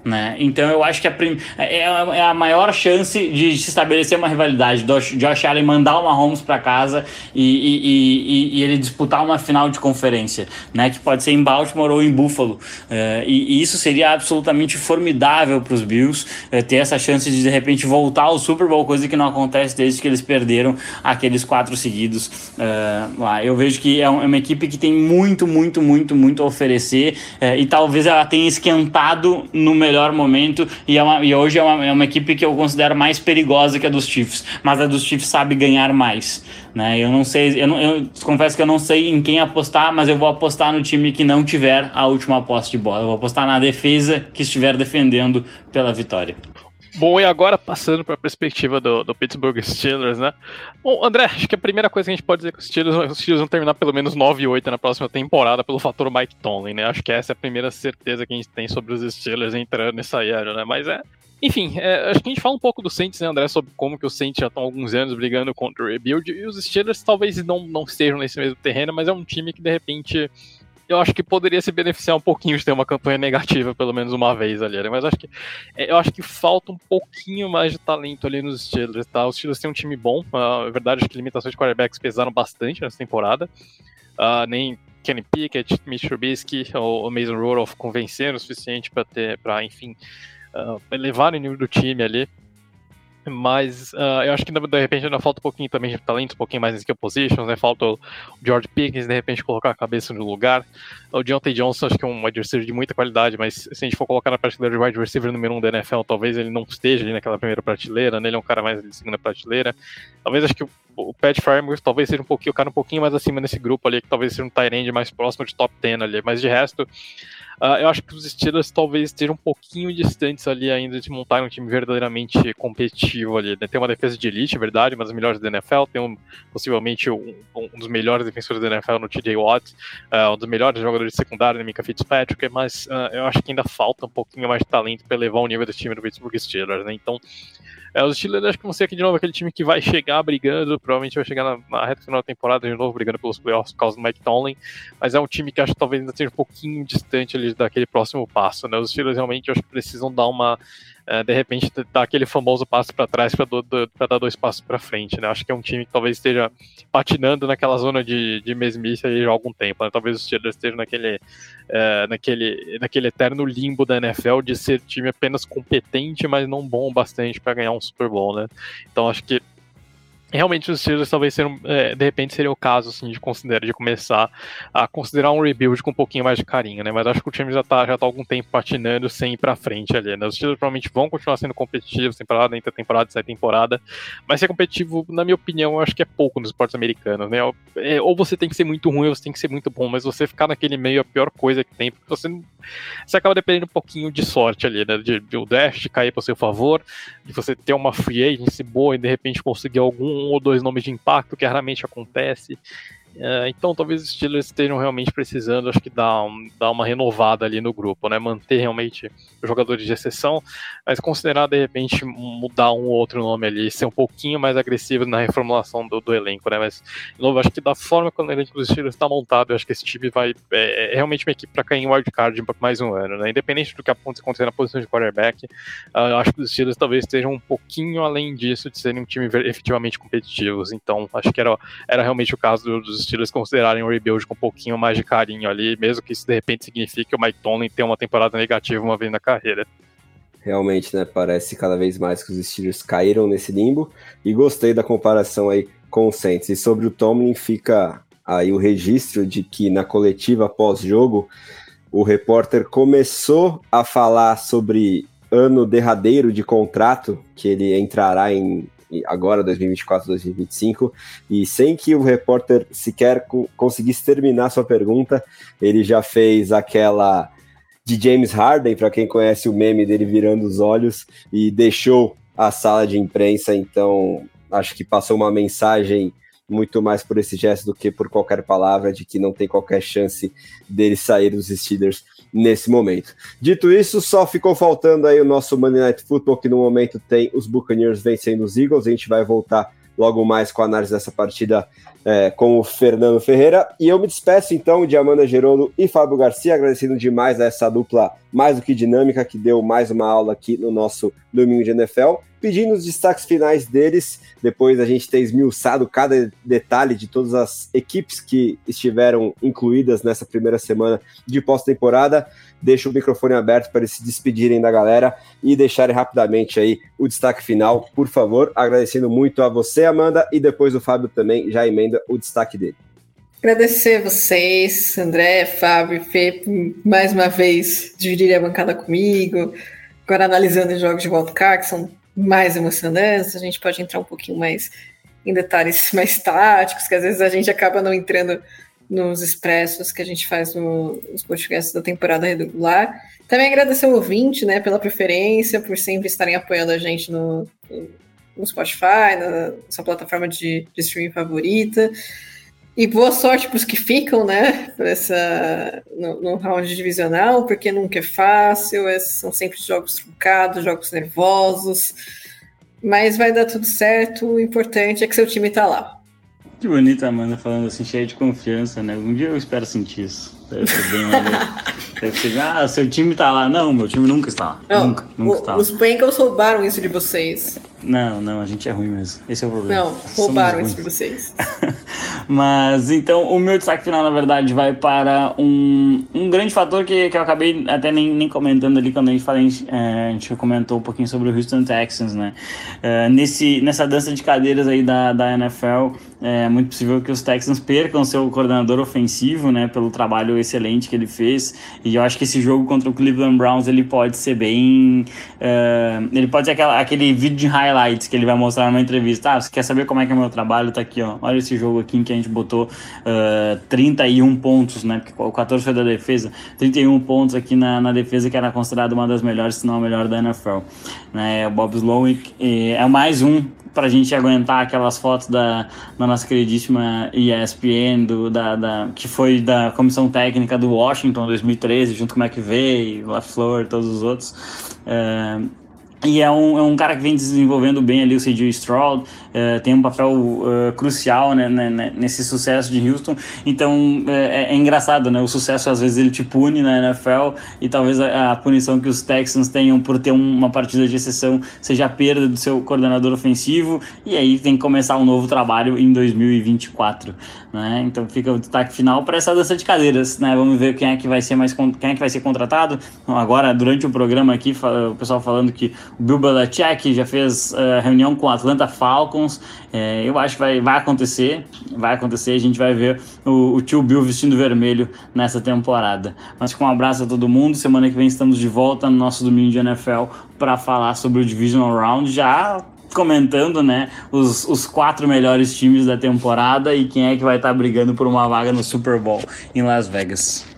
Né? Então eu acho que a prim... é, é a maior chance de se estabelecer uma rivalidade. Josh Allen mandar o Mahomes para casa e, e, e, e, ele disputar uma final de conferência, né? que pode ser em Baltimore ou em Buffalo. É, e, isso seria absolutamente formidável para os Bills é, ter essa chance de de repente voltar ao Super Bowl, coisa que não acontece desde que eles perderam aqueles quatro seguidos é, lá. Eu vejo que é uma equipe que tem muito, muito, muito, muito a oferecer é, e talvez ela tenha esquentado no melhor momento e, é uma, e hoje é uma, é uma equipe que eu considero mais perigosa que a dos Chiefs, mas a dos Chiefs sabe ganhar mais. Né? Eu não sei, eu, não, eu confesso que eu não sei em quem apostar, mas eu vou apostar no time que não tiver a última posse de bola. Eu vou apostar na defesa que estiver defendendo pela vitória. Bom, e agora passando para a perspectiva do, do, Pittsburgh Steelers, né? Bom, André, acho que a primeira coisa que a gente pode dizer é que os Steelers, os Steelers vão terminar pelo menos 9 e 8 na próxima temporada pelo fator Mike Tomlin, né? Acho que essa é a primeira certeza que a gente tem sobre os Steelers entrando nessa era, né? Mas é. Enfim, é, acho que a gente fala um pouco do Saints, né, André, sobre como que os Saints já estão há alguns anos brigando contra o rebuild, e os Steelers talvez não, não estejam nesse mesmo terreno, mas é um time que de repente eu acho que poderia se beneficiar um pouquinho de ter uma campanha negativa pelo menos uma vez ali, né? mas acho que é, eu acho que falta um pouquinho mais de talento ali nos Steelers, tá? Os Steelers têm um time bom, uh, é verdade que limitações de quarterbacks pesaram bastante nessa temporada, uh, nem Kenny Pickett, Mitch Trubisky ou Mason Rudolph convenceram o suficiente para ter, para enfim, uh, elevar o nível do time ali. Mas uh, eu acho que de repente ainda falta um pouquinho também de talento, um pouquinho mais em skill positions, né? Falta o George Pickens, de repente, colocar a cabeça no lugar. O Deontay Johnson, acho que é um wide receiver de muita qualidade, mas se a gente for colocar na prateleira de wide receiver número 1 um da NFL, talvez ele não esteja ali naquela primeira prateleira, né? Ele é um cara mais de segunda prateleira. Talvez acho que o, Pat Farmer talvez seja um pouquinho, o cara um pouquinho mais acima nesse grupo ali, que talvez seja um tight end mais próximo de top 10 ali, mas de resto Uh, eu acho que os Steelers talvez estejam um pouquinho distantes ali ainda de montar um time verdadeiramente competitivo ali. Né? Tem uma defesa de elite, é verdade, uma das melhores da NFL, tem um, possivelmente um, um, dos melhores defensores da NFL no TJ Watt, uh, um dos melhores jogadores de secundário, na Mika Fitzpatrick, mas uh, eu acho que ainda falta um pouquinho mais de talento para elevar o nível desse time do Pittsburgh Steelers, né? Então, é, os Steelers acho que vão ser aqui de novo aquele time que vai chegar brigando, provavelmente vai chegar na, na reta final da temporada de novo brigando pelos playoffs por causa do Mike Tomlin, mas é um time que acho que talvez ainda seja um pouquinho distante ali daquele próximo passo, né? Os Steelers realmente acho que precisam dar uma é, de repente dar aquele famoso passo para trás para dar dois passos para frente, né? Acho que é um time que talvez esteja patinando naquela zona de, de mesmice aí há algum tempo, né? Talvez os Steelers estejam naquele, é, naquele, naquele eterno limbo da NFL de ser time apenas competente, mas não bom bastante para ganhar um Super Bowl, né? Então acho que realmente os Steelers talvez seriam, é, de repente seria o caso assim, de considerar de começar a considerar um rebuild com um pouquinho mais de carinho, né? Mas acho que o time já está já tá algum tempo patinando sem ir para frente ali, né? Os Steelers provavelmente vão continuar sendo competitivos temporada entre temporada e temporada, mas ser competitivo, na minha opinião, acho que é pouco nos esportes americanos, né? É, ou você tem que ser muito ruim ou você tem que ser muito bom, mas você ficar naquele meio é a pior coisa que tem, porque você você acaba dependendo um pouquinho de sorte ali, né? De, de o draft cair para seu favor, de você ter uma free agency boa e de repente conseguir algum um ou dois nomes de impacto, que raramente acontece. É, então talvez os Steelers estejam realmente precisando, acho que dar, um, dar uma renovada ali no grupo, né? Manter realmente jogadores de exceção, mas considerar de repente mudar um ou outro nome ali, ser um pouquinho mais agressivo na reformulação do, do elenco, né? Mas, de novo, acho que da forma como o elenco dos Steelers está montado, eu acho que esse time vai. É, é realmente uma equipe para cair em wildcard mais um ano, né? Independente do que acontecer na posição de quarterback, uh, acho que os Steelers talvez estejam um pouquinho além disso de serem um time efetivamente competitivos. Então, acho que era, era realmente o caso dos Steelers considerarem o rebuild com um pouquinho mais de carinho ali, mesmo que isso de repente signifique o Mike Tomlin ter uma temporada negativa uma vez na carreira. Realmente, né? Parece cada vez mais que os Steelers caíram nesse limbo e gostei da comparação aí com o Saints. E sobre o Tomlin fica aí o registro de que na coletiva pós-jogo o repórter começou a falar sobre ano derradeiro de contrato que ele entrará em agora 2024, 2025, e sem que o repórter sequer conseguisse terminar sua pergunta, ele já fez aquela de James Harden, para quem conhece o meme dele virando os olhos, e deixou a sala de imprensa, então acho que passou uma mensagem muito mais por esse gesto do que por qualquer palavra de que não tem qualquer chance dele sair dos Steelers nesse momento. Dito isso, só ficou faltando aí o nosso Monday Night Football, que no momento tem os Buccaneers vencendo os Eagles. A gente vai voltar logo mais com a análise dessa partida é, com o Fernando Ferreira. E eu me despeço então de Amanda Gerolo e Fábio Garcia, agradecendo demais a essa dupla mais do que dinâmica que deu mais uma aula aqui no nosso domingo de NFL pedindo os destaques finais deles, depois a gente ter esmiuçado cada detalhe de todas as equipes que estiveram incluídas nessa primeira semana de pós-temporada. Deixo o microfone aberto para eles se despedirem da galera e deixarem rapidamente aí o destaque final, por favor. Agradecendo muito a você, Amanda, e depois o Fábio também já emenda o destaque dele. Agradecer vocês, André, Fábio, Fê, mais uma vez dividirem a bancada comigo. Agora analisando os jogos de wildcard, que são mais emocionantes, a gente pode entrar um pouquinho mais em detalhes mais táticos, que às vezes a gente acaba não entrando nos expressos que a gente faz no, nos podcasts da temporada regular. Também agradecer ao ouvinte, né, pela preferência, por sempre estarem apoiando a gente no, no Spotify, na sua plataforma de, de streaming favorita. E boa sorte para os que ficam, né, essa, no, no, round divisional, porque nunca é fácil, é, são sempre jogos truncados, jogos nervosos, mas vai dar tudo certo, o importante é que seu time está lá. Que bonita, Amanda, falando assim, cheia de confiança, né? Um dia eu espero sentir isso. Deve ser bem Deve ser, ah, seu time tá lá. Não, meu time nunca está lá. Não, nunca, nunca o, está lá. Os Bengals roubaram isso de vocês. Não, não, a gente é ruim mesmo. Esse é o problema. Não, roubaram isso de vocês. Mas então o meu destaque final, na verdade, vai para um, um grande fator que, que eu acabei até nem, nem comentando ali quando a gente, fala, é, a gente comentou um pouquinho sobre o Houston Texans, né? É, nesse, nessa dança de cadeiras aí da, da NFL, é muito possível que os Texans percam seu coordenador ofensivo, né? Pelo trabalho excelente que ele fez. E eu acho que esse jogo contra o Cleveland Browns ele pode ser bem. Uh, ele pode ser aquela, aquele vídeo de highlights que ele vai mostrar numa entrevista. Ah, você quer saber como é que é o meu trabalho? Tá aqui, ó. Olha esse jogo aqui em que a gente botou uh, ah, 31 pontos, né? Porque o 14 foi da defesa. 31 pontos aqui na, na defesa, que era considerada uma das melhores, se não a melhor da NFL. Né? O Bob Slowick é mais um para a gente aguentar aquelas fotos da, da nossa queridíssima ESPN, do, da, da, que foi da comissão técnica do Washington 2013, junto com o McVeigh, LaFleur, todos os outros. É, e é um, é um cara que vem desenvolvendo bem ali o C.J. Stroud, uh, tem um papel uh, crucial né, né, né, nesse sucesso de Houston. Então é, é, engraçado, né? O sucesso às vezes ele te pune na NFL e talvez a, a punição que os Texans tenham por ter um, uma partida de exceção seja a perda do seu coordenador ofensivo. E aí tem que começar um novo trabalho em 2024. Né? Então fica o destaque final para essa dança de cadeiras. Né? Vamos ver quem é que vai ser mais quem é que vai ser contratado. Agora durante o programa aqui o pessoal falando que o Bill Belichick já fez uh, reunião com o Atlanta Falcons. É, eu acho que vai, vai acontecer. Vai acontecer. A gente vai ver o, o tio Bill vestindo vermelho nessa temporada. Mas com um abraço a todo mundo. Semana que vem estamos de volta no nosso domingo de NFL para falar sobre o Divisional Round. Já comentando, né, os, os quatro melhores times da temporada e quem é que vai estar tá brigando por uma vaga no Super Bowl em Las Vegas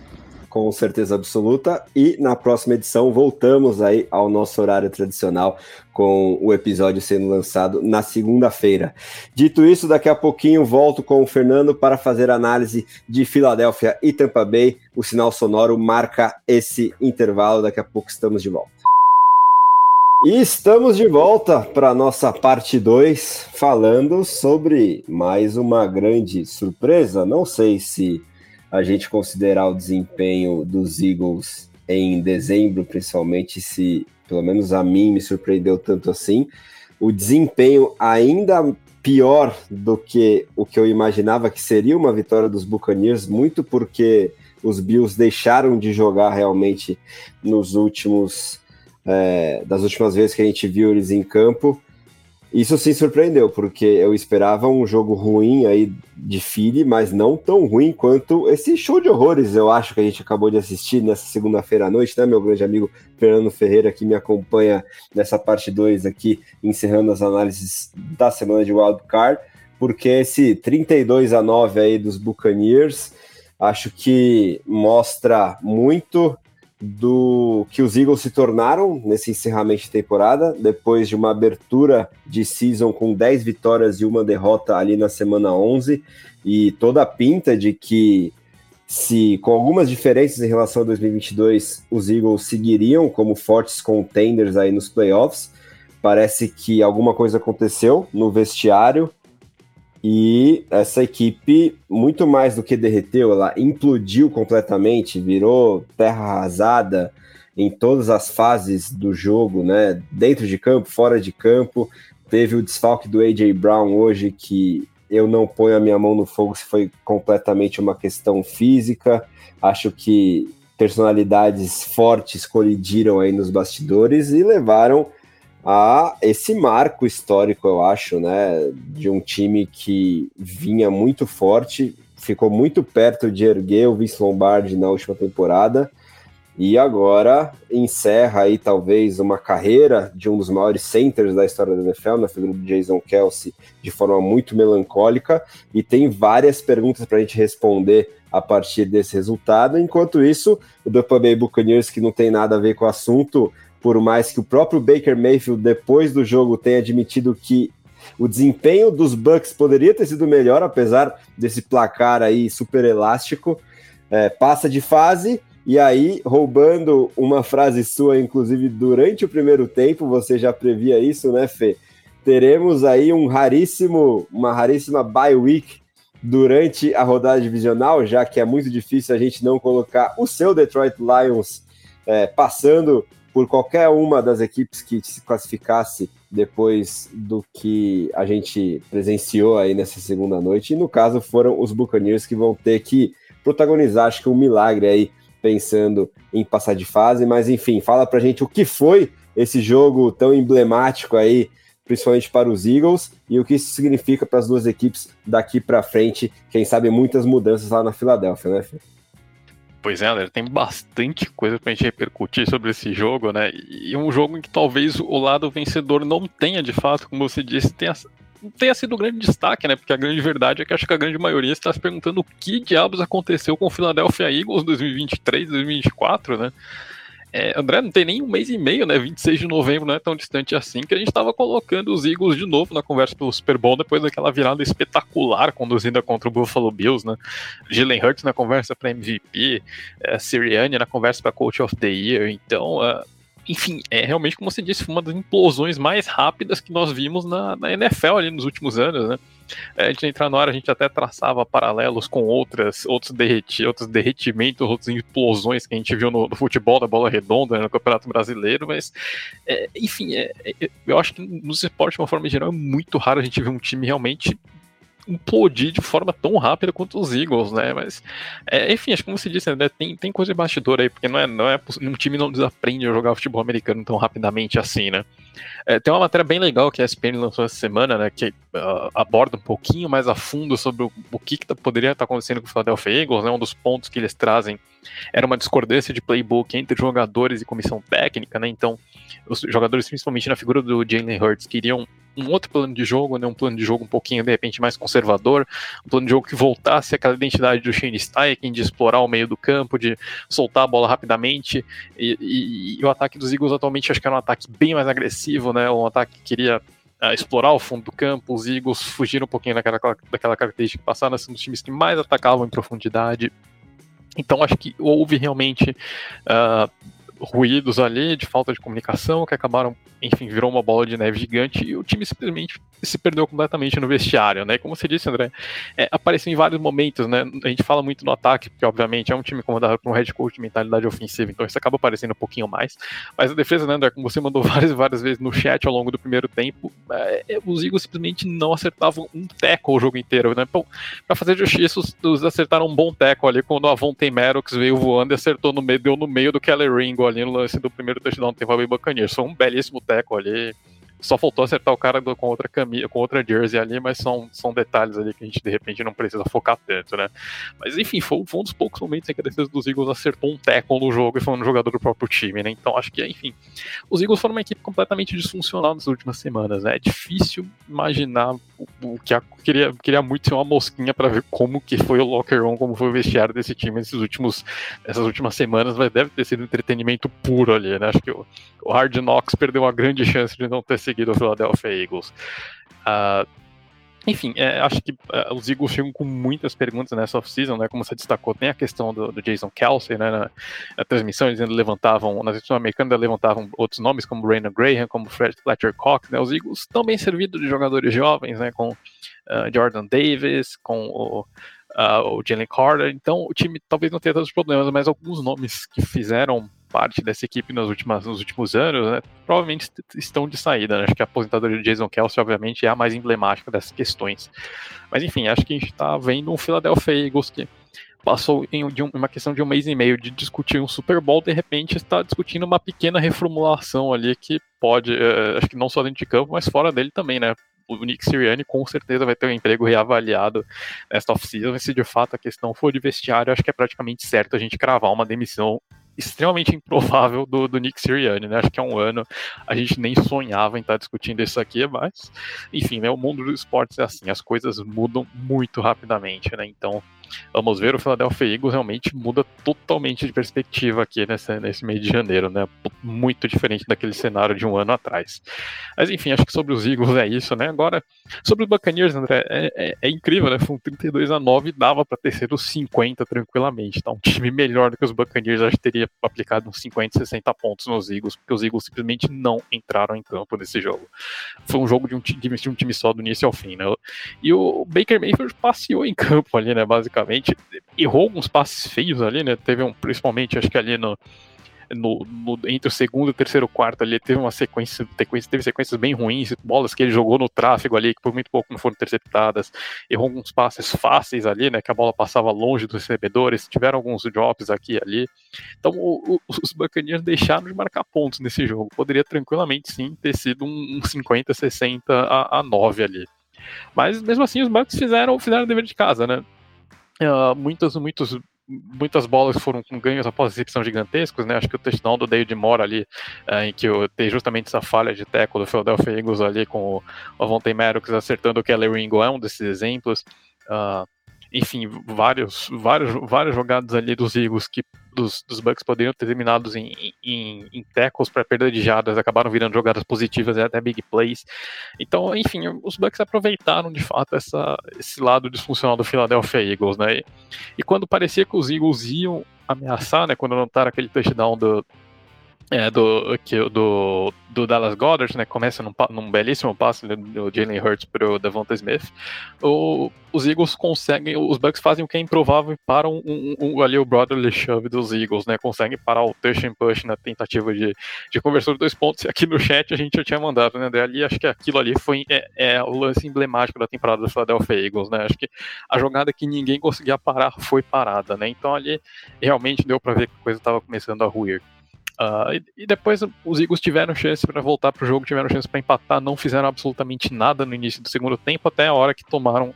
com certeza absoluta. E na próxima edição voltamos aí ao nosso horário tradicional com o episódio sendo lançado na segunda-feira. Dito isso, daqui a pouquinho volto com o Fernando para fazer análise de Filadélfia e Tampa Bay. O sinal sonoro marca esse intervalo. Daqui a pouco estamos de volta. E estamos de volta para nossa parte 2, falando sobre mais uma grande surpresa. Não sei se a gente considerar o desempenho dos Eagles em dezembro, principalmente, se pelo menos a mim me surpreendeu tanto assim. O desempenho ainda pior do que o que eu imaginava que seria uma vitória dos Buccaneers, muito porque os Bills deixaram de jogar realmente nos últimos é, das últimas vezes que a gente viu eles em campo. Isso sim surpreendeu, porque eu esperava um jogo ruim aí de Philly, mas não tão ruim quanto esse show de horrores, eu acho que a gente acabou de assistir nessa segunda-feira à noite, né, meu grande amigo Fernando Ferreira, que me acompanha nessa parte 2 aqui, encerrando as análises da semana de Wild Card, porque esse 32 a 9 aí dos Buccaneers, acho que mostra muito do que os Eagles se tornaram nesse encerramento de temporada, depois de uma abertura de season com 10 vitórias e uma derrota ali na semana 11, e toda a pinta de que se com algumas diferenças em relação a 2022, os Eagles seguiriam como fortes contenders aí nos playoffs. Parece que alguma coisa aconteceu no vestiário e essa equipe, muito mais do que derreteu, ela implodiu completamente, virou terra arrasada em todas as fases do jogo, né? Dentro de campo, fora de campo. Teve o desfalque do A.J. Brown hoje, que eu não ponho a minha mão no fogo se foi completamente uma questão física. Acho que personalidades fortes colidiram aí nos bastidores e levaram a esse marco histórico, eu acho, né, de um time que vinha muito forte, ficou muito perto de erguer o Vince Lombardi na última temporada e agora encerra aí talvez uma carreira de um dos maiores centers da história da NFL, na figura do Jason Kelsey, de forma muito melancólica e tem várias perguntas para a gente responder a partir desse resultado. Enquanto isso, o Tampa Bay Buccaneers, que não tem nada a ver com o assunto, por mais que o próprio Baker Mayfield, depois do jogo, tenha admitido que o desempenho dos Bucks poderia ter sido melhor, apesar desse placar aí super elástico, é, passa de fase. E aí, roubando uma frase sua, inclusive durante o primeiro tempo, você já previa isso, né, Fê? Teremos aí um raríssimo, uma raríssima bye week durante a rodada divisional, já que é muito difícil a gente não colocar o seu Detroit Lions é, passando por qualquer uma das equipes que se classificasse depois do que a gente presenciou aí nessa segunda noite. E no caso foram os Buccaneers que vão ter que protagonizar, acho que um milagre aí, pensando em passar de fase. Mas enfim, fala pra gente o que foi esse jogo tão emblemático aí, principalmente para os Eagles, e o que isso significa para as duas equipes daqui para frente. Quem sabe muitas mudanças lá na Filadélfia, né, Fê? Pois é, André, tem bastante coisa pra gente repercutir sobre esse jogo, né? E um jogo em que talvez o lado vencedor não tenha, de fato, como você disse, tenha, tenha sido um grande destaque, né? Porque a grande verdade é que acho que a grande maioria está se perguntando o que diabos aconteceu com o Philadelphia Eagles 2023, 2024, né? É, André, não tem nem um mês e meio, né? 26 de novembro não é tão distante assim que a gente estava colocando os Eagles de novo na conversa pelo Super Bowl depois daquela virada espetacular conduzida contra o Buffalo Bills, né? Jalen Hurts na conversa para MVP, é, Sirianni na conversa para Coach of the Year. Então, uh, enfim, é realmente, como você disse, uma das implosões mais rápidas que nós vimos na, na NFL ali nos últimos anos, né? É, antes de entrar no ar, a gente até traçava paralelos com outras, outros, derreti, outros derretimentos, outras implosões que a gente viu no, no futebol da bola redonda, no Campeonato Brasileiro, mas, é, enfim, é, é, eu acho que nos esportes, de uma forma geral, é muito raro a gente ver um time realmente implodir de forma tão rápida quanto os Eagles, né? Mas, é, enfim, acho que como você disse, né, tem, tem coisa de bastidor aí, porque não é, não é um time não desaprende a jogar futebol americano tão rapidamente assim, né? É, tem uma matéria bem legal que a ESPN lançou essa semana, né, que uh, aborda um pouquinho mais a fundo sobre o, o que, que tá, poderia estar tá acontecendo com o Philadelphia Eagles, né? Um dos pontos que eles trazem era uma discordância de playbook entre jogadores e comissão técnica, né? Então, os jogadores, principalmente na figura do Jalen Hurts, queriam um outro plano de jogo, né, um plano de jogo um pouquinho, de repente, mais conservador, um plano de jogo que voltasse aquela identidade do Shane Steichen, de explorar o meio do campo, de soltar a bola rapidamente, e, e, e o ataque dos Eagles atualmente acho que era um ataque bem mais agressivo, né, um ataque que queria uh, explorar o fundo do campo, os Eagles fugiram um pouquinho daquela, daquela característica que passaram um dos times que mais atacavam em profundidade, então acho que houve realmente uh, ruídos ali de falta de comunicação que acabaram, enfim, virou uma bola de neve gigante e o time simplesmente se perdeu completamente no vestiário, né? Como você disse, André, é, apareceu em vários momentos, né? A gente fala muito no ataque, porque obviamente é um time comandado por um head coach de mentalidade ofensiva, então isso acaba aparecendo um pouquinho mais. Mas a defesa, né, André, como você mandou várias várias vezes no chat ao longo do primeiro tempo, é, é os Eagles simplesmente não acertavam um teco o jogo inteiro, né? Então, pra fazer justiça, os, os acertaram um bom teco ali quando a Vontae Maddox veio voando e acertou no meio, deu no meio do Kelly Ringo ali no lance do primeiro touchdown do Tampa Bay Buccaneers. Foi um belíssimo teco ali. Só faltou acertar o cara com outra camisa, com outra jersey ali, mas são, são detalhes ali que a gente de repente não precisa focar tanto, né? Mas enfim, foi, foi um dos poucos momentos em que a defesa dos Eagles acertou um tackle no jogo e foi um jogador do próprio time, né? Então acho que, enfim, os Eagles foram uma equipe completamente disfuncional nas últimas semanas, né? É difícil imaginar o, o que a, queria, queria muito ser uma mosquinha para ver como que foi o locker room, como foi o vestiário desse time nesses últimos, essas últimas semanas, mas deve ter sido entretenimento puro ali, né? Acho que o, o Hard Knocks perdeu uma grande chance de não ter seguido o Philadelphia Eagles. Uh, enfim, é, acho que uh, os Eagles chegam com muitas perguntas nessa off-season, né? Como você destacou, tem a questão do, do Jason Kelsey, né? Na, na, transmissão eles ainda levantavam, nas edições americanas levantavam outros nomes, como Raina Graham, como Fred Fletcher Cox, né? Os Eagles estão bem servidos de jogadores jovens, né? Com uh, Jordan Davis, com o uh, o Jalen Carter. Então o time talvez não tenha tantos problemas, mas alguns nomes que fizeram parte dessa equipe nos últimos, nos últimos anos, né, provavelmente estão de saída. Né? Acho que a aposentadoria de Jason Kelsey, obviamente, é a mais emblemática dessas questões. Mas enfim, acho que a gente está vendo um Philadelphia Eagles que passou em uma questão de um mês e meio de discutir um Super Bowl, de repente está discutindo uma pequena reformulação ali que pode, uh, acho que não só dentro de campo, mas fora dele também, né? o Nick Sirianni com certeza vai ter um emprego reavaliado nesta off-season. Se de fato a questão for de vestiário, acho que é praticamente certo a gente cravar uma demissão extremamente improvável do, do Nick Sirianni, né? Acho que há um ano a gente nem sonhava em estar discutindo isso aqui, mas, enfim, né? O mundo dos esportes é assim, as coisas mudam muito rapidamente, né? Então, vamos ver, o Philadelphia Eagles realmente muda totalmente de perspectiva aqui nesse, mês de janeiro, né? Muito diferente daquele cenário de um ano atrás. Mas enfim, acho que sobre os Eagles é isso, né? Agora, sobre os Buccaneers, André, é, é, é incrível, né? Foi um 32 a 9 dava para ter sido 50 tranquilamente, tá? Um time melhor do que os Buccaneers, acho que teria aplicado uns 50, 60 pontos nos Eagles, porque os Eagles simplesmente não entraram em campo nesse jogo. Foi um jogo de um, de um time só do início ao fim, né? E o Baker Mayfield passeou em campo ali, né? Basicamente errou alguns passes feios ali, né? Teve um, principalmente, acho que ali no. no, no, entre o segundo e o terceiro quarto ali, teve uma sequência, teve sequências bem ruins, bolas que ele jogou no tráfego ali, que por muito pouco não foram interceptadas, errou alguns passes fáceis ali, né, que a bola passava longe dos recebedores, tiveram alguns drops aqui e ali. Então o, o, os Buccaneers deixaram de marcar pontos nesse jogo. Poderia tranquilamente sim ter sido um, um 50, 60 a, a 9 ali. Mas mesmo assim os Bucks fizeram, fizeram o dever de casa, né? Uh, muitos, muitos muitas bolas foram com ganhos após recepção gigantescos, né? Acho que o touchdown do David Moore ali, é, em que eu, tem justamente essa falha de teco do Philadelphia Eagles ali com o Avonte Maddox acertando o Kelly Ringo é um desses exemplos. Uh, enfim, vários, vários, várias jogadas ali dos Eagles que dos, dos Bucks poderiam ter terminados em, em, em tackles para perda de jardas, acabaram virando jogadas positivas e até big plays. Então, enfim, os Bucks aproveitaram de fato essa, esse lado disfuncional do Philadelphia Eagles, né? E, e quando parecia que os Eagles iam ameaçar, né? Quando anotaram aquele touchdown do, é, do, que, do, do Dallas Goddard, né, começa num, num belíssimo passe do Jalen Hurts para o Devonta Smith, o, os Eagles conseguem, os Bucks fazem o que é improvável e param um, um, ali o brotherly shove dos Eagles, né, conseguem parar o touch and push na tentativa de, de conversão de dois pontos, e aqui no chat a gente já tinha mandado, né, ali acho que aquilo ali foi é, é, o lance emblemático da temporada do Philadelphia Eagles, né, acho que a jogada que ninguém conseguia parar foi parada, né, então ali realmente deu para ver que a coisa estava começando a ruir. Uh, e, e, depois os Eagles tiveram chance para voltar pro jogo, tiveram chance para empatar, não fizeram absolutamente nada no início do segundo tempo, até a hora que tomaram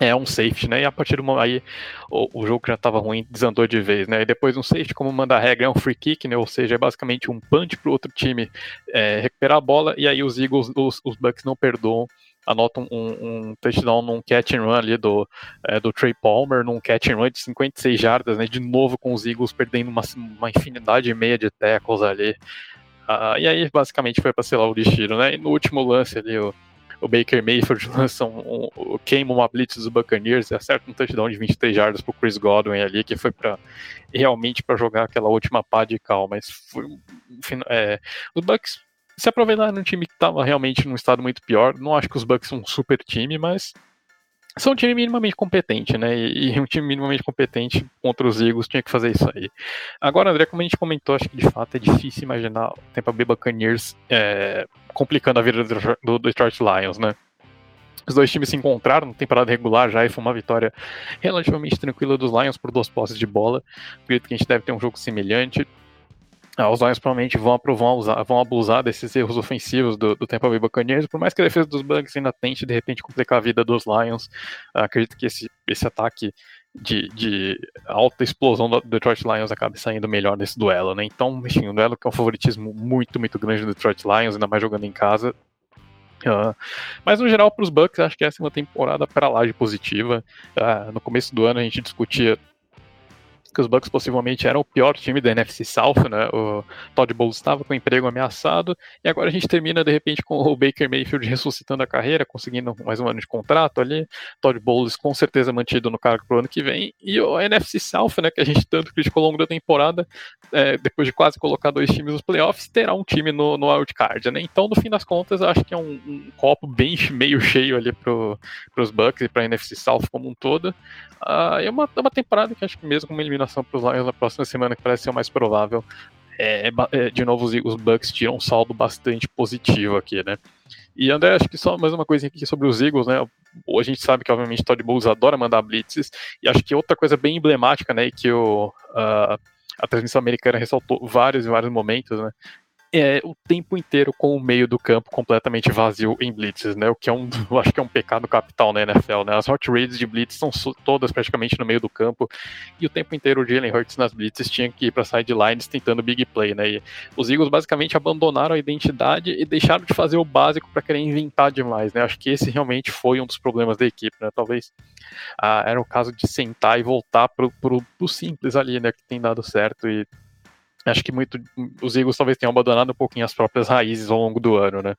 é um safety, né? E a partir do aí o, o jogo já estava ruim, desandou de vez, né? E depois um safety, como manda a regra, é um free kick, né? Ou seja, é basicamente um punch pro outro time é, recuperar a bola, e aí os Eagles, os, os Bucks não perdoam anota um, um, touchdown num catch and run ali do, é, do Trey Palmer, num catch and run de 56 jardas, né, de novo com os Eagles perdendo uma, uma infinidade e meia de tackles ali. Uh, e aí, basicamente, foi para selar o destino, né? E no último lance ali, o, o Baker Mayfield lança um, um, queima uma blitz dos Buccaneers e acerta um touchdown de 23 jardas pro Chris Godwin ali, que foi para realmente para jogar aquela última pá de cal, mas foi é, os Bucks se aproveitar num time que estava realmente num estado muito pior. Não acho que os Bucks são um super time, mas são um time minimamente competente, né? E, e um time minimamente competente contra os Eagles tinha que fazer isso aí. Agora, André, como a gente comentou, acho que de fato é difícil imaginar o Tampa Bay Buccaneers é, complicando a vida do Detroit Lions, né? Os dois times se encontraram na temporada regular já e foi uma vitória relativamente tranquila dos Lions por duas posses de bola. Acredito que a gente deve ter um jogo semelhante. Ah, os Lions provavelmente vão, vão, usar, vão abusar desses erros ofensivos do, do Tampa Bay Buccaneers, por mais que a defesa dos Bucks ainda tente de repente complicar a vida dos Lions, ah, acredito que esse, esse ataque de, de, alta explosão do Detroit Lions acabe saindo melhor nesse duelo, né? Então, enfim, um duelo que é um favoritismo muito, muito grande do Detroit Lions, ainda mais jogando em casa. Uh, mas no geral, para os Bucks, acho que essa é uma temporada para lá de positiva. Uh, no começo do ano a gente discutia que os Bucks possivelmente eram o pior time da NFC South, né? O Todd Bowles estava com o emprego ameaçado, e agora a gente termina de repente com o Baker Mayfield ressuscitando a carreira, conseguindo mais um ano de contrato ali, Todd Bowles com certeza mantido no cargo pro ano que vem, e o NFC South, né, que a gente tanto criticou ao longo da temporada, é, depois de quase colocar dois times nos playoffs, terá um time no, no wildcard, né? Então, no fim das contas, acho que é um, um copo bem meio cheio ali pro, pros Bucks e pra NFC South como um todo. Uh, é uma, é uma temporada que acho que mesmo com uma eliminação para os Lions na próxima semana, que parece ser o mais provável, é, é, é, de novo os, os Bucks tiram um saldo bastante positivo aqui, né? E André, acho que só mais uma coisa aqui sobre os Eagles, né? A gente sabe que obviamente Todd Bowles adora mandar blitzes, e acho que outra coisa bem emblemática, né, que o, uh, a transmissão americana ressaltou vários e vários momentos, né, é o tempo inteiro com o meio do campo completamente vazio em blitzes, né? O que é um, acho que é um pecado capital na NFL, né? As hot raids de blitz são todas praticamente no meio do campo e o tempo inteiro o Jalen Hurts nas blitzes tinha que ir para sidelines tentando big play, né? E os Eagles basicamente abandonaram a identidade e deixaram de fazer o básico para querer inventar demais, né? Acho que esse realmente foi um dos problemas da equipe, né? Talvez ah, era o caso de sentar e voltar pro, pro, pro simples ali, né? Que tem dado certo e Acho que muito os Eagles talvez tenham abandonado um pouquinho as próprias raízes ao longo do ano, né?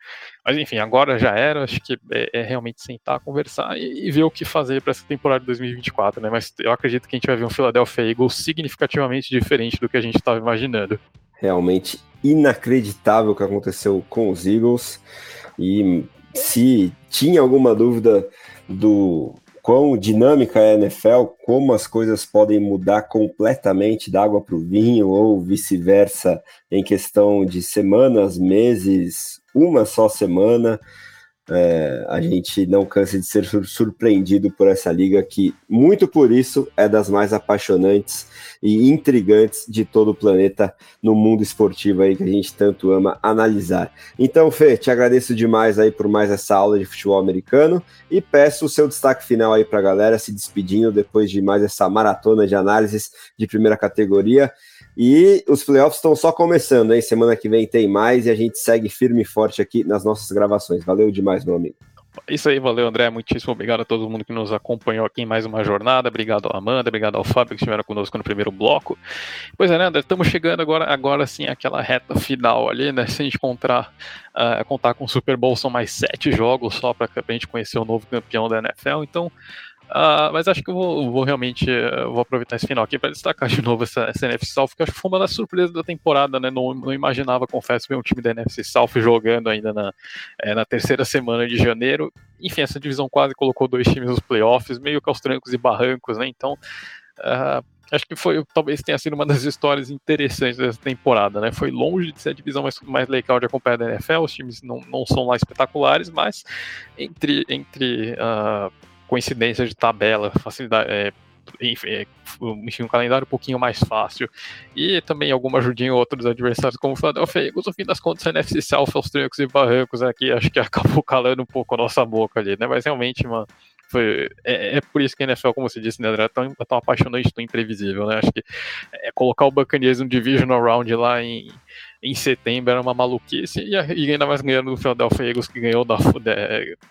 Mas enfim, agora já era. Acho que é, é realmente sentar, conversar e, e ver o que fazer para essa temporada de 2024, né? Mas eu acredito que a gente vai ver um Philadelphia Eagles significativamente diferente do que a gente estava imaginando. Realmente inacreditável o que aconteceu com os Eagles. E se tinha alguma dúvida do quão dinâmica é a NFL, como as coisas podem mudar completamente da água para o vinho ou vice-versa em questão de semanas, meses, uma só semana. É, a gente não cansa de ser surpreendido por essa liga que, muito por isso, é das mais apaixonantes e intrigantes de todo o planeta no mundo esportivo aí que a gente tanto ama analisar. Então, Fê, te agradeço demais aí por mais essa aula de futebol americano e peço o seu destaque final aí para a galera se despedindo depois de mais essa maratona de análises de primeira categoria. E os playoffs estão só começando, hein? Semana que vem tem mais e a gente segue firme e forte aqui nas nossas gravações. Valeu demais, meu amigo. Isso aí, valeu, André. Muitíssimo obrigado a todo mundo que nos acompanhou aqui em mais uma jornada. Obrigado ao Amanda, obrigado ao Fábio que estiveram conosco no primeiro bloco. Pois é, né, André? Estamos chegando agora, agora sim, àquela reta final ali, né? Se a gente contar, uh, contar com o Super Bowl, são mais sete jogos só para a gente conhecer o novo campeão da NFL. Então, Uh, mas acho que eu vou, vou realmente uh, vou aproveitar esse final aqui para destacar de novo essa, essa, NFC South, porque acho que foi uma das surpresas da temporada, né? Não, não imaginava, confesso, ver um time da NFC South jogando ainda na, é, na terceira semana de janeiro. Enfim, essa divisão quase colocou dois times nos playoffs, meio que aos trancos e barrancos, né? Então, uh, acho que foi, talvez tenha sido uma das histórias interessantes dessa temporada, né? Foi longe de ser a divisão mais, mais legal de acompanhar da NFL, os times não, não são lá espetaculares, mas entre, entre uh, coincidência de tabela, facilidade, é, enfim, um calendário um pouquinho mais fácil. E também alguma ajudinha em outros adversários como o Philadelphia Eagles, no fim das contas a NFC South aos trancos e barrancos aqui, acho que acabou calando um pouco a nossa boca ali, né, mas realmente, mano, foi, é, é, por isso que a NFL, como você disse, né, André, é tão, é tão apaixonante, tão imprevisível, né, acho que é, colocar o Buccaneers no Divisional Round lá em em setembro era uma maluquice, e, ainda mais ganhando do Philadelphia Eagles, que ganhou da.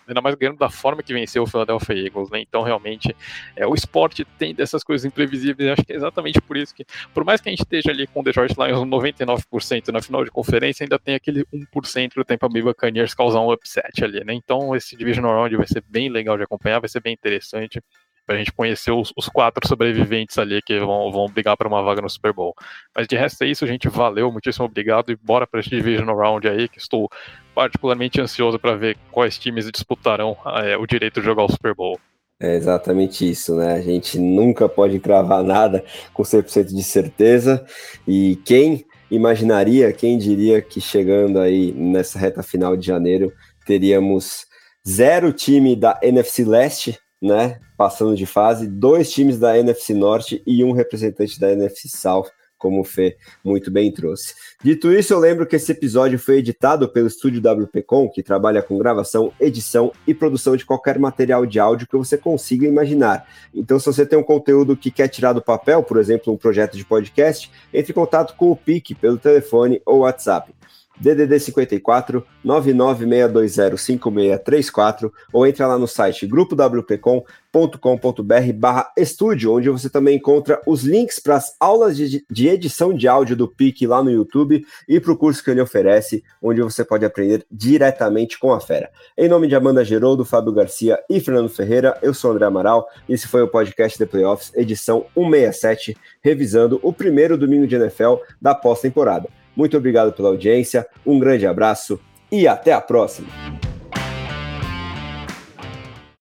Ainda mais ganhando da forma que venceu o Philadelphia Eagles, né? Então, realmente, é, o esporte tem dessas coisas imprevisíveis, e acho que é exatamente por isso que, por mais que a gente esteja ali com o Detroit Lions 99% na final de conferência, ainda tem aquele 1% do Tampa Bay Buccaneers causar um upset ali, né? Então, esse Divisional Round vai ser bem legal de acompanhar, vai ser bem interessante pra gente conhecer os, os, quatro sobreviventes ali que vão, vão brigar para uma vaga no Super Bowl. Mas de resto é isso, gente. Valeu, muitíssimo obrigado e bora para esse Divisional Round aí, que estou particularmente ansioso para ver quais times disputarão é, o direito de jogar o Super Bowl. É exatamente isso, né? A gente nunca pode cravar nada com 100% de certeza. E quem imaginaria, quem diria que chegando aí nessa reta final de janeiro teríamos zero time da NFC Leste né? Passando de fase, dois times da NFC Norte e um representante da NFC South, como o Fê muito bem trouxe. Dito isso, eu lembro que esse episódio foi editado pelo estúdio WPcom, que trabalha com gravação, edição e produção de qualquer material de áudio que você consiga imaginar. Então, se você tem um conteúdo que quer tirar do papel, por exemplo, um projeto de podcast, entre em contato com o PIC pelo telefone ou WhatsApp. DDD 54 996205634 ou entra lá no site grupowpcom.com.br barra estúdio, onde você também encontra os links para as aulas de, de, edição de áudio do PIC lá no YouTube e para o curso que ele oferece, onde você pode aprender diretamente com a fera. Em nome de Amanda Geroldo, Fábio Garcia e Fernando Ferreira, eu sou André Amaral e esse foi o podcast The Playoffs, edição 167, revisando o primeiro domingo de NFL da pós-temporada. Muito obrigado pela audiência, um grande abraço e até a próxima!